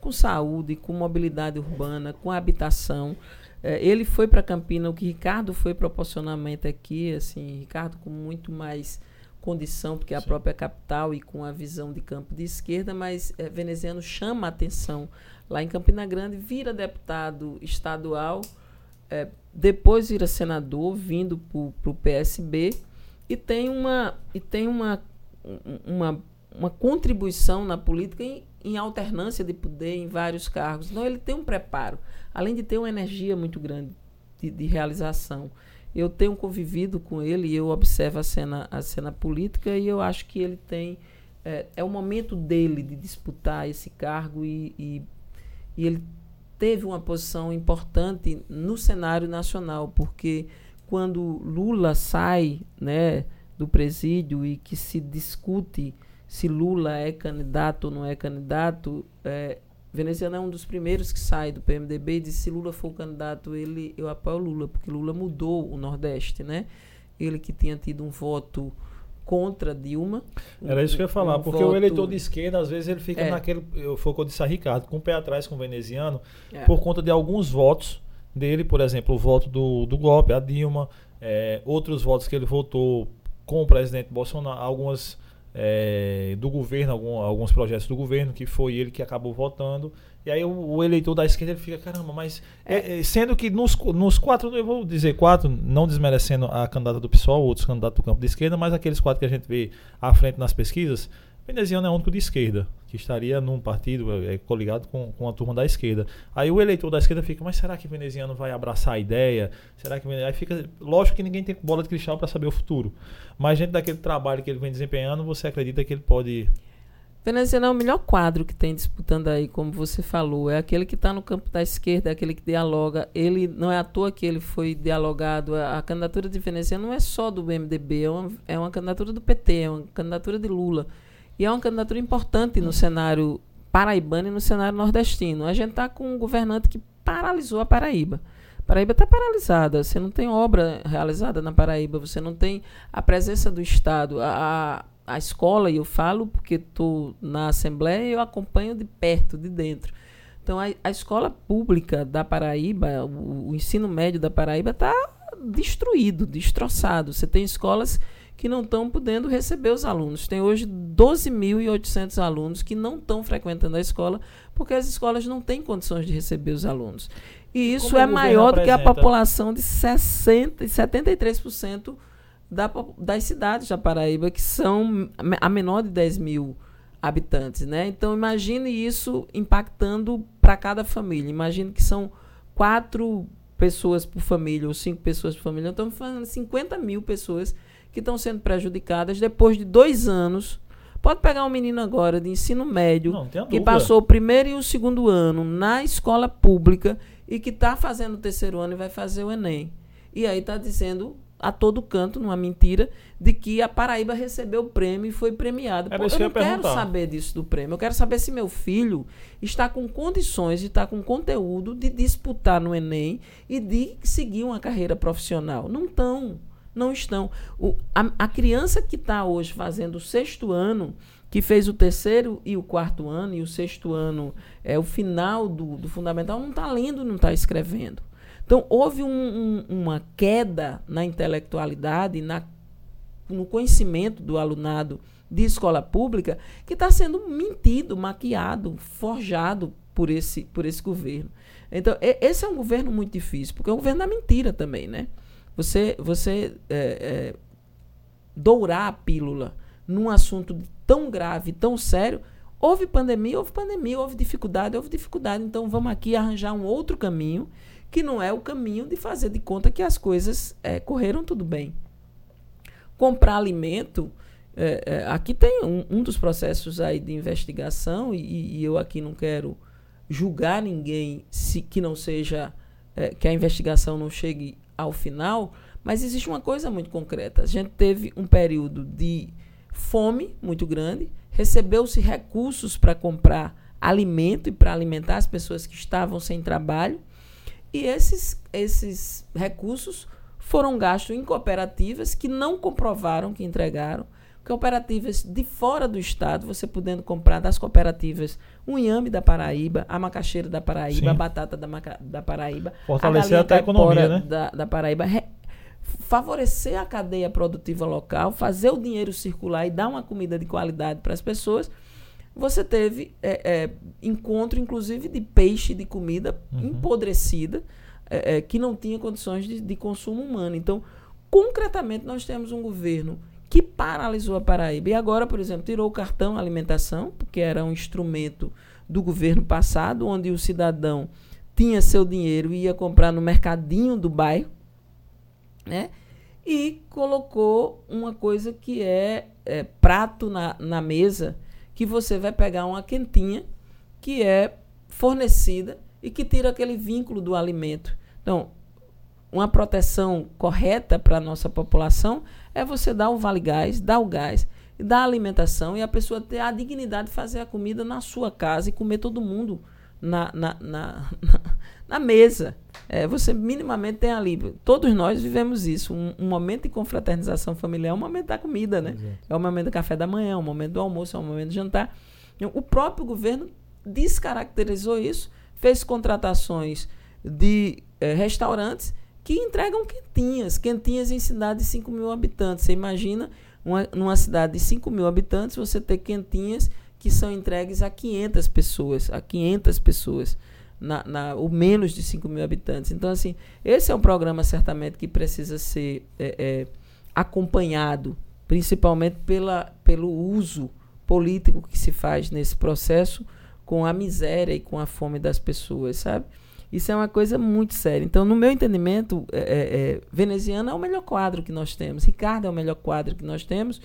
com saúde, com mobilidade urbana, com habitação. É, ele foi para Campina, o que Ricardo foi proporcionalmente aqui, assim, Ricardo com muito mais condição, porque é a Sim. própria capital e com a visão de campo de esquerda, mas é, veneziano chama atenção lá em Campina Grande, vira deputado estadual, é, depois vira senador, vindo para o PSB, e tem uma, e tem uma, uma, uma contribuição na política em, em alternância de poder em vários cargos. Então, ele tem um preparo, além de ter uma energia muito grande de, de realização. Eu tenho convivido com ele e eu observo a cena, a cena política e eu acho que ele tem. É, é o momento dele de disputar esse cargo e, e, e ele teve uma posição importante no cenário nacional, porque quando Lula sai né, do presídio e que se discute se Lula é candidato ou não é candidato, é, Veneziano é um dos primeiros que sai do PMDB e diz se Lula for o candidato, ele, eu apoio Lula, porque Lula mudou o Nordeste, né? Ele que tinha tido um voto contra Dilma. Era isso que eu ia falar, um porque voto... o eleitor de esquerda, às vezes, ele fica é. naquele. Foi o que eu disse a Ricardo, com o pé atrás com o veneziano, é. por conta de alguns votos dele, por exemplo, o voto do, do golpe, a Dilma, é, outros votos que ele votou com o presidente Bolsonaro, algumas é, do governo, algum, alguns projetos do governo, que foi ele que acabou votando. E aí o, o eleitor da esquerda ele fica, caramba, mas. É, é, sendo que nos, nos quatro, eu vou dizer quatro, não desmerecendo a candidata do PSOL, outros candidatos do campo de esquerda, mas aqueles quatro que a gente vê à frente nas pesquisas, Veneziano é o único de esquerda, que estaria num partido é, coligado com, com a turma da esquerda. Aí o eleitor da esquerda fica, mas será que Veneziano vai abraçar a ideia? Será que aí fica, lógico que ninguém tem bola de cristal para saber o futuro, mas dentro daquele trabalho que ele vem desempenhando, você acredita que ele pode Veneziano é o melhor quadro que tem disputando aí, como você falou. É aquele que está no campo da esquerda, é aquele que dialoga. Ele não é à toa que ele foi dialogado. A, a candidatura de Veneziano não é só do MDB, é uma, é uma candidatura do PT, é uma candidatura de Lula. E é uma candidatura importante no cenário paraibano e no cenário nordestino. A gente está com um governante que paralisou a Paraíba. Paraíba está paralisada, você não tem obra realizada na Paraíba, você não tem a presença do Estado. A, a escola, e eu falo porque estou na Assembleia e eu acompanho de perto, de dentro. Então, a, a escola pública da Paraíba, o, o ensino médio da Paraíba está destruído, destroçado. Você tem escolas que não estão podendo receber os alunos. Tem hoje 12.800 alunos que não estão frequentando a escola porque as escolas não têm condições de receber os alunos. E isso Como é maior do que a população de 60 e 73% da, das cidades da Paraíba, que são a menor de 10 mil habitantes. Né? Então, imagine isso impactando para cada família. Imagine que são quatro pessoas por família ou cinco pessoas por família. Então, estamos falando de 50 mil pessoas que estão sendo prejudicadas depois de dois anos. Pode pegar um menino agora de ensino médio Não, que passou o primeiro e o segundo ano na escola pública e que está fazendo o terceiro ano e vai fazer o Enem. E aí está dizendo a todo canto, numa mentira, de que a Paraíba recebeu o prêmio e foi premiado. Pô, eu não quero saber disso do prêmio. Eu quero saber se meu filho está com condições de estar com conteúdo de disputar no Enem e de seguir uma carreira profissional. Não estão não estão. O, a, a criança que está hoje fazendo o sexto ano, que fez o terceiro e o quarto ano, e o sexto ano é o final do, do fundamental, não está lendo, não está escrevendo. Então, houve um, um, uma queda na intelectualidade, na, no conhecimento do alunado de escola pública, que está sendo mentido, maquiado, forjado por esse, por esse governo. Então, esse é um governo muito difícil, porque é um governo da mentira também, né? Você, você é, é, dourar a pílula num assunto tão grave, tão sério, houve pandemia, houve pandemia, houve dificuldade, houve dificuldade. Então vamos aqui arranjar um outro caminho que não é o caminho de fazer de conta que as coisas é, correram tudo bem. Comprar alimento, é, é, aqui tem um, um, dos processos aí de investigação e, e, eu aqui não quero julgar ninguém se que não seja é, que a investigação não chegue ao final, mas existe uma coisa muito concreta. A gente teve um período de fome muito grande, recebeu-se recursos para comprar alimento e para alimentar as pessoas que estavam sem trabalho, e esses, esses recursos foram gastos em cooperativas que não comprovaram que entregaram. Cooperativas de fora do estado, você podendo comprar das cooperativas o inhame da Paraíba, a macaxeira da Paraíba, Sim. a batata da, maca, da Paraíba, Fortalecer a até a economia, né? da, da Paraíba. Re- favorecer a cadeia produtiva local, fazer o dinheiro circular e dar uma comida de qualidade para as pessoas. Você teve é, é, encontro, inclusive, de peixe, de comida Uhum. empodrecida, é, é, que não tinha condições de, de consumo humano. Então, concretamente, nós temos um governo que paralisou a Paraíba. E agora, por exemplo, tirou o cartão alimentação, porque era um instrumento do governo passado, onde o cidadão tinha seu dinheiro e ia comprar no mercadinho do bairro, né? E colocou uma coisa que é, é, prato na, na mesa, que você vai pegar uma quentinha que é fornecida e que tira aquele vínculo do alimento. Então, uma proteção correta para a nossa população é você dar o vale gás, dar o gás, dar a alimentação e a pessoa ter a dignidade de fazer a comida na sua casa e comer todo mundo na, na, na, na mesa. É, você minimamente tem ali. Todos nós vivemos isso. Um, um momento de confraternização familiar é o momento da comida, né? Exato. É o momento do café da manhã, é o momento do almoço, é o momento do jantar. O próprio governo descaracterizou isso, fez contratações de eh, restaurantes que entregam quentinhas, quentinhas em cidades de 5 mil habitantes. Você imagina, uma, numa cidade de 5 mil habitantes, você ter quentinhas que são entregues a 500 pessoas, a 500 pessoas, na, na, ou menos de 5 mil habitantes. Então, assim, esse é um programa certamente que precisa ser eh, eh, acompanhado, principalmente pela, pelo uso político que se faz nesse processo com a miséria e com a fome das pessoas, sabe? Isso é uma coisa muito séria. Então, no meu entendimento, é, é, é, Veneziana é o melhor quadro que nós temos, Ricardo é o melhor quadro que nós temos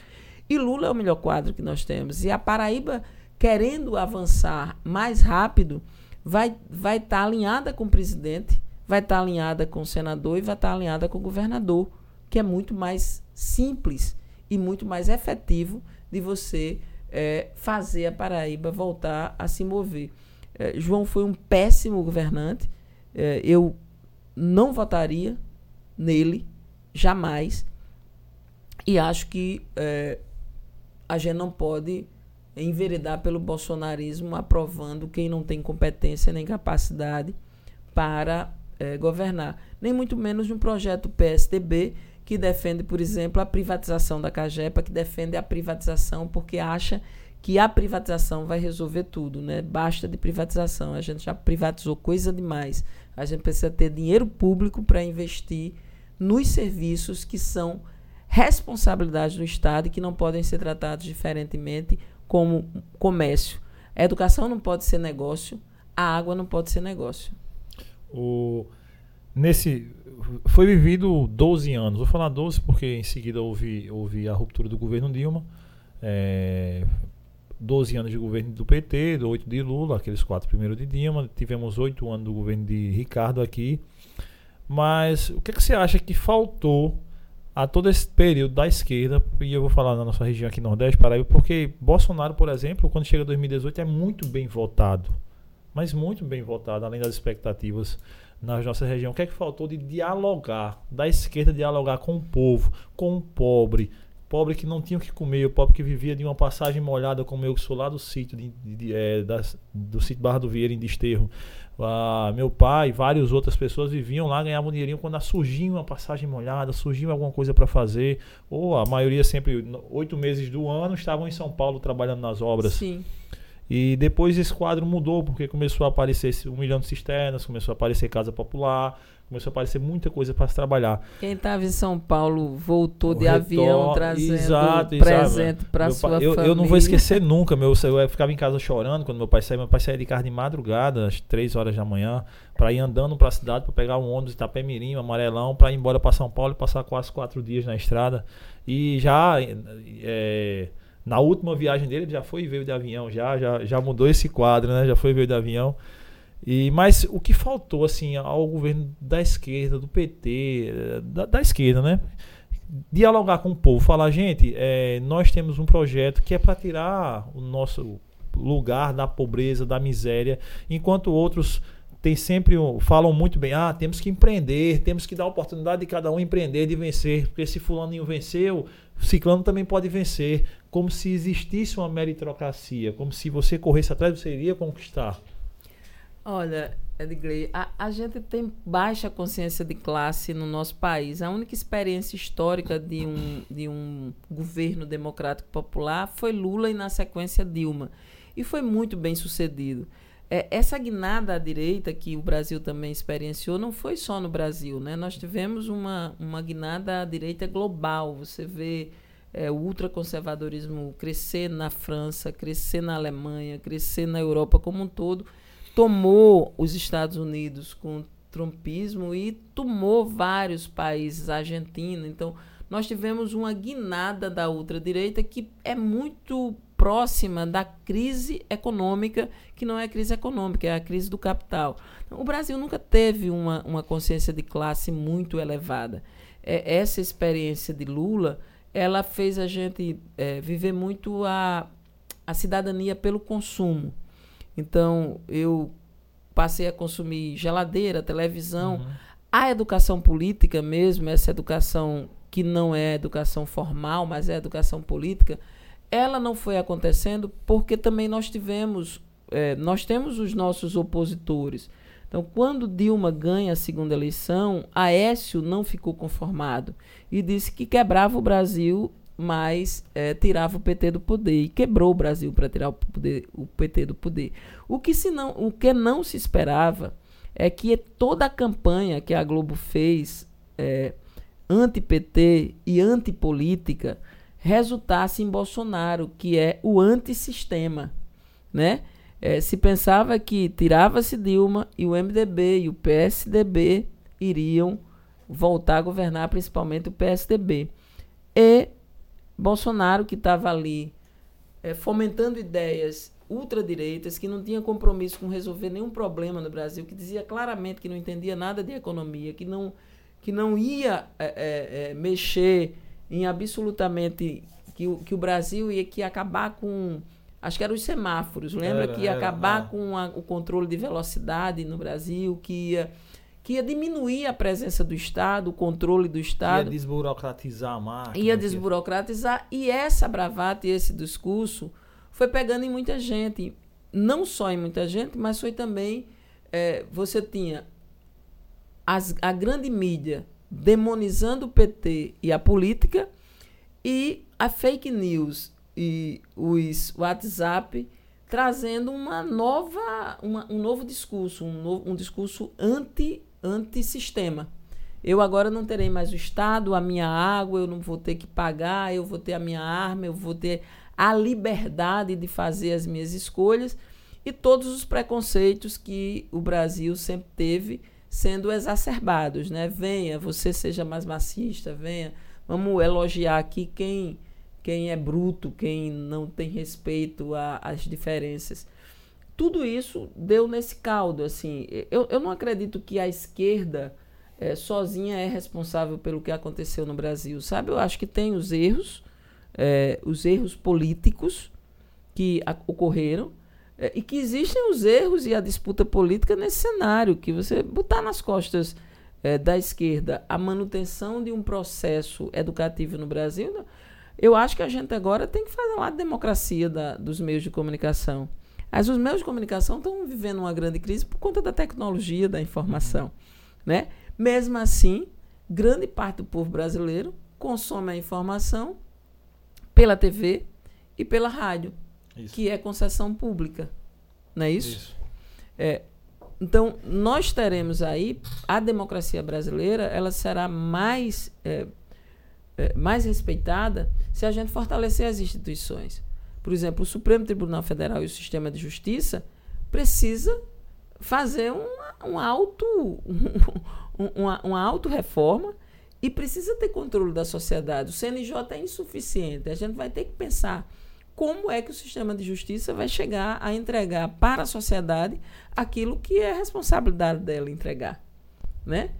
e Lula é o melhor quadro que nós temos. E a Paraíba, querendo avançar mais rápido, vai vai estar alinhada com o presidente, vai estar alinhada com o senador e vai estar alinhada com o governador, que é muito mais simples e muito mais efetivo de você é, fazer a Paraíba voltar a se mover. É, João foi um péssimo governante. É, eu não votaria nele, jamais. E acho que é, a gente não pode enveredar pelo bolsonarismo aprovando quem não tem competência nem capacidade para é, governar. Nem muito menos no projeto PSDB, que defende, por exemplo, a privatização da Cagepa, que defende a privatização porque acha que a privatização vai resolver tudo, né? Basta de privatização. A gente já privatizou coisa demais. A gente precisa ter dinheiro público para investir nos serviços que são responsabilidade do Estado e que não podem ser tratados diferentemente como comércio. A educação não pode ser negócio, a água não pode ser negócio. O, nesse foi vivido 12 anos. Vou falar 12 porque em seguida houve, houve a ruptura do governo Dilma. É, 12 anos de governo do PT, 8 de Lula, aqueles quatro primeiros de Dilma. Tivemos 8 anos do governo de Ricardo aqui. Mas o que, que você acha que faltou a todo esse período da esquerda? E eu vou falar na nossa região aqui Nordeste, Paraíba, porque Bolsonaro, por exemplo, quando chega 2018, é muito bem votado. Mas muito bem votado, além das expectativas na nossa região. O que é que faltou de dialogar, da esquerda dialogar com o povo, com o pobre, pobre que não tinha o que comer, o pobre que vivia de uma passagem molhada, como eu que sou lá do sítio de, de, de, é, das, do sítio Barra do Vieira em Desterro. Ah, meu pai e várias outras pessoas viviam lá, ganhavam dinheirinho quando surgia uma passagem molhada, surgia alguma coisa para fazer, ou a maioria sempre, oito meses do ano, estavam em São Paulo trabalhando nas obras. Sim. E depois esse quadro mudou, porque começou a aparecer um milhão de cisternas, começou a aparecer casa popular, começou a aparecer muita coisa para se trabalhar. Quem estava em São Paulo voltou O de retor- avião trazendo exato, presente para sua pai- eu, família. eu não vou esquecer nunca. Meu, eu ficava em casa chorando quando meu pai saía. Meu pai saía de casa de madrugada, às 3 horas da manhã, para ir andando para a cidade, para pegar um ônibus Itapemirim, amarelão, para ir embora para São Paulo e passar quase quatro dias na estrada. E já é, na última viagem dele, ele já foi e veio de avião, já, já, já mudou esse quadro, né? Já foi e veio de avião. E, mas o que faltou assim ao governo da esquerda, do PT, da, da esquerda, né? Dialogar com o povo, falar, gente, eh, nós temos um projeto que é para tirar o nosso lugar da pobreza, da miséria, enquanto outros tem sempre um, falam muito bem, ah, temos que empreender, temos que dar a oportunidade de cada um empreender, de vencer, porque se fulaninho venceu, o ciclano também pode vencer, como se existisse uma meritocracia, como se você corresse atrás, você iria conquistar. Olha, Edgley, a, a gente tem baixa consciência de classe no nosso país. A única experiência histórica de um, de um governo democrático popular foi Lula e, na sequência, Dilma. E foi muito bem sucedido. É, essa guinada à direita que o Brasil também experienciou não foi só no Brasil. Né? Nós tivemos uma, uma guinada à direita global. Você vê é, o ultraconservadorismo crescer na França, crescer na Alemanha, crescer na Europa como um todo. Tomou os Estados Unidos com o trumpismo e tomou vários países, a Argentina. Então, nós tivemos uma guinada da ultradireita que é muito próxima da crise econômica, que não é crise econômica, é a crise do capital. O Brasil nunca teve uma, uma consciência de classe muito elevada. É, essa experiência de Lula, ela fez a gente é, viver muito a, a cidadania pelo consumo. Então, eu passei a consumir geladeira, televisão. Uhum. A educação política mesmo, essa educação que não é educação formal, mas é educação política, ela não foi acontecendo porque também nós tivemos, é, nós temos os nossos opositores. Então, quando Dilma ganha a segunda eleição, Aécio não ficou conformado e disse que quebrava o Brasil, mas é, tirava o PT do poder e quebrou o Brasil para tirar o, poder, o, PT do poder. O que, se não, o que não se esperava é que toda a campanha que a Globo fez é, anti-PT e anti-política resultasse em Bolsonaro, que é o antissistema, né? É, se pensava que tirava-se Dilma e o MDB e o PSDB iriam voltar a governar, principalmente o PSDB. E Bolsonaro, que estava ali é, fomentando ideias ultradireitas, que não tinha compromisso com resolver nenhum problema no Brasil, que dizia claramente que não entendia nada de economia, que não, que não ia é, é, é mexer em absolutamente que, o, que o Brasil ia que acabar com acho que eram os semáforos, lembra? Era, que ia era, acabar com a, o controle de velocidade no Brasil, que ia que ia diminuir a presença do Estado, o controle do Estado. Ia desburocratizar a máquina. Ia desburocratizar. E essa bravata e esse discurso foi pegando em muita gente. Não só em muita gente, mas foi também. É, você tinha as, a grande mídia demonizando o PT e a política, e a fake news e os WhatsApp trazendo uma nova, uma, um novo discurso, um, novo, um discurso anti, anti-sistema. Eu agora não terei mais o Estado, a minha água, eu não vou ter que pagar, eu vou ter a minha arma, eu vou ter a liberdade de fazer as minhas escolhas e todos os preconceitos que o Brasil sempre teve sendo exacerbados, né? Venha, você seja mais macista, venha. Vamos elogiar aqui quem quem é bruto, quem não tem respeito às diferenças. Tudo isso deu nesse caldo, assim. Eu, eu não acredito que a esquerda é, sozinha é responsável pelo que aconteceu no Brasil, sabe? Eu acho que tem os erros, é, os erros políticos que ocorreram, é, e que existem os erros e a disputa política nesse cenário, que você botar nas costas é, da esquerda a manutenção de um processo educativo no Brasil, eu acho que a gente agora tem que fazer lá de democracia da, dos meios de comunicação. Mas os meios de comunicação estão vivendo uma grande crise por conta da tecnologia da informação. Né? Mesmo assim, grande parte do povo brasileiro consome a informação pela TV e pela rádio. Isso. que é concessão pública. Não é isso? isso. É, então, nós teremos aí, a democracia brasileira, ela será mais, é, é, mais respeitada se a gente fortalecer as instituições. Por exemplo, o Supremo Tribunal Federal e o sistema de justiça precisa fazer uma, um auto, um, uma, uma auto-reforma e precisa ter controle da sociedade. O CNJ é insuficiente. A gente vai ter que pensar como é que o sistema de justiça vai chegar a entregar para a sociedade aquilo que é responsabilidade dela entregar, né?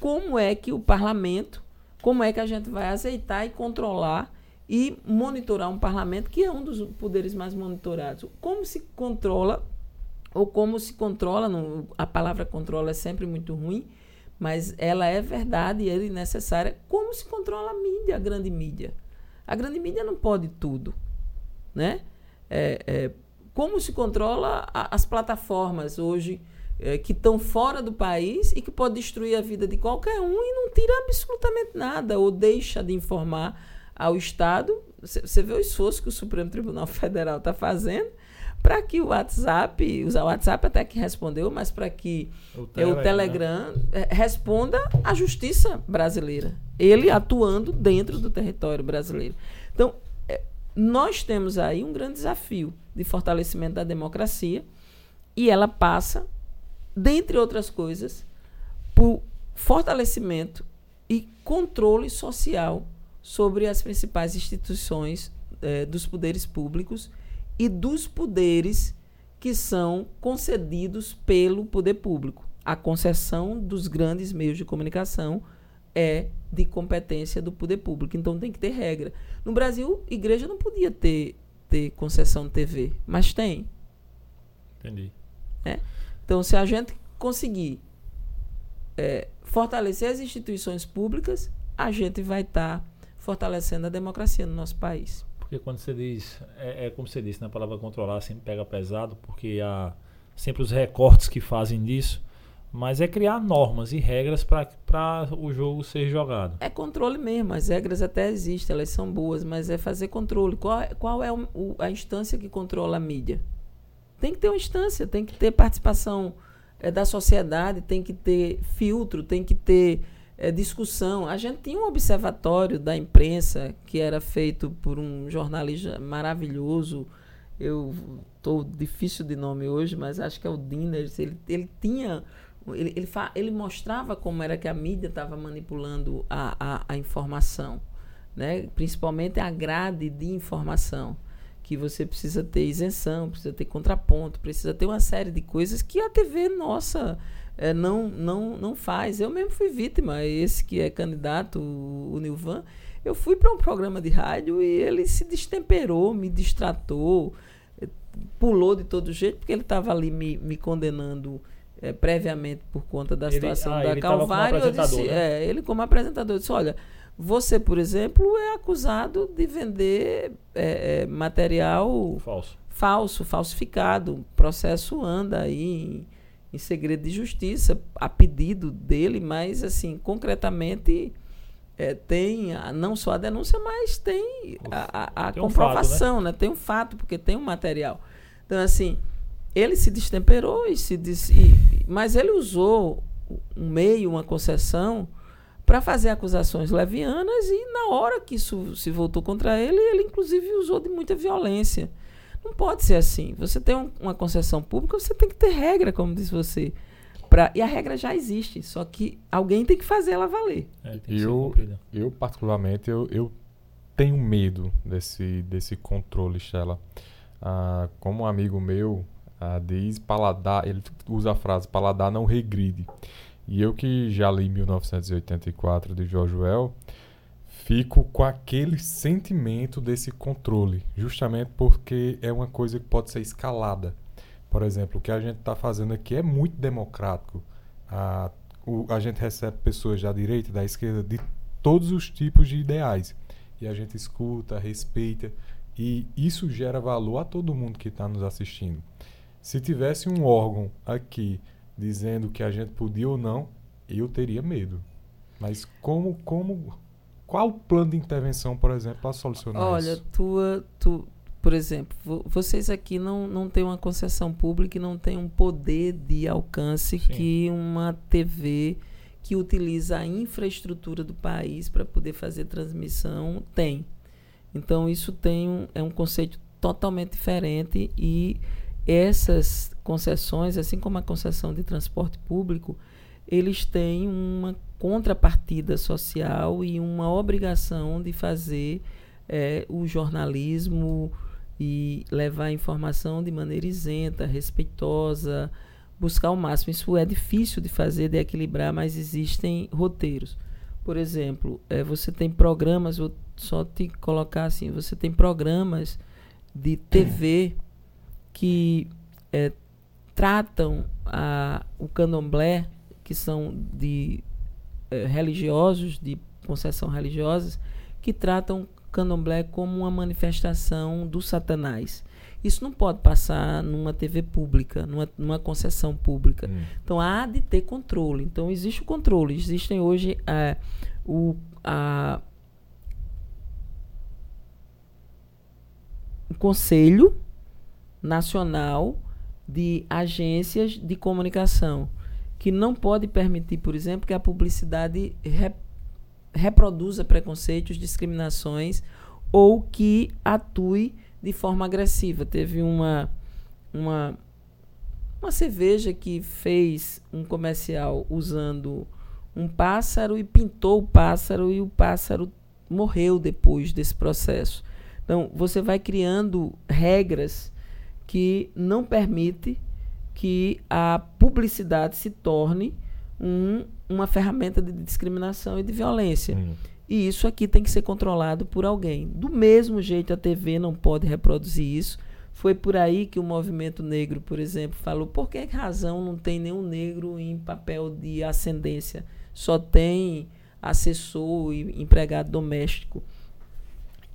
Como é que o parlamento, como é que a gente vai aceitar e controlar e monitorar um parlamento que é um dos poderes mais monitorados? Como se controla ou como se controla, não, a palavra controla é sempre muito ruim, mas ela é verdade e é necessária. Como se controla a mídia, a grande mídia? A grande mídia não pode tudo, né? É, é, como se controla a, as plataformas hoje é, que estão fora do país e que pode destruir a vida de qualquer um e não tira absolutamente nada ou deixa de informar ao Estado. Você vê o esforço que o Supremo Tribunal Federal está fazendo para que o WhatsApp, o WhatsApp até que respondeu, mas para que o, tele, o Telegram né? responda à justiça brasileira. Ele atuando dentro do território brasileiro. Então, é, nós temos aí um grande desafio de fortalecimento da democracia e ela passa, dentre outras coisas, por fortalecimento e controle social sobre as principais instituições eh, dos poderes públicos e dos poderes que são concedidos pelo poder público. A concessão dos grandes meios de comunicação é de competência do poder público, então tem que ter regra. No Brasil, igreja não podia ter, ter concessão de TV, mas tem. Entendi. É? Então, se a gente conseguir é, fortalecer as instituições públicas, a gente vai estar tá fortalecendo a democracia no nosso país. Porque quando você diz, é, é, como você disse, na né, palavra controlar sempre pega pesado, porque há sempre os recortes que fazem disso, mas é criar normas e regras para o jogo ser jogado. É controle mesmo, as regras até existem, elas são boas, mas é fazer controle. Qual, é, qual é o, o, a instância que controla a mídia? Tem que ter uma instância, tem que ter participação é, da sociedade, tem que ter filtro, tem que ter é, discussão. A gente tinha um observatório da imprensa que era feito por um jornalista maravilhoso. Eu estou difícil de nome hoje, mas acho que é o Dinner. Ele, ele tinha. Ele, ele, fa, ele mostrava como era que a mídia estava manipulando a, a, a informação, né? principalmente a grade de informação que você precisa ter isenção, precisa ter contraponto, precisa ter uma série de coisas que a TV nossa é, não, não, não faz. Eu mesmo fui vítima, esse que é candidato, o, Nilvan, eu fui para um programa de rádio e ele se destemperou, me distratou, eh, pulou de todo jeito, porque ele estava ali me, me condenando é, previamente por conta da ele, situação ah, da Calvário. Como disse, né? é, ele, como apresentador, disse: Olha, você, por exemplo, é acusado de vender é, material falso. falso, falsificado. O processo anda aí em segredo de justiça, a pedido dele, mas, assim, concretamente, é, tem a, não só a denúncia, mas tem a, a, a tem comprovação, um fato, né? né? Tem um fato, porque tem um material. Então, assim, ele se destemperou e se disse, e, mas ele usou um meio, uma concessão, para fazer acusações levianas e na hora que isso se voltou contra ele, ele inclusive usou de muita violência. Não pode ser assim. Você tem um, uma concessão pública, você tem que ter regra, como disse você. Pra, e a regra já existe, só que alguém tem que fazer ela valer. É, eu, eu, particularmente, eu, eu tenho medo desse, desse controle, Stella. Ah, como um amigo meu ah, diz, paladar, ele usa a frase, paladar não regride. E eu que já li 1984 de George Well, fico com aquele sentimento desse controle, justamente porque é uma coisa que pode ser escalada. Por exemplo, o que a gente está fazendo aqui é muito democrático. A, o, a gente recebe pessoas da direita, da esquerda, de todos os tipos de ideais. E a gente escuta, respeita. E isso gera valor a todo mundo que está nos assistindo. Se tivesse um órgão aqui dizendo que a gente podia ou não, eu teria medo. Mas como, como qual o plano de intervenção, por exemplo, para solucionar Olha, isso? Olha, tua, tu, por exemplo, vocês aqui não, não têm uma concessão pública e não têm um poder de alcance Sim. que uma TV que utiliza a infraestrutura do país para poder fazer transmissão tem. Então, isso tem um, é um conceito totalmente diferente e essas concessões, assim como a concessão de transporte público, eles têm uma contrapartida social e uma obrigação de fazer é, o jornalismo e levar a informação de maneira isenta, respeitosa, buscar o máximo. Isso é difícil de fazer, de equilibrar, mas existem roteiros. Por exemplo, é, você tem programas, vou só te colocar assim, você tem programas de TV que é, tratam a, o candomblé, que são de eh, religiosos, de concessão religiosas, que tratam o candomblé como uma manifestação do satanás. Isso não pode passar numa TV pública, numa, numa concessão pública. Hum. Então há de ter controle. Então existe o controle. Existem hoje é, o, a, o Conselho Nacional de Agências de Comunicação, que não pode permitir, por exemplo, que a publicidade re, reproduza preconceitos, discriminações ou que atue de forma agressiva. Teve uma, uma, uma cerveja que fez um comercial usando um pássaro e pintou o pássaro e o pássaro morreu depois desse processo. Então, você vai criando regras que não permite que a publicidade se torne um, uma ferramenta de discriminação e de violência. Hum. E isso aqui tem que ser controlado por alguém. Do mesmo jeito, a TV não pode reproduzir isso. Foi por aí que o movimento negro, por exemplo, falou: por que razão não tem nenhum negro em papel de ascendência? Só tem assessor e empregado doméstico.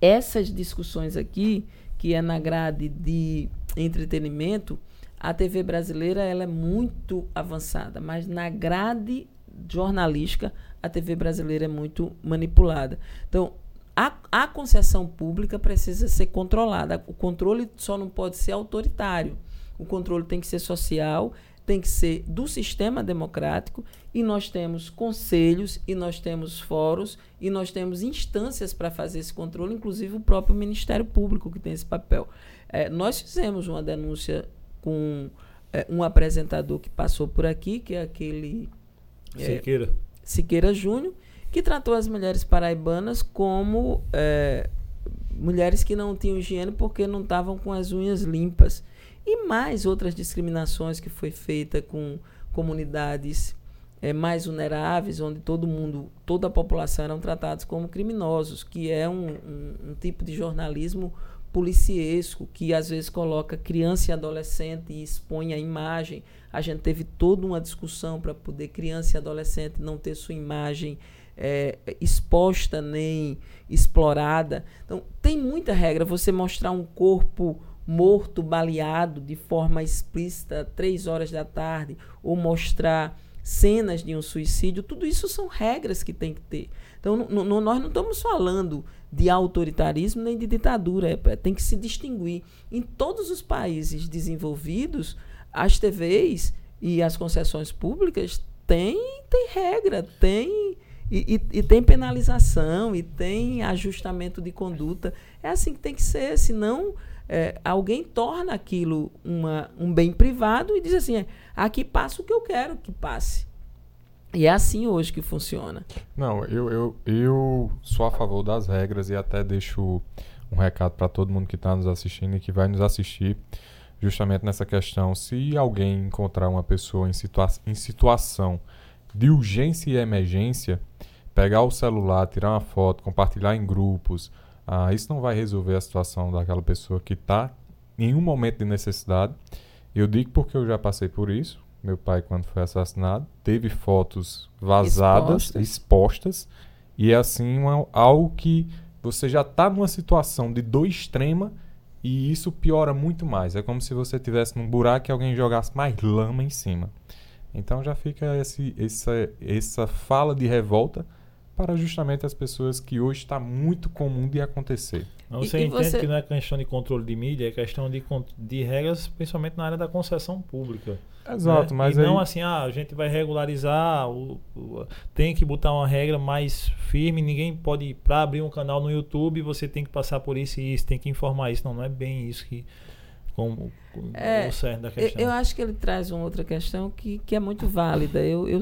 Essas discussões aqui, que é na grade de entretenimento, a TV brasileira ela é muito avançada, mas na grade jornalística a TV brasileira é muito manipulada. Então, a, a concessão pública precisa ser controlada. O controle só não pode ser autoritário. O controle tem que ser social, tem que ser do sistema democrático e nós temos conselhos e nós temos fóruns e nós temos instâncias para fazer esse controle, inclusive o próprio Ministério Público que tem esse papel. É, nós fizemos uma denúncia com é, um apresentador que passou por aqui, que é aquele é, Siqueira. Siqueira Júnior, que tratou as mulheres paraibanas como é, mulheres que não tinham higiene porque não estavam com as unhas limpas. E mais outras discriminações que foi feita com comunidades é, mais vulneráveis, onde todo mundo, toda a população eram tratados como criminosos, que é um, um, um tipo de jornalismo policiesco, que às vezes coloca criança e adolescente e expõe a imagem. A gente teve toda uma discussão para poder criança e adolescente não ter sua imagem é, exposta nem explorada. Então, tem muita regra. Você mostrar um corpo morto, baleado de forma explícita, três horas da tarde, ou mostrar cenas de um suicídio, tudo isso são regras que tem que ter. Então, nós não estamos falando de autoritarismo nem de ditadura, é, é, tem que se distinguir. Em todos os países desenvolvidos, as TVs e as concessões públicas têm, têm regra, têm e, e, e, tem penalização e tem ajustamento de conduta. É assim que tem que ser, senão é, alguém torna aquilo uma, um bem privado e diz assim: é, aqui passa o que eu quero que passe. E é assim hoje que funciona. Não, eu, eu, eu sou a favor das regras e até deixo um recado para todo mundo que está nos assistindo e que vai nos assistir justamente nessa questão. Se alguém encontrar uma pessoa em, situa em situação de urgência e emergência, pegar o celular, tirar uma foto, compartilhar em grupos, ah, isso não vai resolver a situação daquela pessoa que está em um momento de necessidade. Eu digo porque eu já passei por isso meu pai, quando foi assassinado, teve fotos vazadas, expostas, expostas e é assim uma, algo que você já está numa situação de dor extrema e isso piora muito mais. É como se você tivesse num buraco e alguém jogasse mais lama em cima. Então já fica esse, essa, essa fala de revolta para justamente as pessoas que hoje está muito comum de acontecer. Você e, entende você... que não é questão de controle de mídia, é questão de, de regras, principalmente na área da concessão pública. Exato, né? mas. E aí... não assim, ah, a gente vai regularizar, o, o, tem que botar uma regra mais firme, ninguém pode. Para abrir um canal no YouTube, você tem que passar por isso e isso, tem que informar isso. Não, não é bem isso que. Como, é, o certo da questão. Eu, eu, acho que ele traz uma outra questão que, que é muito válida. Eu, eu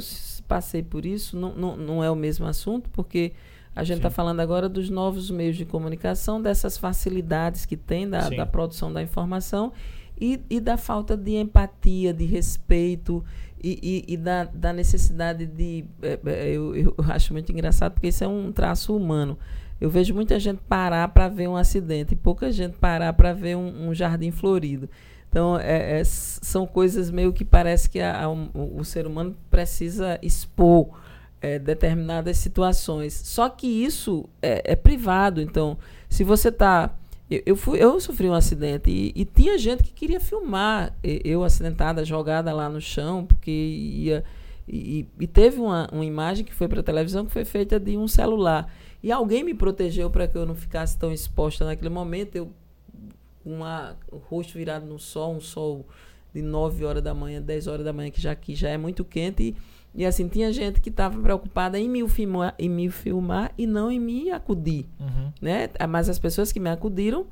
passei por isso, não, não, não é o mesmo assunto, porque a gente está falando agora dos novos meios de comunicação, dessas facilidades que tem da, da produção da informação e, e da falta de empatia, de respeito e, e, e da, da, necessidade de. É, é, eu, eu, acho muito engraçado porque isso é um traço humano. Eu vejo muita gente parar para ver um acidente e pouca gente parar para ver um, um, jardim florido. Então, é, é, são coisas meio que parece que a, a, o, o, ser humano precisa expor é, determinadas situações. Só que isso é, é privado. Então, se você está. Eu, eu, fui, eu sofri um acidente e, e, tinha gente que queria filmar eu acidentada, jogada lá no chão, porque ia. E, e teve uma, uma imagem que foi para a televisão que foi feita de um celular. E alguém me protegeu para que eu não ficasse tão exposta naquele momento. Eu uma, o rosto virado no sol, um sol de 9 horas da manhã, 10 horas da manhã, que já aqui já é muito quente. E, e assim, tinha gente que estava preocupada em me, filmar, em me filmar e não em me acudir. Uhum. Né? Mas as pessoas que me acudiram,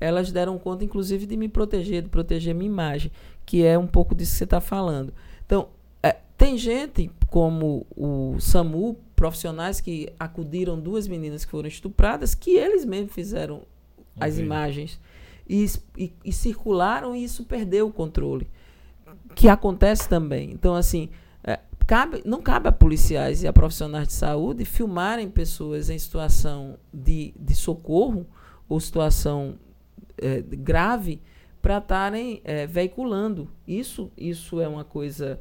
elas deram conta, inclusive, de me proteger, de proteger minha imagem, que é um pouco disso que você está falando. Então, é, tem gente como o SAMU, profissionais que acudiram duas meninas que foram estupradas, que eles mesmos fizeram as imagens e, e, e circularam e isso perdeu o controle. Que acontece também. Então, assim, é, cabe, não cabe a policiais e a profissionais de saúde filmarem pessoas em situação de, de socorro ou situação é, grave para estarem é, veiculando. Isso, isso é uma coisa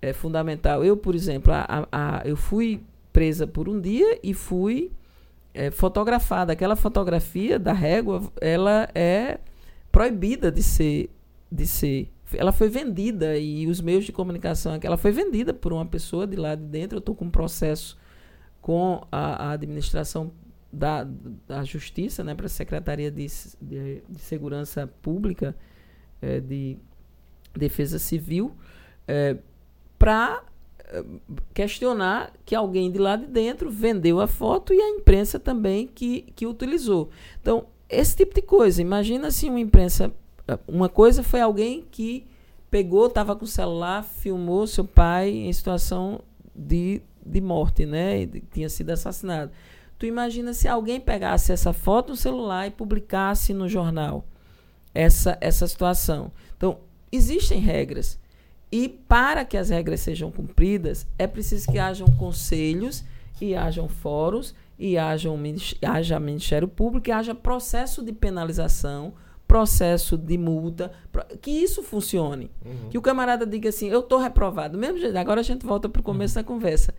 é, fundamental. Eu, por exemplo, a, a, eu fui presa por um dia e fui é, fotografada. Aquela fotografia da régua, ela é proibida de ser, de ser. Ela foi vendida e os meios de comunicação, ela foi vendida por uma pessoa de lá de dentro. Eu estou com um processo com a, a administração da, da Justiça, né, para a Secretaria de, de, de Segurança Pública, é, de Defesa Civil, é, para questionar que alguém de lá de dentro vendeu a foto e a imprensa também que, que utilizou. Então, esse tipo de coisa. Imagina se uma imprensa. Uma coisa foi alguém que pegou, estava com o celular, filmou seu pai em situação de, de morte, né? Tinha sido assassinado. Tu imagina se alguém pegasse essa foto no celular e publicasse no jornal essa, essa situação. Então, existem regras. E para que as regras sejam cumpridas, é preciso que hajam conselhos e hajam fóruns e haja, um, haja Ministério Público e haja processo de penalização, processo de multa, que isso funcione. Uhum. Que o camarada diga assim, eu estou reprovado. Mesmo jeito, agora a gente volta para o começo uhum. da conversa.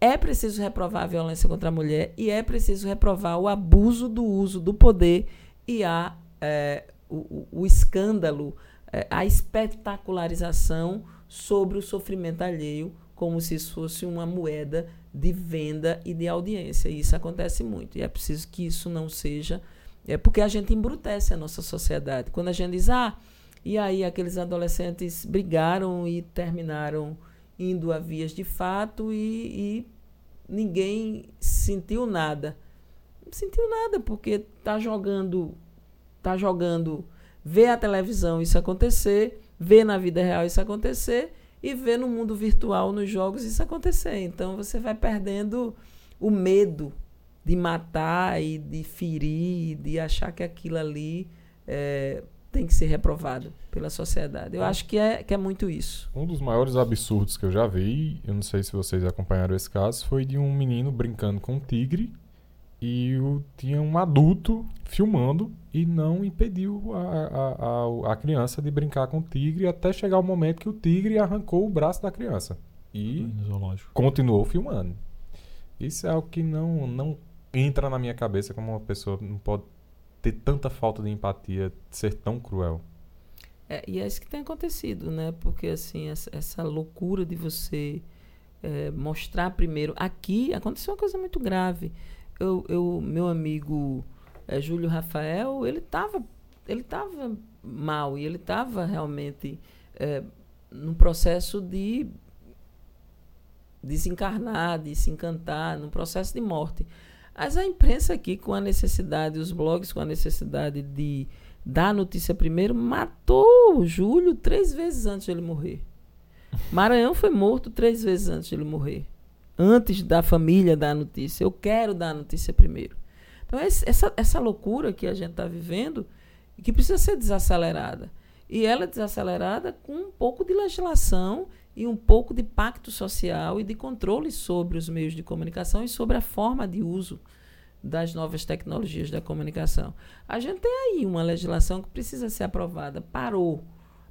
É preciso reprovar a violência contra a mulher e é preciso reprovar o abuso do uso do poder e a, é, o, o, escândalo, é, a espetacularização sobre o sofrimento alheio, como se isso fosse uma moeda de venda e de audiência. E isso acontece muito. E é preciso que isso não seja. É porque a gente embrutece a nossa sociedade. Quando a gente diz, ah, e aí aqueles adolescentes brigaram e terminaram indo a vias de fato e, e ninguém sentiu nada. Não sentiu nada, porque tá jogando, tá jogando, vê a televisão isso acontecer, vê na vida real isso acontecer e ver no mundo virtual, nos jogos, isso acontecer. Então você vai perdendo o medo de matar e de ferir, de achar que aquilo ali é, tem que ser reprovado pela sociedade. Eu acho que é, que é muito isso. Um dos maiores absurdos que eu já vi, eu não sei se vocês acompanharam esse caso, foi de um menino brincando com um tigre e o, tinha um adulto filmando e não impediu a, a, a, a, criança de brincar com o tigre até chegar o momento que o tigre arrancou o braço da criança. E continuou filmando. Isso é algo que não, não entra na minha cabeça como uma pessoa não pode ter tanta falta de empatia, ser tão cruel. É, e é isso que tem acontecido, né? Porque assim, essa, essa loucura de você é, mostrar primeiro. Aqui aconteceu uma coisa muito grave eu, eu meu amigo é, Júlio Rafael, ele estava ele tava mal e ele estava realmente é, num processo de desencarnar, de se encantar, num processo de morte. Mas a imprensa aqui, com a necessidade, os blogs com a necessidade de dar notícia primeiro, matou o Júlio três vezes antes de ele morrer. Maranhão foi morto três vezes antes de ele morrer antes da família dar a notícia. Eu quero dar a notícia primeiro. Então, essa, essa loucura que a gente está vivendo, que precisa ser desacelerada. E ela é desacelerada com um pouco de legislação e um pouco de pacto social e de controle sobre os meios de comunicação e sobre a forma de uso das novas tecnologias da comunicação. A gente tem aí uma legislação que precisa ser aprovada. Parou.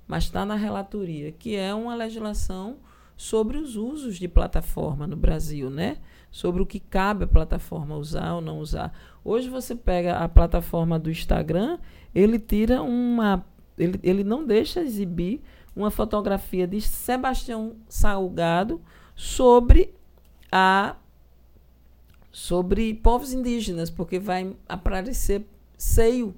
mas está na relatoria, que é uma legislação sobre os usos de plataforma no Brasil, né? Sobre o que cabe a plataforma usar ou não usar. Hoje você pega a plataforma do Instagram, ele tira uma. Ele, ele não deixa exibir uma fotografia de Sebastião Salgado sobre a sobre povos indígenas, porque vai aparecer seio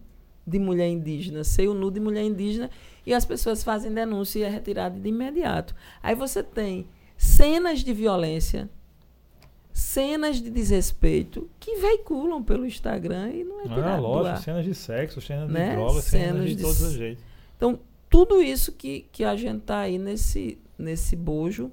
de mulher indígena, seio nu de mulher indígena, e as pessoas fazem denúncia e é retirada de imediato. Aí você tem cenas de violência, cenas de desrespeito que veiculam pelo Instagram e não é tirado ah, lógico, cenas de sexo, cenas né? de drogas, cenas, cenas de, de todos os jeitos. Então, tudo isso que, que a gente está aí nesse, nesse bojo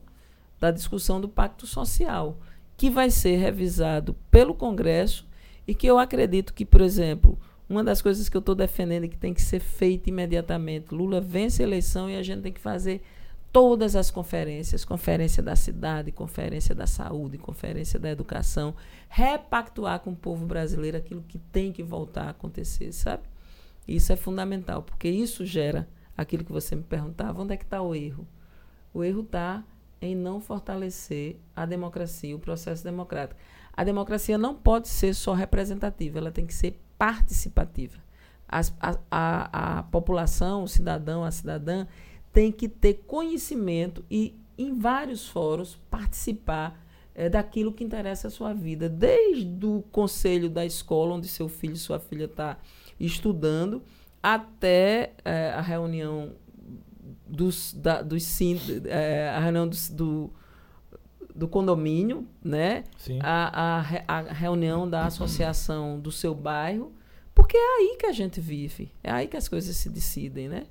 da discussão do pacto social que vai ser revisado pelo Congresso e que eu acredito que, por exemplo, uma das coisas que eu estou defendendo e que tem que ser feita imediatamente, Lula vence a eleição e a gente tem que fazer todas as conferências, conferência da cidade, conferência da saúde, conferência da educação, repactuar com o povo brasileiro aquilo que tem que voltar a acontecer, sabe? Isso é fundamental, porque isso gera aquilo que você me perguntava, onde é que está o erro? O erro está em não fortalecer a democracia, o processo democrático. A democracia não pode ser só representativa, ela tem que ser participativa. A, a, a população, o cidadão, a cidadã, tem que ter conhecimento e, em vários fóruns, participar é, daquilo que interessa a sua vida, desde o conselho da escola onde seu filho, sua filha está estudando, até é, a reunião dos, da, dos é, a reunião do, do, do, condomínio, né? A, a, a reunião da associação do seu bairro, porque é aí que a gente vive, é aí que as coisas se decidem, né?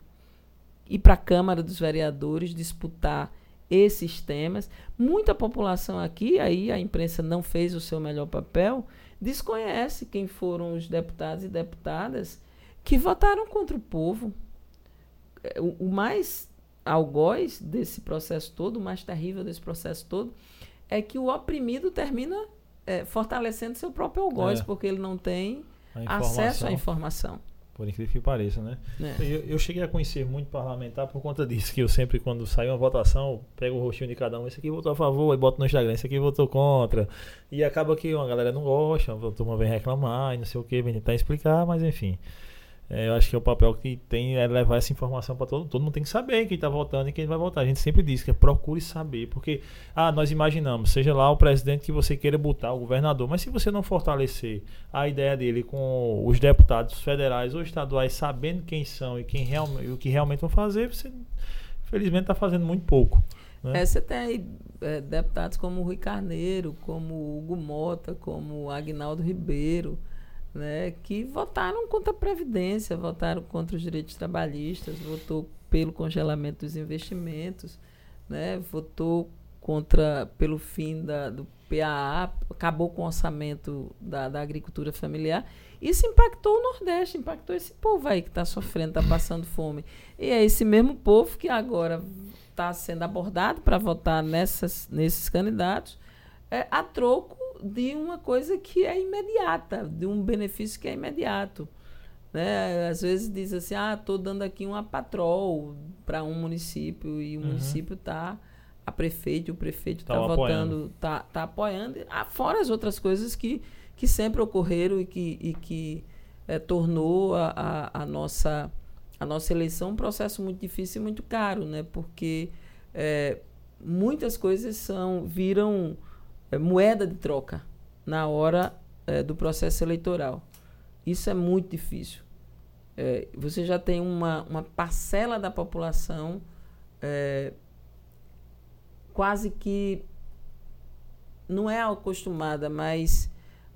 Ir para a Câmara dos Vereadores disputar esses temas. Muita população aqui, aí a imprensa não fez o seu melhor papel, desconhece quem foram os deputados e deputadas que votaram contra o povo, o, o mais algoz desse processo todo, o mais terrível desse processo todo, é que o oprimido termina é, fortalecendo seu próprio algoz, é. porque ele não tem acesso à informação. Por incrível que pareça, né? É. Eu, eu, cheguei a conhecer muito parlamentar por conta disso, que eu sempre, quando sai uma votação, pego o rostinho de cada um, esse aqui votou a favor, e boto no Instagram, esse aqui votou contra. E acaba que uma galera não gosta, a turma vem reclamar e não sei o que, vem tentar explicar, mas enfim. É, eu acho que é o papel que tem é levar essa informação para todo todo mundo tem que saber quem está votando e quem vai votar. A gente sempre diz que é procure saber, porque ah, nós imaginamos, seja lá o presidente que você queira botar, o governador, mas se você não fortalecer a ideia dele com os deputados federais ou estaduais sabendo quem são e quem realmente o que realmente vão fazer, você felizmente está fazendo muito pouco. Né? É, você tem é, deputados como o Rui Carneiro, como o Hugo Mota, como o Agnaldo Ribeiro né, que votaram contra a Previdência, votaram contra os direitos trabalhistas, votou pelo congelamento dos investimentos, né, votou contra pelo fim da, do PAA, acabou com o orçamento da, da agricultura familiar. Isso impactou o Nordeste, impactou esse povo aí que está sofrendo, está passando fome. E é esse mesmo povo que agora está sendo abordado para votar nessas, nesses candidatos é, a troco de uma coisa que é imediata, de um benefício que é imediato. Né? Às vezes diz assim, ah, estou dando aqui uma patrol para um município e o uhum. município está, a prefeito, o prefeito está tá votando, está tá apoiando, ah, fora as outras coisas que, que sempre ocorreram e que, e que é, tornou a, a, a, nossa, a nossa eleição um processo muito difícil e muito caro, né? porque é, muitas coisas são viram moeda de troca na hora é, do processo eleitoral. Isso é muito difícil. É, você já tem uma, uma parcela da população é, quase que não é acostumada, mas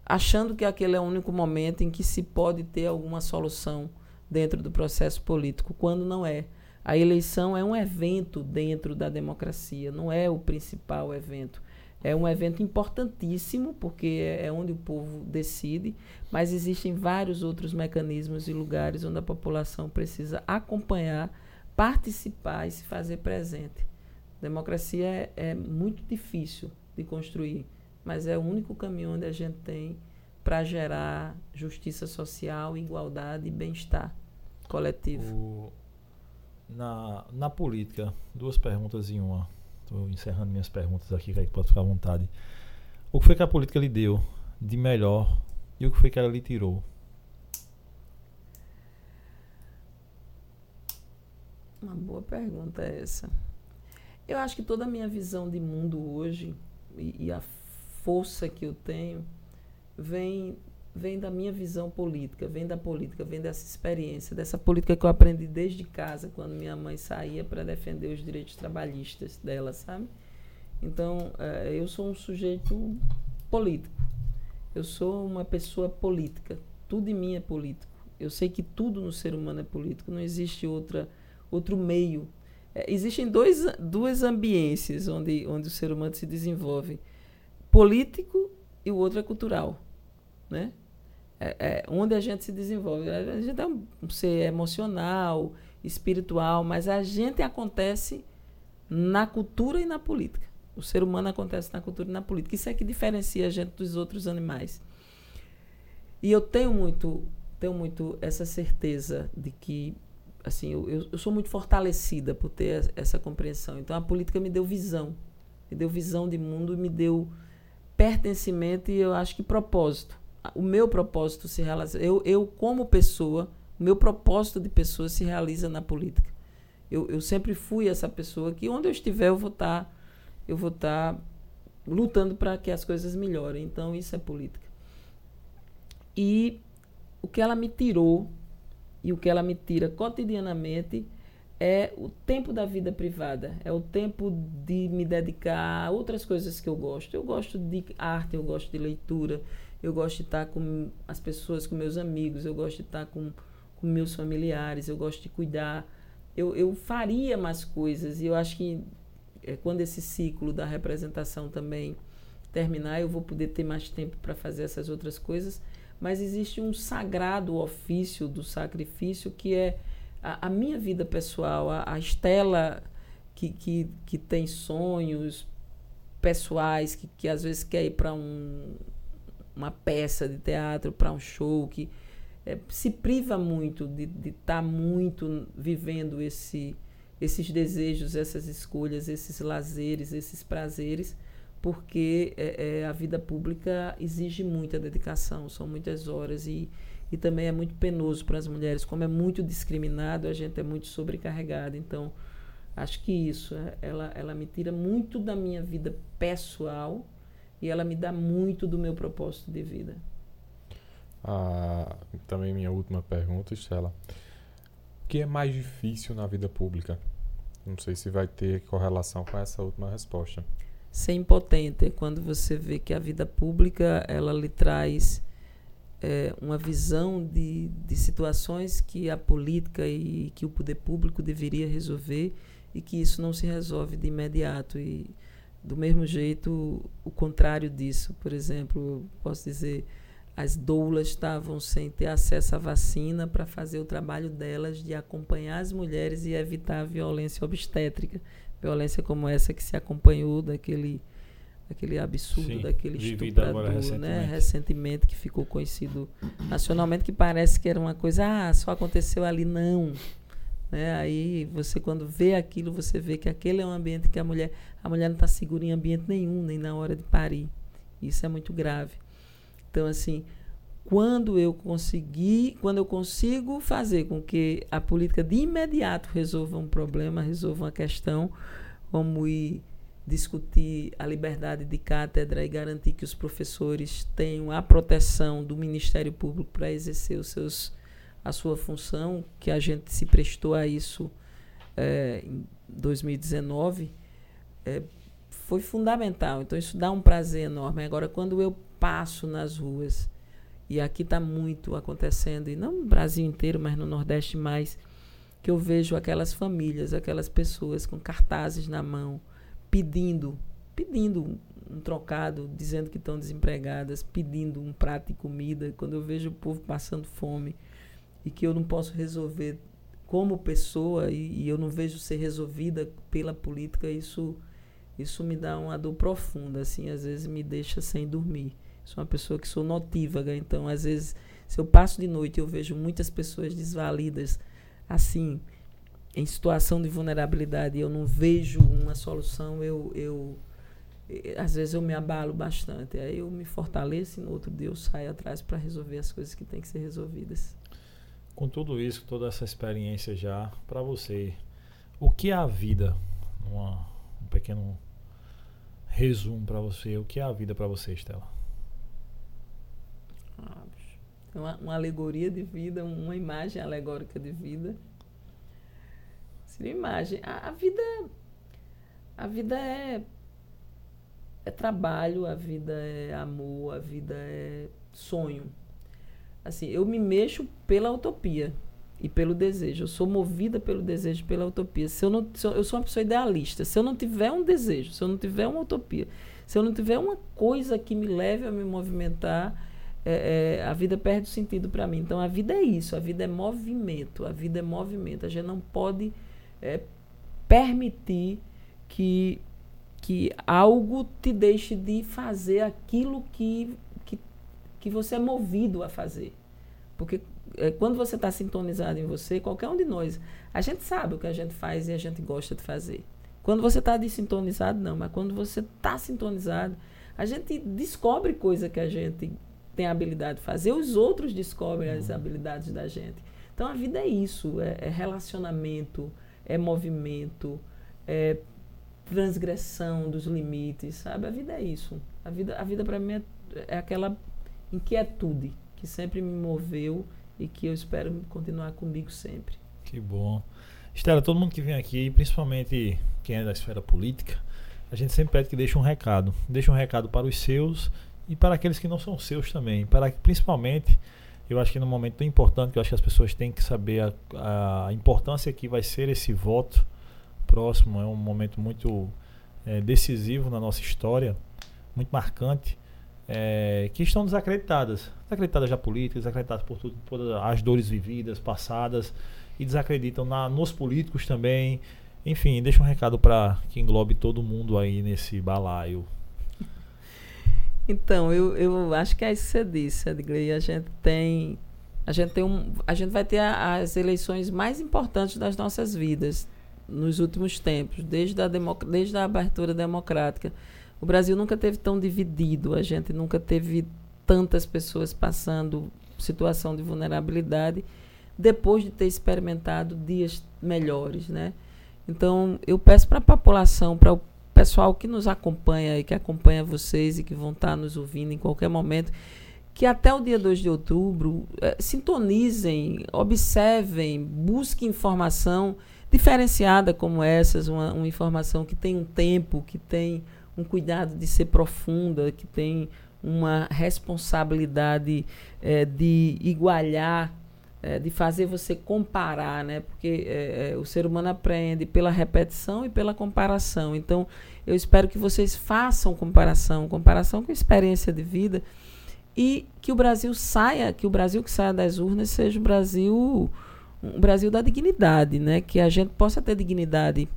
achando que aquele é o único momento em que se pode ter alguma solução dentro do processo político, quando não é. A eleição é um evento dentro da democracia, não é o principal evento. É um evento importantíssimo, porque é, é onde o povo decide, mas existem vários outros mecanismos e lugares onde a população precisa acompanhar, participar e se fazer presente. Democracia é, é muito difícil de construir, mas é o único caminho onde a gente tem para gerar justiça social, igualdade e bem-estar coletivo. O na, na política, duas perguntas em uma. Estou encerrando minhas perguntas aqui, que pode ficar à vontade. O que foi que a política lhe deu de melhor e o que foi que ela lhe tirou? Uma boa pergunta essa. Eu acho que toda a minha visão de mundo hoje e, e a força que eu tenho vem vem da minha visão política, vem da política, vem dessa experiência, dessa política que eu aprendi desde casa, quando minha mãe saía para defender os direitos trabalhistas dela, sabe? Então, uh, eu sou um sujeito político. Eu sou uma pessoa política. Tudo em mim é político. Eu sei que tudo no ser humano é político. Não existe outra, outro meio. É, existem dois, duas ambiências onde, onde o ser humano se desenvolve: político e o outro é cultural né? É, é, onde a gente se desenvolve. A gente é um ser emocional, espiritual, mas a gente acontece na cultura e na política. O ser humano acontece na cultura e na política. Isso é que diferencia a gente dos outros animais. E eu tenho muito, tenho muito essa certeza de que, assim, eu, eu sou muito fortalecida por ter essa compreensão. Então, a política me deu visão, me deu visão de mundo, me deu pertencimento e eu acho que propósito o meu propósito se realiza. Eu, eu como pessoa, o meu propósito de pessoa se realiza na política. Eu, eu sempre fui essa pessoa que onde eu estiver eu vou estar tá, eu vou estar tá lutando para que as coisas melhorem. Então isso é política. E o que ela me tirou e o que ela me tira cotidianamente é o tempo da vida privada, é o tempo de me dedicar a outras coisas que eu gosto. Eu gosto de arte, eu gosto de leitura, eu gosto de estar com as pessoas, com meus amigos, eu gosto de estar com, com meus familiares, eu gosto de cuidar. Eu, eu faria mais coisas e eu acho que é, quando esse ciclo da representação também terminar, eu vou poder ter mais tempo para fazer essas outras coisas. Mas existe um sagrado ofício do sacrifício que é a, a minha vida pessoal, a, a Estela que, que, que tem sonhos pessoais, que, que às vezes quer ir para um, uma peça de teatro, para um show, que é, se priva muito de estar tá muito vivendo esse, esses desejos, essas escolhas, esses lazeres, esses prazeres, porque é, é, a vida pública exige muita dedicação, são muitas horas e, e também é muito penoso para as mulheres. Como é muito discriminado, a gente é muito sobrecarregada. Então, acho que isso, ela, ela me tira muito da minha vida pessoal e ela me dá muito do meu propósito de vida. Ah, também minha última pergunta, Estela. O que é mais difícil na vida pública? Não sei se vai ter correlação com essa última resposta. Ser impotente é quando você vê que a vida pública ela lhe traz é, uma visão de, de situações que a política e que o poder público deveria resolver e que isso não se resolve de imediato. E do mesmo jeito, o contrário disso, por exemplo, posso dizer, as doulas estavam sem ter acesso à vacina para fazer o trabalho delas de acompanhar as mulheres e evitar a violência obstétrica. Violência como essa que se acompanhou daquele, daquele absurdo, Sim, daquele estuprador, recentemente. né? Recentemente, que ficou conhecido nacionalmente, que parece que era uma coisa, ah, só aconteceu ali. Não. Né? Aí você quando vê aquilo, você vê que aquele é um ambiente que a mulher, a mulher não está segura em ambiente nenhum, nem na hora de parir. Isso é muito grave. Então assim, quando eu conseguir, quando eu consigo fazer com que a política de imediato resolva um problema, resolva uma questão, como ir discutir a liberdade de cátedra e garantir que os professores tenham a proteção do Ministério Público para exercer os seus a sua função, que a gente se prestou a isso é, em 2019, é, foi fundamental. Então, isso dá um prazer enorme. Agora, quando eu passo nas ruas, e aqui está muito acontecendo, e não no Brasil inteiro, mas no Nordeste mais, que eu vejo aquelas famílias, aquelas pessoas com cartazes na mão, pedindo, pedindo um trocado, dizendo que estão desempregadas, pedindo um prato de comida. Quando eu vejo o povo passando fome, e que eu não posso resolver como pessoa e, e, eu não vejo ser resolvida pela política, isso isso me dá uma dor profunda, assim, às vezes me deixa sem dormir. Sou uma pessoa que sou notívaga, então às vezes se eu passo de noite eu vejo muitas pessoas desvalidas, assim, em situação de vulnerabilidade e eu não vejo uma solução, eu, eu às vezes eu me abalo bastante. Aí eu me fortaleço e no outro dia eu saio atrás para resolver as coisas que têm que ser resolvidas. Com tudo isso, toda essa experiência já, para você, o que é a vida? Uma, um pequeno resumo para você. O que é a vida para você, Estela? Ah, uma, uma alegoria de vida, uma imagem alegórica de vida. Seria imagem. A, a vida, a vida é é trabalho, a vida é amor, a vida é sonho. Assim, eu me mexo pela utopia e pelo desejo. Eu sou movida pelo desejo, pela utopia. Se eu não, se eu, eu sou uma pessoa idealista. Se eu não tiver um desejo, se eu não tiver uma utopia, se eu não tiver uma coisa que me leve a me movimentar, é, é, a vida perde o sentido para mim. Então a vida é isso. A vida é movimento. A vida é movimento. A gente não pode é, permitir que que algo te deixe de fazer aquilo que, que, que você é movido a fazer. Porque é, quando você está sintonizado em você, qualquer um de nós, a gente sabe o que a gente faz e a gente gosta de fazer. Quando você está desintonizado, não, mas quando você está sintonizado, a gente descobre coisa que a gente tem a habilidade de fazer, os outros descobrem as uhum. habilidades da gente. Então a vida é isso, é, é relacionamento, é movimento, é transgressão dos limites, sabe? A vida é isso. A vida, a vida para mim é, é, aquela inquietude que sempre me moveu e que eu espero continuar comigo sempre. Que bom. Estela, todo mundo que vem aqui, principalmente quem é da esfera política, a gente sempre pede que deixe um recado. Deixe um recado para os seus e para aqueles que não são seus também. Para principalmente, eu acho que no momento tão importante, que eu acho que as pessoas têm que saber a, a importância que vai ser esse voto próximo, é um momento muito é, decisivo na nossa história, muito marcante, é, que estão desacreditadas. Desacreditadas da política, desacreditadas por tudo, todas as dores vividas, passadas, e desacreditam na, nos políticos também. Enfim, deixa um recado para que englobe todo mundo aí nesse balaio. Então, eu, eu acho que é isso que você disse, Edgley. A gente tem. A gente, tem um, a gente vai ter a, as eleições mais importantes das nossas vidas nos últimos tempos, desde a, desde a abertura democrática. O Brasil nunca teve tão dividido, a gente nunca teve tantas pessoas passando situação de vulnerabilidade depois de ter experimentado dias melhores, né? Então, eu peço para a população, para o pessoal que nos acompanha e que acompanha vocês e que vão estar nos ouvindo em qualquer momento, que até o dia 2 de outubro eh, sintonizem, observem, busquem informação diferenciada como essas, uma, uma informação que tem um tempo, que tem um cuidado de ser profunda, que tem uma responsabilidade é, de igualar, é, de fazer você comparar, né? Porque é, o ser humano aprende pela repetição e pela comparação. Então, eu espero que vocês façam comparação, comparação com experiência de vida e que o Brasil saia, que o Brasil que saia das urnas seja o Brasil um Brasil da dignidade, né? Que a gente possa ter dignidade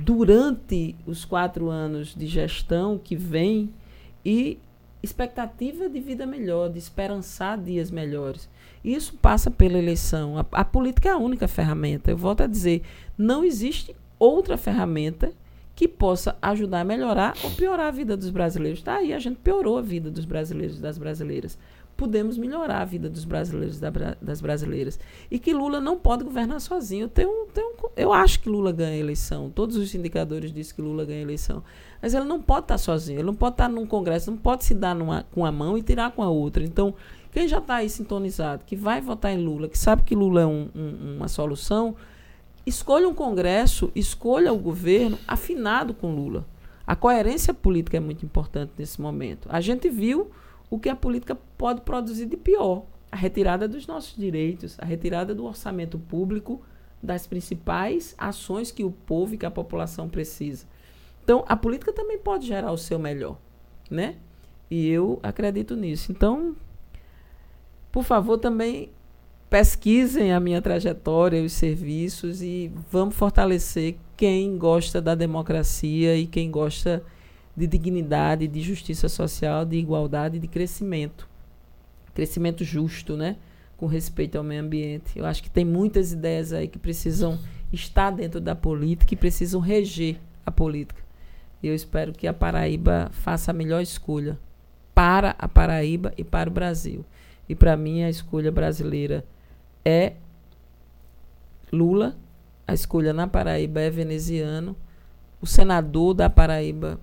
durante os quatro anos de gestão que vem e expectativa de vida melhor, de esperançar dias melhores. Isso passa pela eleição. A, a política é a única ferramenta. Eu volto a dizer, não existe outra ferramenta que possa ajudar a melhorar ou piorar a vida dos brasileiros. Tá aí, a gente piorou a vida dos brasileiros e das brasileiras podemos melhorar a vida dos brasileiros das brasileiras. E que Lula não pode governar sozinho. Eu, tenho, tenho, eu acho que Lula ganha a eleição. Todos os indicadores dizem que Lula ganha a eleição. Mas ele não pode estar sozinho. Ele não pode estar num congresso, não pode se dar numa, com a mão e tirar com a outra. Então, quem já está aí sintonizado, que vai votar em Lula, que sabe que Lula é um, um, uma solução, escolha um congresso, escolha o governo afinado com Lula. A coerência política é muito importante nesse momento. A gente viu o que a política pode produzir de pior. A retirada dos nossos direitos, a retirada do orçamento público das principais ações que o povo e que a população precisa. Então, a política também pode gerar o seu melhor, né? E eu acredito nisso. Então, por favor, também pesquisem a minha trajetória, os serviços e vamos fortalecer quem gosta da democracia e quem gosta de dignidade, de justiça social, de igualdade, de crescimento. Crescimento justo, né? com respeito ao meio ambiente. Eu acho que tem muitas ideias aí que precisam estar dentro da política e precisam reger a política. Eu espero que a Paraíba faça a melhor escolha para a Paraíba e para o Brasil. E para mim a escolha brasileira é Lula, a escolha na Paraíba é veneziano. O senador da Paraíba,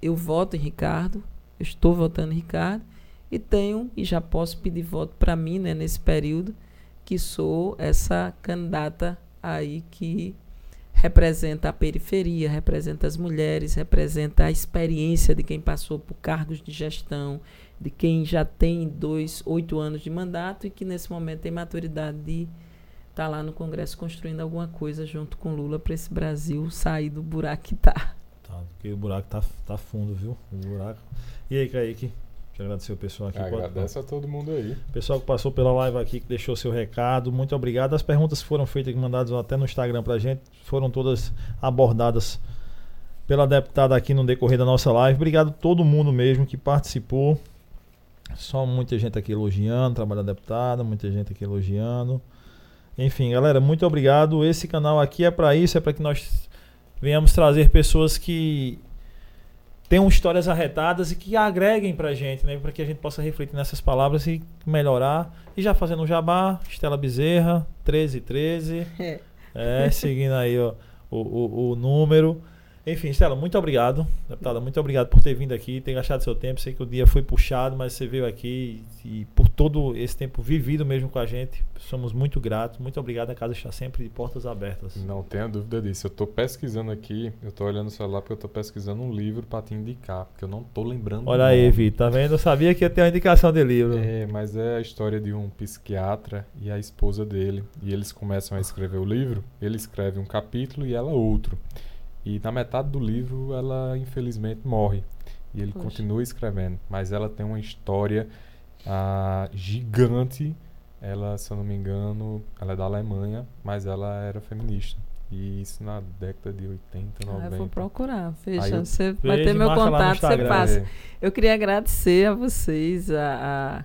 eu voto em Ricardo, eu estou votando em Ricardo e tenho e já posso pedir voto para mim, né, nesse período, que sou essa candidata aí que representa a periferia, representa as mulheres, representa a experiência de quem passou por cargos de gestão, de quem já tem dois, oito anos de mandato e que nesse momento tem maturidade de estar tá lá no Congresso construindo alguma coisa junto com Lula para esse Brasil sair do buraco que está. Tá, porque o buraco tá, tá fundo, viu? O buraco. E aí, Kaique? Quero agradecer o pessoal aqui. Agradece a todo mundo aí. Pessoal que passou pela live aqui, que deixou seu recado, muito obrigado. As perguntas que foram feitas e mandadas até no Instagram pra gente foram todas abordadas pela deputada aqui no decorrer da nossa live. Obrigado a todo mundo mesmo que participou. Só muita gente aqui elogiando trabalho da deputada, muita gente aqui elogiando. Enfim, galera, muito obrigado. Esse canal aqui é para isso, é para que nós venhamos trazer pessoas que tenham histórias arretadas e que agreguem pra gente, né? Para que a gente possa refletir nessas palavras e melhorar. E já fazendo um jabá, Estela Bezerra, 1313. É. é seguindo aí ó, o, o, o número. Enfim, Estela, muito obrigado. Deputada, muito obrigado por ter vindo aqui, ter gastado seu tempo. Sei que o dia foi puxado, mas você veio aqui e, e por todo esse tempo vivido mesmo com a gente, somos muito gratos. Muito obrigado. A casa está sempre de portas abertas. Não tenha dúvida disso. Eu estou pesquisando aqui, eu estou olhando o celular porque eu estou pesquisando um livro para te indicar, porque eu não estou lembrando. Olha aí, Vitor, tá vendo? Eu sabia que ia ter uma indicação de livro. É, mas é a história de um psiquiatra e a esposa dele. E eles começam a escrever o livro, ele escreve um capítulo e ela outro. E na metade do livro ela infelizmente morre. E ele Poxa. continua escrevendo. Mas ela tem uma história ah, gigante. Ela, se eu não me engano, ela é da Alemanha, mas ela era feminista. E isso na década de 80, 90. Ah, eu vou procurar. Fecha. Você vai ter meu contato, você passa. É. Eu queria agradecer a vocês, a, a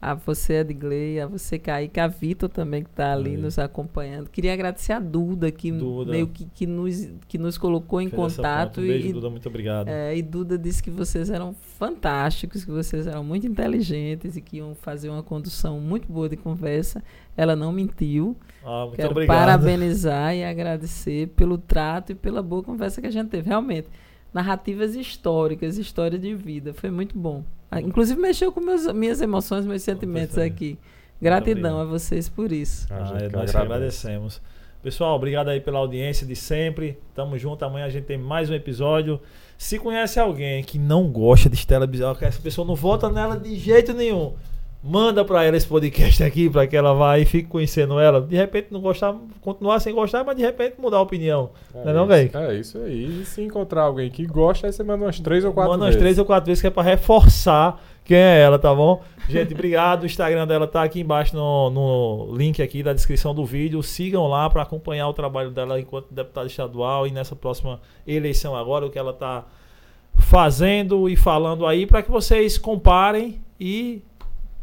a você, Edgley, a você, Kaique, a Vitor também, que está ali nos acompanhando. Queria agradecer a Duda, que Duda. meio que, que, nos, que nos colocou em Fez contato. Um beijo, e, Duda, muito obrigado. É, e Duda disse que vocês eram fantásticos, que vocês eram muito inteligentes e que iam fazer uma condução muito boa de conversa. Ela não mentiu. Ah, muito Quero obrigado. parabenizar e agradecer pelo trato e pela boa conversa que a gente teve. Realmente, narrativas históricas, história de vida. Foi muito bom. Ah, inclusive mexeu com meus, minhas emoções, meus sentimentos aqui. Gratidão a vocês por isso. Ah, ah, nós agradecemos. Pessoal, obrigado aí pela audiência de sempre. Tamo junto. Amanhã a gente tem mais um episódio. Se conhece alguém que não gosta de Estela Bizarro, que essa pessoa não vota nela de jeito nenhum, manda para ela esse podcast aqui para que ela vá e fique conhecendo ela. De repente não gostar, continuar sem gostar, mas de repente mudar a opinião. É não é não, velho? É isso aí. E se encontrar alguém que gosta, aí você manda umas três ou quatro manda vezes. Manda umas três ou quatro vezes que é para reforçar quem é ela, tá bom? Gente, obrigado. O Instagram dela tá aqui embaixo no, no link aqui da descrição do vídeo. Sigam lá para acompanhar o trabalho dela enquanto deputada estadual e nessa próxima eleição agora, o que ela tá fazendo e falando aí para que vocês comparem e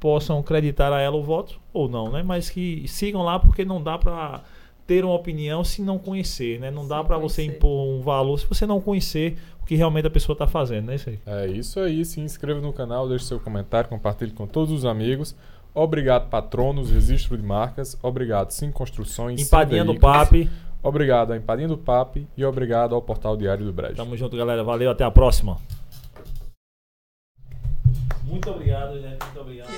possam acreditar a ela o voto ou não, né? Mas que sigam lá porque não dá para ter uma opinião se não conhecer, né? Não dá para você impor um valor se você não conhecer o que realmente a pessoa está fazendo, né? Isso aí. É isso aí. Se inscreva no canal, deixe seu comentário, compartilhe com todos os amigos. Obrigado, Patronos, Registro de Marcas. Obrigado, Sim Construções. Empadinha do PAP. Obrigado à Empadinha do PAP e obrigado ao Portal Diário do Brejo. Tamo junto, galera. Valeu, até a próxima. Muito obrigado, né? Muito obrigado.